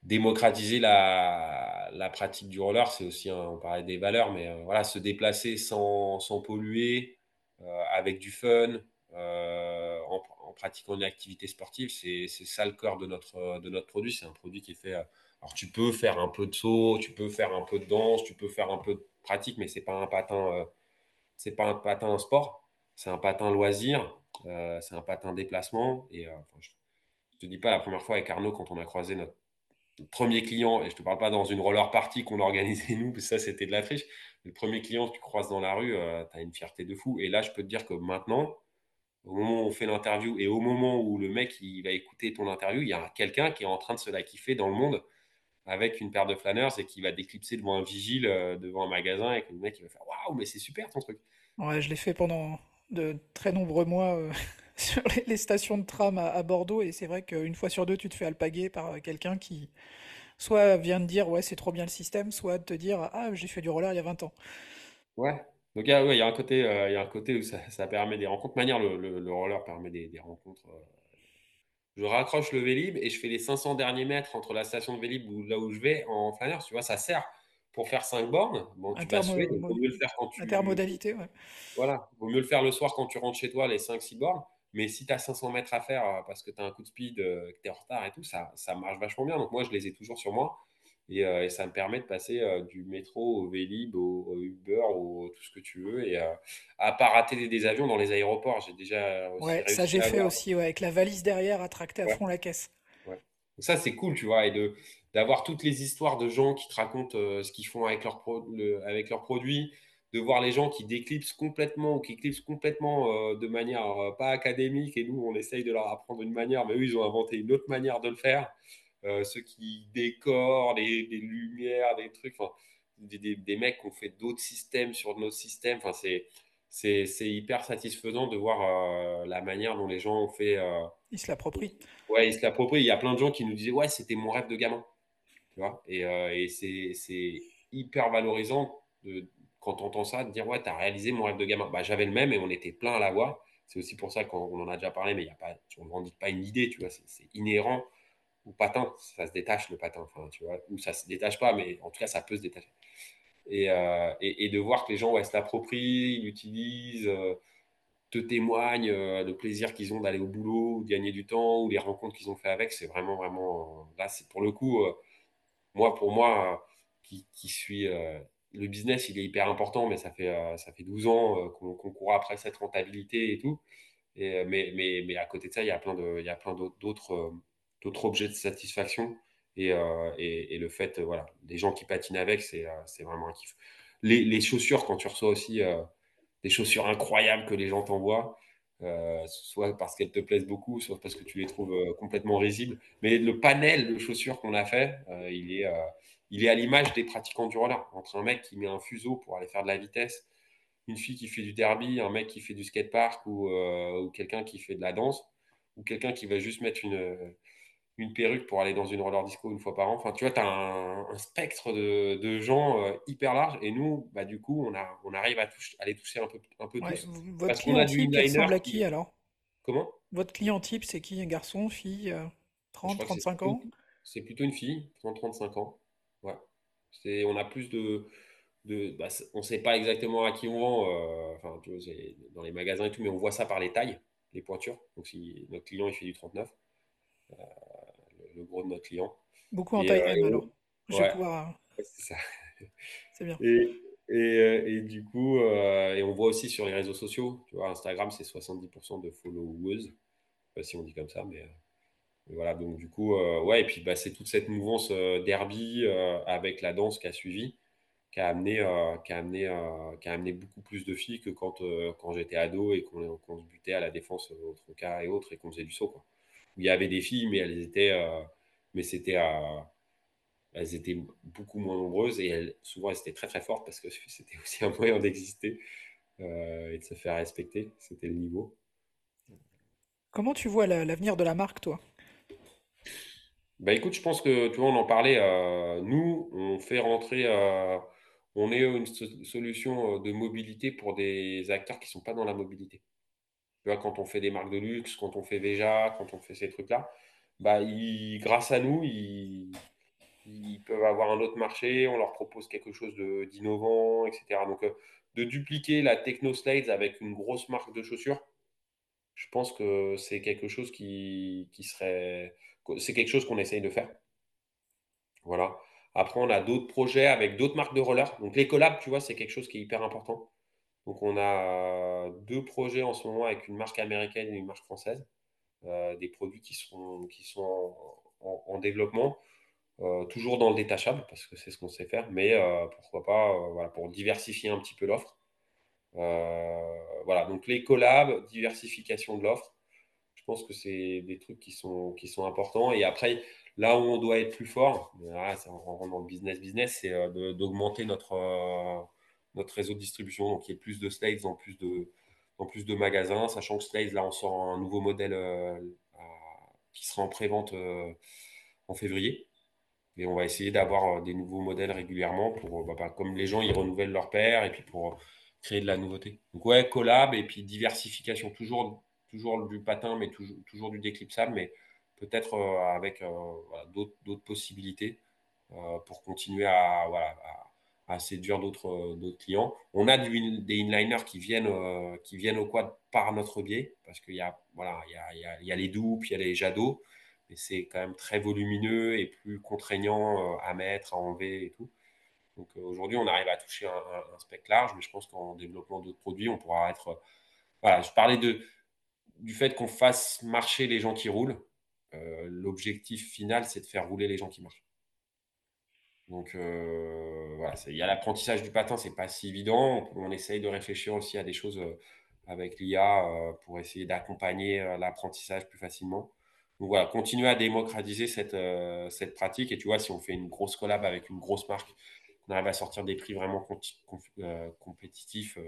démocratiser la, la, pratique du roller, c'est aussi, on parlait des valeurs, mais voilà, se déplacer sans, sans polluer, euh, avec du fun, euh, en, pratiquant une activité sportive. C'est ça le cœur de notre, de notre produit. C'est un produit qui est fait. Euh, alors, tu peux faire un peu de saut, tu peux faire un peu de danse, tu peux faire un peu de pratique, mais c'est pas un patin, c'est pas un patin sport, c'est un patin loisir, c'est un patin déplacement. Et je, te dis pas la première fois avec Arnaud quand on a croisé notre premier client, et je te parle pas dans une roller party qu'on organisait nous, parce que ça c'était de la triche, le premier client que tu croises dans la rue, euh, tu as une fierté de fou. Et là, je peux te dire que maintenant, au moment où on fait l'interview et au moment où le mec il va écouter ton interview, il y a quelqu'un qui est en train de se la kiffer dans le monde avec une paire de flâneurs et qui va déclipser devant un vigile, euh, devant un magasin, et que le mec il va faire Waouh, mais c'est super ton truc. Ouais, je l'ai fait pendant de très nombreux mois euh, sur les, stations de tram à, Bordeaux, et c'est vrai qu'une fois sur deux, tu te fais alpaguer par quelqu'un qui, soit vient de dire ouais c'est trop bien le système, soit de te dire ah j'ai fait du roller il y a 20 ans. Ouais. Donc il y a, ouais, il y a un côté, euh, y a un côté où ça, ça permet des rencontres. De manière, le, le, roller permet des, des rencontres. Je raccroche le Vélib et je fais les 500 derniers mètres entre la station de Vélib ou là où je vais en flâneur. Tu vois, ça sert pour faire 5 bornes. Bon, tu vas il vaut mieux le faire quand tu. Intermodalité, ouais. Voilà, il vaut mieux le faire le soir quand tu rentres chez toi, les 5-6 bornes. Mais si tu as 500 mètres à faire euh, parce que tu as un coup de speed, euh, que tu es en retard et tout, ça, ça marche vachement bien. Donc moi, je les ai toujours sur moi. Et, euh, et ça me permet de passer du métro au Vélib, au, Uber, au tout ce que tu veux. Et à pas rater des, avions dans les aéroports. J'ai déjà aussi Ouais, ça j'ai fait aussi, ouais, avec la valise derrière à tracter à fond la caisse. Ouais. Donc ça, c'est cool, tu vois. Et de, d'avoir toutes les histoires de gens qui te racontent ce qu'ils font avec, leur avec leurs produits de voir les gens qui déclipsent complètement ou qui éclipsent complètement euh, de manière euh, pas académique et nous on essaye de leur apprendre une manière, mais eux ils ont inventé une autre manière de le faire. Euh, ceux qui décorent les, lumières, des trucs, des, des, mecs qui ont fait d'autres systèmes sur nos systèmes. Enfin, c'est, c'est, hyper satisfaisant de voir la manière dont les gens ont fait. ils se l'approprient. Ouais, ils se l'approprient. Il y a plein de gens qui nous disaient Ouais, c'était mon rêve de gamin. Tu vois? Et, et c'est, c'est hyper valorisant de, quand on entend ça, de dire ouais, tu as réalisé mon rêve de gamin. Bah, J'avais le même et on était plein à l'avoir. C'est aussi pour ça qu'on en a déjà parlé, mais y a pas, on ne revendique pas une idée, tu vois, c'est inhérent au patin. Ça se détache le patin, enfin, tu vois, ou ça se détache pas, mais en tout cas, ça peut se détacher. Et, euh, et, de voir que les gens ouais, se l'approprient, l'utilisent. Euh, te témoignent euh, le plaisir qu'ils ont d'aller au boulot, ou de gagner du temps, ou les rencontres qu'ils ont fait avec. C'est vraiment, vraiment. Là, c'est pour le coup, moi, pour moi, qui, suis. le business, il est hyper important, mais ça fait, ça fait 12 ans qu'on qu'on court après cette rentabilité et tout. Mais, mais, mais à côté de ça, il y a plein d'autres, d'autres objets de satisfaction. Et, euh, et, et le fait, voilà, des gens qui patinent avec, c'est euh, vraiment un kiff. Les, les chaussures, quand tu reçois aussi euh, des chaussures incroyables que les gens t'envoient, soit parce qu'elles te plaisent beaucoup, soit parce que tu les trouves complètement risibles. Mais le panel de chaussures qu'on a fait, il est, il est à l'image des pratiquants du roller. Entre un mec qui met un fuseau pour aller faire de la vitesse, une fille qui fait du derby, un mec qui fait du skatepark ou, ou quelqu'un qui fait de la danse, ou quelqu'un qui va juste mettre une, une perruque pour aller dans une roller disco une fois par an. Enfin, tu vois, tu as un, un spectre de, de gens euh, hyper large. Et nous, bah, du coup, on, a, on arrive à, touche- à les toucher un peu, un peu Ouais, tous. votre Parce qu'on client a type, il inliner ressemble à qui qui... alors? Comment? Votre client type, c'est qui? Un garçon, fille, euh, Je 30, crois que c'est 35 plutôt ans? c'est plutôt une fille, 30-35 ans. Ouais. C'est, on a plus de... de bah, on ne sait pas exactement à qui on vend, euh, enfin, tu vois, c'est dans les magasins et tout, mais on voit ça par les tailles, les pointures. Donc, si notre client, il fait du 39, le, gros de notre client. Beaucoup en taille euh, alors. Je vais pouvoir. euh, c'est ça. C'est bien. Et, et, euh, et du coup, euh, et on voit aussi sur les réseaux sociaux, tu vois, Instagram, c'est 70% de followers, je sais pas si on dit comme ça, mais, mais voilà, donc du coup, euh, ouais, et puis bah, c'est toute cette mouvance euh, derby avec la danse qui a suivi, qui a amené, qui a amené, qui a amené beaucoup plus de filles que quand, quand j'étais ado et qu'on se butait à la défense au Tronca et autres et qu'on faisait du saut, quoi. Où il y avait des filles, mais elles étaient, euh, mais c'était à elles étaient beaucoup moins nombreuses et elles, souvent elles étaient très très fortes parce que c'était aussi un moyen d'exister euh, et de se faire respecter. C'était le niveau. Comment tu vois la- l'avenir de la marque, toi? Bah écoute, je pense que tu vois, on en parlait. euh, nous, on fait rentrer, euh, on est une so- solution euh, de mobilité pour des acteurs qui sont pas dans la mobilité. Tu vois, quand on fait des marques de luxe, quand on fait Veja, quand on fait ces trucs-là, bah ils, grâce à nous, ils, peuvent avoir un autre marché, on leur propose quelque chose d'innovant, etc. Donc, euh, de dupliquer la Techno Slides avec une grosse marque de chaussures, je pense que c'est quelque chose qui, qui serait, c'est quelque chose qu'on essaye de faire. Voilà. Après, on a d'autres projets avec d'autres marques de rollers. Donc, les collabs, tu vois, c'est quelque chose qui est hyper important. Donc, on a deux projets en ce moment avec une marque américaine et une marque française. Euh, des produits qui sont, en, en- en développement. Euh, toujours dans le détachable, parce que c'est ce qu'on sait faire, mais euh, pourquoi pas, euh, pour diversifier un petit peu l'offre. Euh, voilà, donc les collabs, diversification de l'offre, je pense que c'est des trucs qui sont, importants. Et après, là où on doit être plus fort, on rentre dans le business business, c'est euh, d'augmenter notre, euh, notre réseau de distribution, donc il y ait plus de Slates dans plus de, plus de magasins, sachant que Slates, là, on sort un nouveau modèle euh, qui sera en pré-vente euh, en février. Et on va essayer d'avoir euh, des nouveaux modèles régulièrement pour, bah, comme les gens, ils renouvellent leur paire et puis pour créer de la nouveauté. Donc ouais, collab et puis diversification, toujours, toujours du patin, mais toujours, toujours du déclipsable, mais peut-être avec d'autres, possibilités pour continuer à, voilà, à, à séduire d'autres, euh, d'autres clients. On a des inliners qui viennent, euh, qui viennent au quad par notre biais, parce qu'il y a, voilà, il y a, il y a, y a les doux, puis il y a les jadots mais c'est quand même très volumineux et plus contraignant euh, à mettre, à enlever et tout. Donc aujourd'hui, on arrive à toucher un, spectre large, mais je pense qu'en développant d'autres produits, on pourra être. Voilà, je parlais de, du fait qu'on fasse marcher les gens qui roulent. L'objectif final, c'est de faire rouler les gens qui marchent. Donc euh, voilà, il y a l'apprentissage du patin, c'est pas si évident. On, essaye de réfléchir aussi à des choses euh, avec l'IA euh, pour essayer d'accompagner l'apprentissage plus facilement. Donc voilà, continuer à démocratiser cette, cette pratique. Et tu vois, si on fait une grosse collab avec une grosse marque, on arrive à sortir des prix vraiment compétitifs,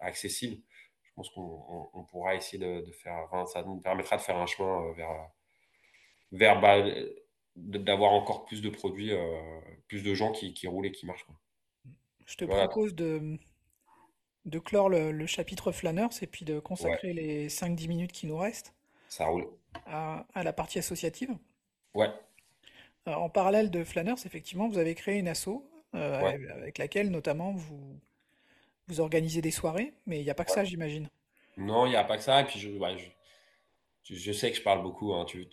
accessibles, je pense qu'on on- on pourra essayer de, faire, ça nous permettra de faire un chemin vers, vers bah, d'avoir encore plus de produits, euh, plus de gens qui, qui roulent et qui marchent, quoi. Je te Voilà, propose de, de clore le, le chapitre flâneurs et puis de ouais, consacrer les cinq dix minutes qui nous restent ça roule. à, à la partie associative. Ouais, Euh, En parallèle de flâneurs, effectivement, vous avez créé une asso euh, ouais, avec avec laquelle notamment vous, vous organisez des soirées, mais il n'y a pas que ouais. ça, j'imagine. Non, il n'y a pas que ça. Et puis, je, ouais, je, je sais que je parle beaucoup. hein. Tu,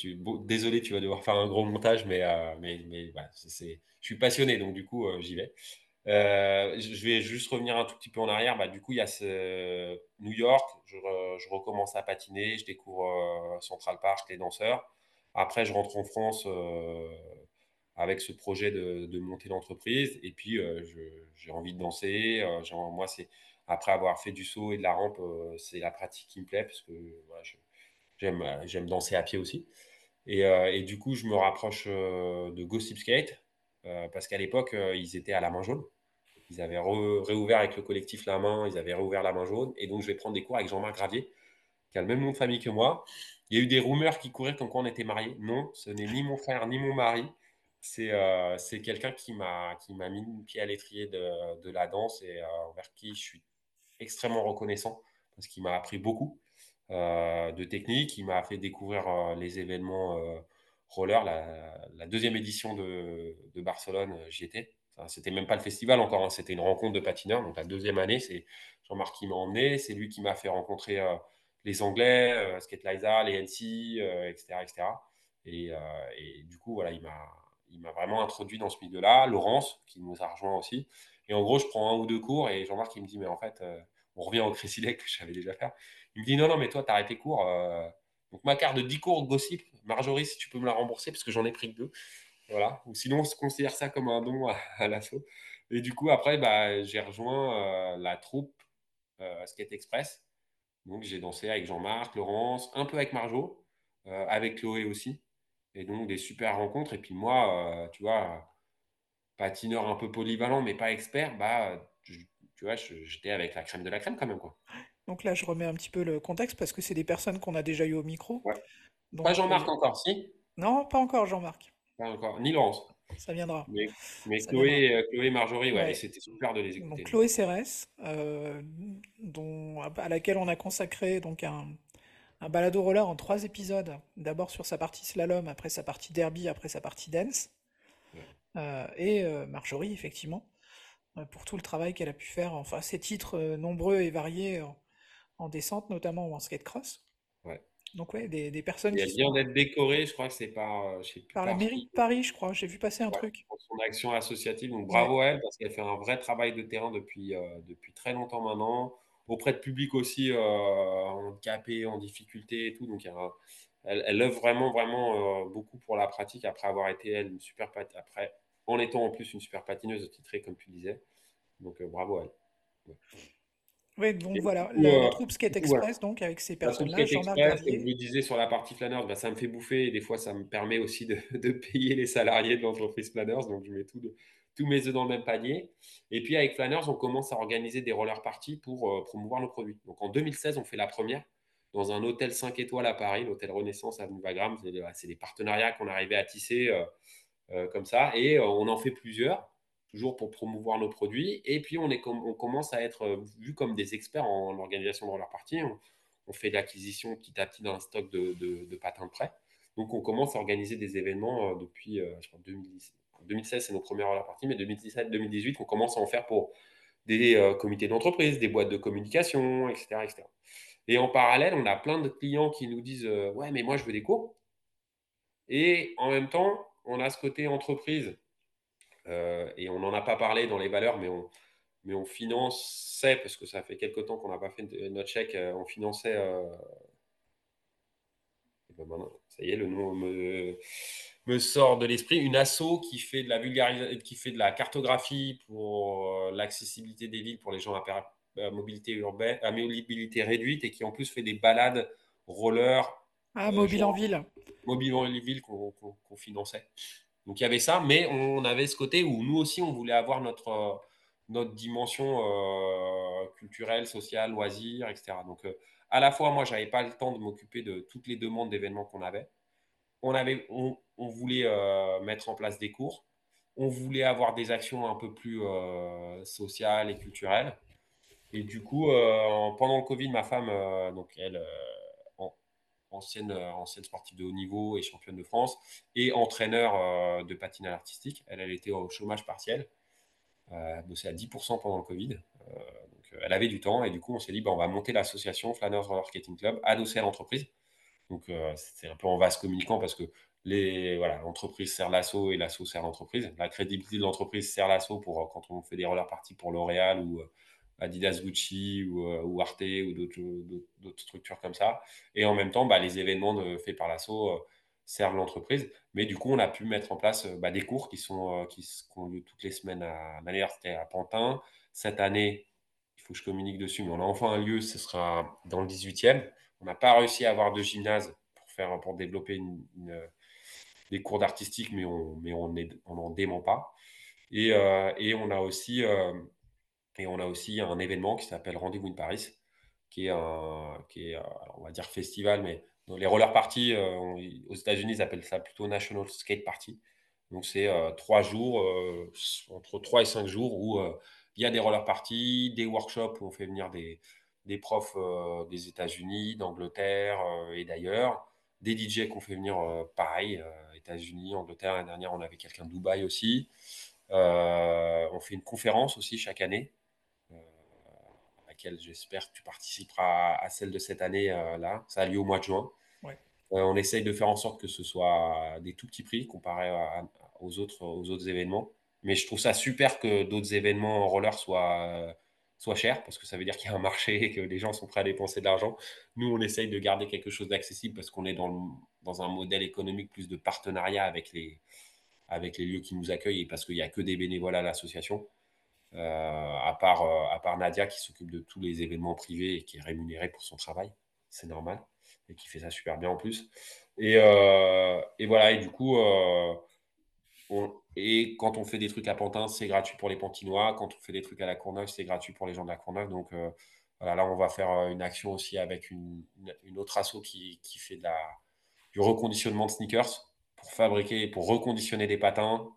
désolé, tu vas devoir faire un gros montage, mais, euh, je suis passionné, donc du coup, euh, j'y vais. Euh, je vais juste revenir un tout petit peu en arrière. Bah, du coup, il y a New York. Je, re- je recommence à patiner. Je découvre Central Park, les danseurs. Après, je rentre en France avec ce projet de, monter l'entreprise. Et puis, j'ai envie de danser. Moi, c'est après avoir fait du saut et de la rampe, c'est la pratique qui me plaît parce que j'aime euh, j'aime danser à pied aussi. Et, euh, du coup, je me rapproche euh, de Gossip Skate parce qu'à l'époque, ils étaient à la main jaune. Ils avaient réouvert avec le collectif La Main, ils avaient réouvert La Main Jaune. Et donc, je vais prendre des cours avec Jean-Marc Gravier, qui a le même nom de famille que moi. Il y a eu des rumeurs qui couraient comme quoi on était mariés. Non, ce n'est ni mon frère ni mon mari. C'est quelqu'un qui m'a qui mis le pied à l'étrier de, la danse et euh, envers qui je suis extrêmement reconnaissant parce qu'il m'a appris beaucoup de techniques. Il m'a fait découvrir euh, les événements euh, roller. La, deuxième édition de, Barcelone, euh, j'y étais. C'était même pas le festival encore, hein, c'était une rencontre de patineurs. Donc la deuxième année, c'est Jean-Marc qui m'a emmené. C'est lui qui m'a fait rencontrer euh, les Anglais, euh, Skate Liza, les NC, euh, etc., etc. Et, euh, du coup, voilà, il m'a vraiment introduit dans ce milieu-là. Laurence, qui nous a rejoint aussi. Et en gros, je prends un ou deux cours et Jean-Marc, il me dit, mais en fait, euh, on revient au Crésilec que je savais déjà faire. Il me dit, non, non, mais toi, tu as arrêté cours. euh, donc, ma carte de 10 cours gossip, Marjorie, si tu peux me la rembourser, parce que j'en ai pris que deux. Voilà. Ou sinon, on se considère ça comme un don à, l'assaut. Et du coup, après, bah, j'ai rejoint euh, la troupe euh, Skate Express. Donc, j'ai dansé avec Jean-Marc, Laurence, un peu avec Marjo, avec Chloé aussi. Et donc, des super rencontres. Et puis, moi, tu vois, patineur un peu polyvalent, mais pas expert, bah, tu vois, j'étais avec la crème de la crème quand même, quoi. Donc là, je remets un petit peu le contexte parce que c'est des personnes qu'on a déjà eu au micro. Ouais. Pas Donc, Jean-Marc euh, encore, si? non, pas encore, Jean-Marc. Pas encore. Ni Laurence. Ça viendra. Mais, mais Ça viendra. Chloé, euh, Chloé et Marjorie, ouais, Ouais. c'était super de les Donc écouter. Chloé Cérès, euh, dont, à laquelle on a consacré donc un, un balado roller en trois épisodes. D'abord sur sa partie slalom, après sa partie derby, après sa partie dance. Ouais, Euh, et euh, Marjorie, effectivement, pour tout le travail qu'elle a pu faire, enfin ses titres nombreux et variés en, en descente notamment ou en skate cross. ouais. Donc ouais, des, des personnes Et qui vient sont d'être décorée, je crois que c'est par, euh, je sais plus par la mairie de Paris, je crois. J'ai vu passer un ouais, truc. pour son action associative. Donc Ouais. bravo à elle, parce qu'elle fait un vrai travail de terrain depuis, euh, depuis très longtemps maintenant, auprès de public aussi euh, handicapé, en difficulté et tout. Donc il un- elle, elle œuvre vraiment, vraiment euh, beaucoup pour la pratique après avoir été, elle, une super pat- après, en étant en plus une super patineuse titrée, comme tu disais. Donc bravo à elle. Ouais. Ouais, donc Et voilà, la, la euh, troupe Skate voilà. Express, donc avec ces personnes-là, Skate Express, comme le disais sur la partie Flanners, bah, ça me fait bouffer et des fois ça me permet aussi de, de payer les salariés de l'entreprise Flanners. Donc je mets tout de- tous mes œufs dans le même panier. Et puis avec Flanners, on commence à organiser des roller parties pour euh, promouvoir nos produits. Donc en 2016, on fait la première dans un hôtel 5 étoiles à Paris, l'hôtel Renaissance à Wagram. C'est des, c'est des partenariats qu'on arrivait à tisser euh, euh, comme ça. Et euh, on en fait plusieurs, toujours pour promouvoir nos produits. Et puis, on, est on commence à être euh, vu comme des experts en, organisation de roller party. On, fait l'acquisition petit à petit d'un stock de, de, patins de prêt. Donc, on commence à organiser des événements euh, depuis, euh, je crois, 2010. 2016, c'est nos premières roller parties, mais 2017-2018, on commence à en faire pour des comités d'entreprise, des boîtes de communication, etc., etc. Et en parallèle, on a plein de clients qui nous disent Ouais, mais moi, je veux des cours. Et en même temps, on a ce côté entreprise, et on n'en a pas parlé dans les valeurs, mais on, mais on finançait, parce que ça fait quelques temps qu'on n'a pas fait notre chèque, euh, on finançait, euh, ben ça y est, le nom me, me sort de l'esprit, une asso qui fait de la vulgarisation, qui fait de la cartographie pour euh, l'accessibilité des villes pour les gens à, mobilité urbaine, à mobilité réduite, et qui en plus fait des balades roller, Ah, euh, Mobile en ville. mobile en ville qu'on finançait. Donc il y avait ça, mais on avait ce côté où nous aussi, on voulait avoir notre, euh, notre dimension euh, culturelle, sociale, loisirs, etc. Donc euh, à la fois, moi, j'avais pas le temps de m'occuper de toutes les demandes d'événements qu'on avait. On, avait on, voulait mettre en place des cours. On voulait avoir des actions un peu plus sociales et culturelles. Et du coup, en- pendant le Covid, ma femme, donc elle, ancienne, euh, ancienne sportive de haut niveau et championne de France, et entraîneur euh, de patinage artistique. Elle, elle était au chômage partiel, euh, bossé à 10% pendant le Covid. Donc, elle avait du temps et du coup, on s'est dit, bah, on va monter l'association Flanners Skating Club adossée à l'entreprise. Donc, c'est un peu en vase communicant parce que voilà, l'entreprise sert l'assaut et l'assaut sert l'entreprise. La crédibilité de l'entreprise sert l'assaut pour quand on fait des roller parties pour L'Oréal ou Adidas Gucci ou, ou Arte ou d'autres structures comme ça. Et en même temps, bah, les événements faits par l'assaut servent l'entreprise. Mais du coup, on a pu mettre en place bah, des cours qui, sont, qui, ont lieu toutes les semaines à Manière, c'était à Pantin. Cette année, il faut que je communique dessus, mais on a enfin un lieu, ce sera dans le 18e. On n'a pas réussi à avoir de gymnase pour, faire, pour développer une, des cours d'artistique, mais on mais on n'en dément pas. Et, euh, on a aussi, euh, et on a aussi un événement qui s'appelle Rendez-vous in Paris, qui est un, qui est, on va dire festival, mais les roller parties, euh, aux États-Unis, ils appellent ça plutôt National Skate Party. Donc c'est trois jours, entre trois et cinq jours où il y a des roller parties, des workshops où on fait venir des, des profs des États-Unis, d'Angleterre et d'ailleurs, des DJ qu'on fait venir pareil, États-Unis, Angleterre. L'année dernière, on avait quelqu'un de Dubaï aussi. on fait une conférence aussi chaque année, laquelle j'espère que tu participeras à celle de cette année là. Ça a lieu au mois de juin. on essaye de faire en sorte que ce soit des tout petits prix comparé aux, autres, aux autres événements. Mais je trouve ça super que d'autres événements en roller soient, soient chers, parce que ça veut dire qu'il y a un marché et que les gens sont prêts à dépenser de l'argent. Nous, on essaye de garder quelque chose d'accessible parce qu'on est dans, dans un modèle économique plus de partenariat avec les, avec les lieux qui nous accueillent et parce qu'il n'y a que des bénévoles à l'association. Euh, à, part, euh, part Nadia qui s'occupe de tous les événements privés et qui est rémunérée pour son travail, c'est normal, et qui fait ça super bien en plus. Et, euh, voilà, et du coup, et quand on fait des trucs à Pantin, c'est gratuit pour les Pantinois. Quand on fait des trucs à la Courneuve, c'est gratuit pour les gens de la Courneuve. Donc là, on va faire une action aussi avec une, autre asso qui, fait du reconditionnement de sneakers pour fabriquer, pour reconditionner des patins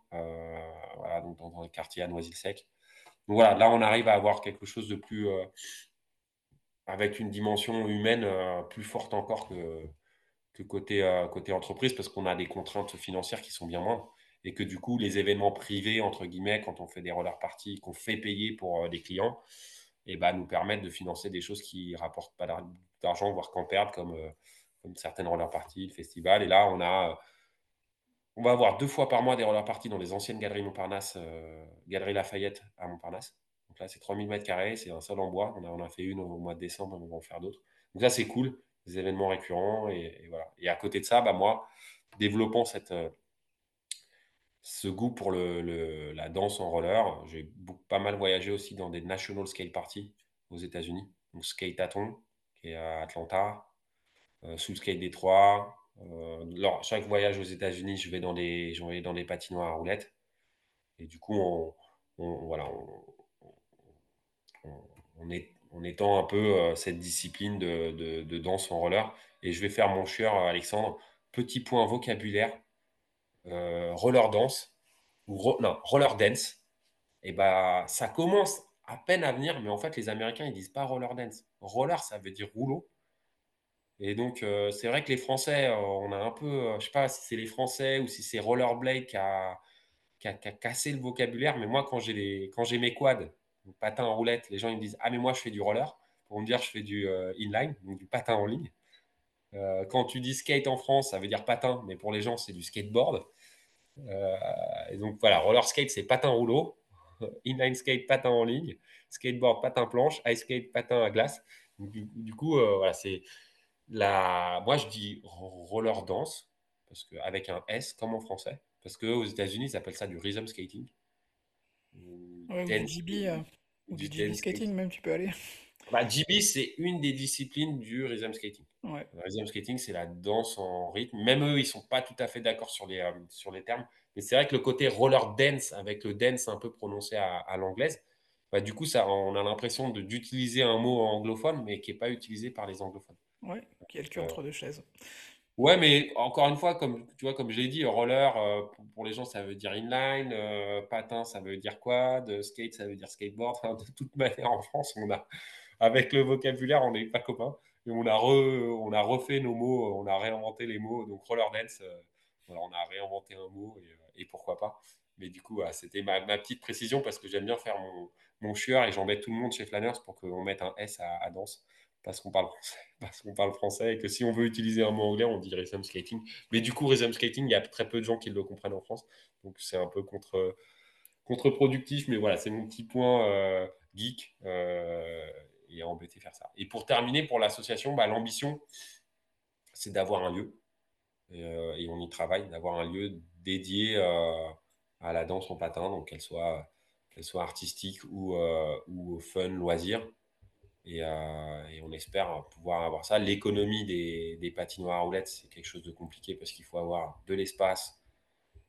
donc dans, le quartier à Noisy-le-Sec. Donc voilà, là, on arrive à avoir quelque chose de plus. avec une dimension humaine plus forte encore que, que côté, côté entreprise parce qu'on a des contraintes financières qui sont bien moindres et que du coup, les événements privés, entre guillemets, quand on fait des roller parties, qu'on fait payer pour des euh, clients, et eh ben, nous permettent de financer des choses qui rapportent pas d'argent, voire qu'en perdent, comme, euh, comme certaines roller parties, le festival. Et là, on a. Euh, on va avoir deux fois par mois des roller parties dans les anciennes galeries Montparnasse, Galerie Lafayette à Montparnasse. Donc là, c'est 3000 mètres carrés, c'est un sol en bois. On, a, a fait une au mois de décembre, on va en faire d'autres. Donc ça, c'est cool, des événements récurrents. Et, à côté de ça, bah, moi, développant cette, ce goût pour la danse en roller. J'ai pas mal voyagé aussi dans des National Skate Parties aux États-Unis. Donc Skateathon, qui est à Atlanta, euh, sous Skate Détroit. Euh, chaque voyage aux États-Unis, je vais dans des, patinoires à roulettes. Et du coup, on, voilà, on, est, on étend un peu euh, cette discipline de, de, danse en roller. Et je vais faire mon chieur, Alexandre. Petit point vocabulaire euh, roller dance ou non, roller dance, et bah ça commence à peine à venir, mais en fait les Américains ils disent pas roller dance. Roller ça veut dire rouleau. Et donc euh, c'est vrai que les Français, euh, on a un peu, je sais pas si c'est les Français ou si c'est rollerblade qui a, qui, a, cassé le vocabulaire, mais moi quand j'ai mes quads, patin en roulette, les gens ils me disent ah mais moi je fais du roller pour me dire je fais du inline, donc du patin en ligne. quand tu dis skate en France, ça veut dire patin, mais pour les gens, c'est du skateboard. Euh, et donc voilà, roller skate, c'est patin rouleau. Inline skate, patin en ligne. Skateboard, patin planche. Ice skate, patin à glace. du, coup, euh, voilà, c'est la. Moi, je dis roller dance parce que avec un S comme en français, parce qu'aux États-Unis, ils appellent ça du rhythm skating. Ouais, du GB, euh, du, GB skating, même, tu peux aller. Bah, GB, c'est une des disciplines du rhythm skating. Le rhythm skating, c'est la danse en rythme. Même eux, ils sont pas tout à fait d'accord sur les, euh, sur les termes. Mais c'est vrai que le côté roller dance, avec le dance un peu prononcé à, l'anglaise, bah, du coup, ça, on a l'impression d'utiliser un mot anglophone, mais qui n'est pas utilisé par les anglophones. Ouais, qui est le cul entre deux chaises. Ouais, mais encore une fois, comme tu vois, comme je l'ai dit, roller euh, pour, les gens ça veut dire inline, euh, patin ça veut dire quad, skate ça veut dire skateboard. de toute manière, en France, on a avec le vocabulaire, on n'est pas copains. Et on a, on a refait nos mots, on a réinventé les mots. Donc roller dance, euh, on a réinventé un mot et, euh, pourquoi pas. Mais du coup, c'était ma, petite précision parce que j'aime bien faire mon, mon chieur et j'embête tout le monde chez Flanners pour qu'on mette un S à, danse parce qu'on parle français, parce qu'on parle français et que si on veut utiliser un mot anglais, on dit rhythm skating. Mais du coup, rhythm skating, il y a très peu de gens qui le comprennent en France, donc c'est un peu contre contre-productif, mais voilà, c'est mon petit point euh, geek euh, et embêté faire ça. Et pour terminer, pour l'association, bah, l'ambition, c'est d'avoir un lieu euh, et, on y travaille, d'avoir un lieu dédié à la danse en patin, donc qu'elle soit, qu'elle soit artistique ou, ou fun, loisir. Et, et, on espère pouvoir avoir ça. L'économie des, des patinoires à roulettes, c'est quelque chose de compliqué parce qu'il faut avoir de l'espace,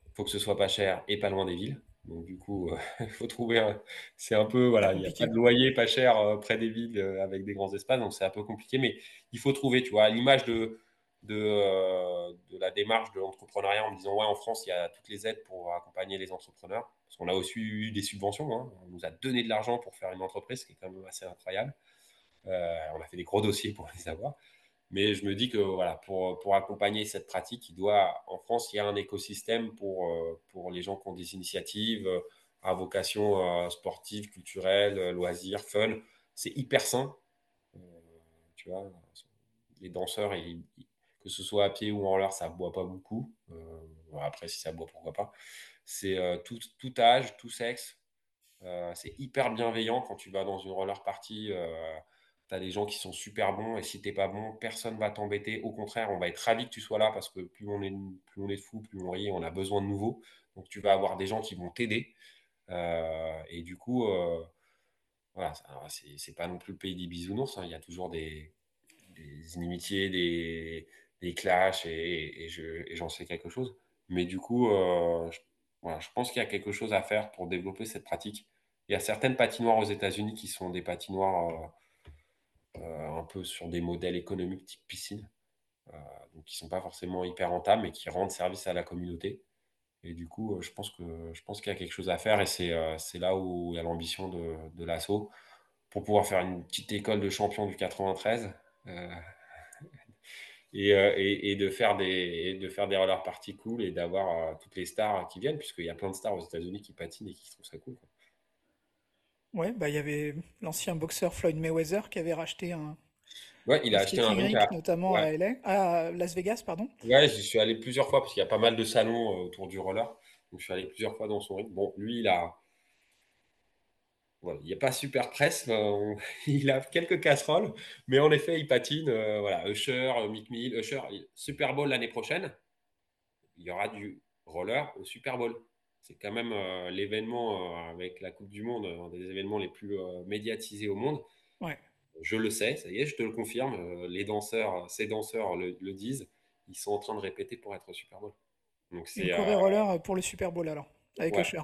il faut que ce soit pas cher et pas loin des villes. Donc du coup, il faut trouver un... C'est un peu, voilà, il n'y a pas de loyer pas cher euh, près des villes euh, avec des grands espaces, donc c'est un peu compliqué, mais il faut trouver, tu vois, l'image de, de, euh, de, la démarche de l'entrepreneuriat en me disant, ouais, en France, il y a toutes les aides pour accompagner les entrepreneurs, parce qu'on a aussi eu des subventions, hein. on nous a donné de l'argent pour faire une entreprise, ce qui est quand même assez incroyable. On a fait des gros dossiers pour les avoir. Mais je me dis que voilà, pour, pour accompagner cette pratique, il doit, en France, il y a un écosystème pour, euh, pour les gens qui ont des initiatives euh, à vocation euh, sportive, culturelle, loisirs, fun. C'est hyper sain. tu vois, les danseurs, que ce soit à pied ou en l'air, ça boit pas beaucoup. après, si ça boit, pourquoi pas. C'est tout, tout, âge, tout sexe. c'est hyper bienveillant quand tu vas dans une roller party tu as des gens qui sont super bons et si tu n'es pas bon, personne va t'embêter. Au contraire, on va être ravi que tu sois là parce que plus on est, plus on est fou, plus on rit, on a besoin de nouveaux. Donc tu vas avoir des gens qui vont t'aider. Euh, et du coup, euh, voilà, c'est pas non plus le pays des bisounours. Hein. Il y a toujours des, inimitiés, des, clashs et, j'en sais quelque chose. Mais du coup, euh, je, voilà, je pense qu'il y a quelque chose à faire pour développer cette pratique. Il y a certaines patinoires aux États-Unis qui sont des patinoires euh, un peu sur des modèles économiques type piscine, euh, donc qui sont pas forcément hyper rentables, mais qui rendent service à la communauté. Et du coup, euh, je pense je pense qu'il y a quelque chose à faire et c'est là où il y a l'ambition de, de l'assaut pour pouvoir faire une petite école de champions du 93 et, et, de faire des de faire des rollers parties cool et d'avoir toutes les stars qui viennent puisqu'il y a plein de stars aux États-Unis qui patinent et qui trouvent ça cool. Ouais, bah il y avait l'ancien boxeur Floyd Mayweather qui avait racheté un, Ouais, il a acheté un à... notamment à LA, à Las Vegas, pardon. Ouais, j'y suis allé plusieurs fois parce qu'il y a pas mal de salons euh, autour du roller. Donc je suis allé plusieurs fois dans son ring. Bon, lui, il a. Voilà, il n'y a pas super presse, il a quelques casseroles, mais en effet, il patine. euh, voilà, Usher, euh, Mick Mill, Usher, Super Bowl l'année prochaine, il y aura du roller au Super Bowl. C'est quand même euh, l'événement euh, avec la Coupe du Monde, un des événements les plus euh, médiatisés au monde. Ouais. Je le sais, ça y est, je te le confirme. les danseurs, ces danseurs le, disent. Ils sont en train de répéter pour être au Super Bowl. Donc c'est roller pour le Super Bowl alors, avec Usher.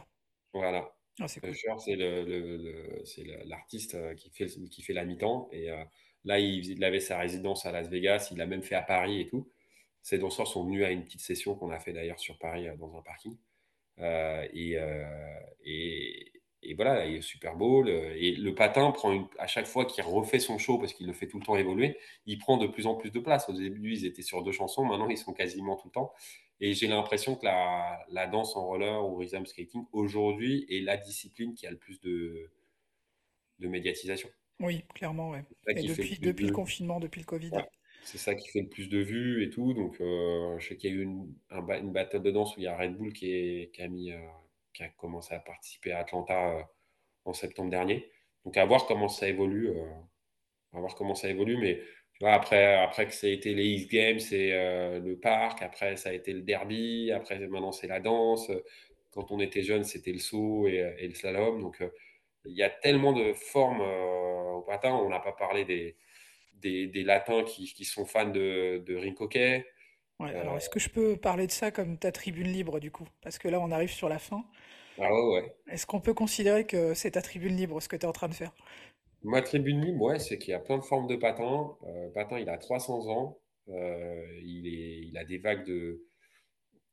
Voilà. Ah, c'est cool. Le, l'artiste qui fait, qui fait la mi-temps. Et là, il, il, avait sa résidence à Las Vegas. Il l'a même fait à Paris et tout. Ces danseurs sont venus à une petite session qu'on a fait d'ailleurs sur Paris dans un parking. Euh, euh, et, et, voilà, il est Super Bowl. Euh, et le patin prend à chaque fois qu'il refait son show, parce qu'il le fait tout le temps évoluer, il prend de plus en plus de place. Au début, ils étaient sur deux chansons, maintenant ils sont quasiment tout le temps. Et j'ai l'impression que la, la, danse en roller ou rhythm skating aujourd'hui est la discipline qui a le plus de, de médiatisation. Oui, clairement, ouais. Et depuis, depuis le confinement, depuis le Covid. C'est ça qui fait le plus de vues et tout. Donc, euh, je sais qu'il y a eu une, une battle de danse où il y a Red Bull qui, a, mis, euh, qui a commencé à participer à Atlanta euh, en septembre dernier. Donc, à voir comment ça évolue. à voir comment ça évolue. Mais tu après, après que ça a été les X Games, c'est le parc. Après, ça a été le derby. Après, maintenant, c'est la danse. Quand on était jeune, c'était le saut et, et, le slalom. Donc, il y a tellement de formes au patin. On n'a pas parlé des des, latins qui, sont fans de, de Ouais, alors est-ce que je peux parler de ça comme ta tribune libre du coup? Parce que là, on arrive sur la fin. Ah ouais, ouais. Est-ce qu'on peut considérer que c'est ta tribune libre ce que tu es en train de faire? Ma tribune libre, ouais, c'est qu'il y a plein de formes de patins. Euh, patin, il a 300 ans. Euh, il, est, il a des vagues de,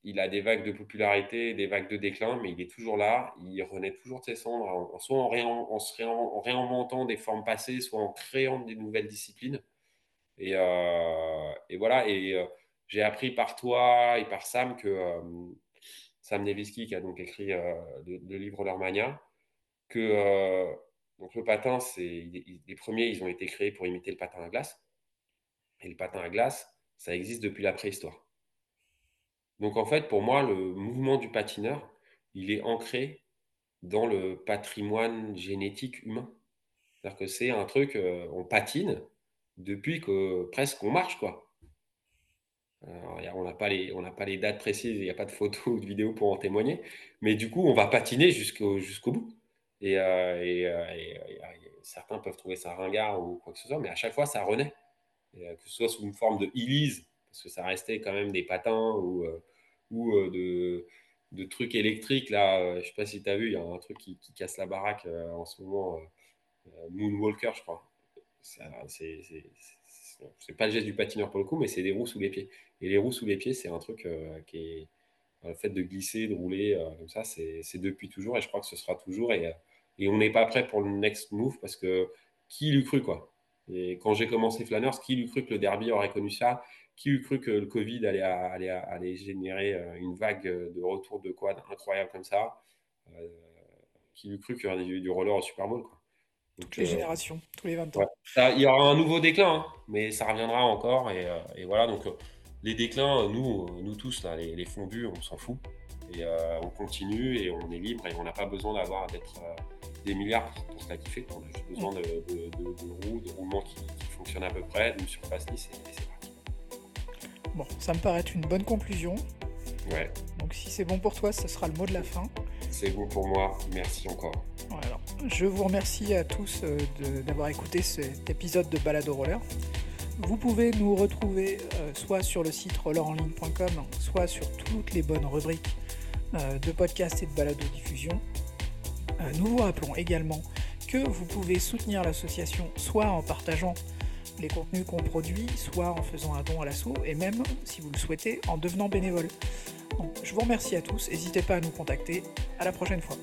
il a des vagues de popularité, des vagues de déclin, mais il est toujours là. Il renaît toujours de ses cendres, soit en, réinventant des formes passées, soit en créant des nouvelles disciplines. Et, euh, voilà. Et euh, j'ai appris par toi et par Sam que euh, Sam Neviski, qui a donc écrit le, livre L'Ormania, que Donc le patin, c'est les premiers, ils ont été créés pour imiter le patin à glace. Et le patin à glace, ça existe depuis la préhistoire. Donc en fait, pour moi, le mouvement du patineur, il est ancré dans le patrimoine génétique humain. C'est-à-dire que c'est un truc, euh, on patine depuis que presque on marche, quoi. on n'a pas, les, dates précises, il n'y a pas de photos ou de vidéos pour en témoigner, mais du coup, on va patiner jusqu'au bout. Et, euh, et, certains peuvent trouver ça ringard ou quoi que ce soit, mais à chaque fois, ça renaît. que ce soit sous une forme de Elise, parce que ça restait quand même des patins ou, euh, ou de, de, trucs électriques. Là, je ne sais pas si tu as vu, il y a un truc qui, casse la baraque en ce moment, Moonwalker, je crois c'est pas le geste du patineur pour le coup, mais c'est des roues sous les pieds. Et les roues sous les pieds, c'est un truc euh, qui est le fait de glisser, de rouler euh, comme ça, c'est depuis toujours et je crois que ce sera toujours. Et, euh, et on n'est pas prêt pour le next move parce que qui l'eût cru quoi? Et quand j'ai commencé Flanners, qui l'eût cru que le derby aurait connu ça? Qui eût cru que le Covid allait, allait, allait générer une vague de retour de quad incroyable comme ça Qui l'eût cru qu'il y aurait du, du roller au Super Bowl quoi toutes les euh, générations, tous les 20 ans. il y aura un nouveau déclin, hein, mais ça reviendra encore. Et, euh, voilà, donc euh, les déclins, nous, nous tous, là, les, fondus, on s'en fout. Et on continue et on est libre et on n'a pas besoin d'avoir d'être des milliards pour se la kiffer. On a juste besoin de, roues, de roulements qui, fonctionnent à peu près, d'une surface lisse et, et c'est parti. Bon, ça me paraît être une bonne conclusion. Ouais. Donc si c'est bon pour toi, ce sera le mot de la fin. C'est bon pour moi. Merci encore. je vous remercie à tous euh, d'avoir écouté cet épisode de Balado Roller. Vous pouvez nous retrouver euh, soit sur le site rollerenligne.com, soit sur toutes les bonnes rubriques euh, de podcast et de balado diffusion. nous vous rappelons également que vous pouvez soutenir l'association soit en partageant les contenus qu'on produit, soit en faisant un don à l'assaut, et même, si vous le souhaitez, en devenant bénévole. je vous remercie à tous, n'hésitez pas à nous contacter, à la prochaine fois.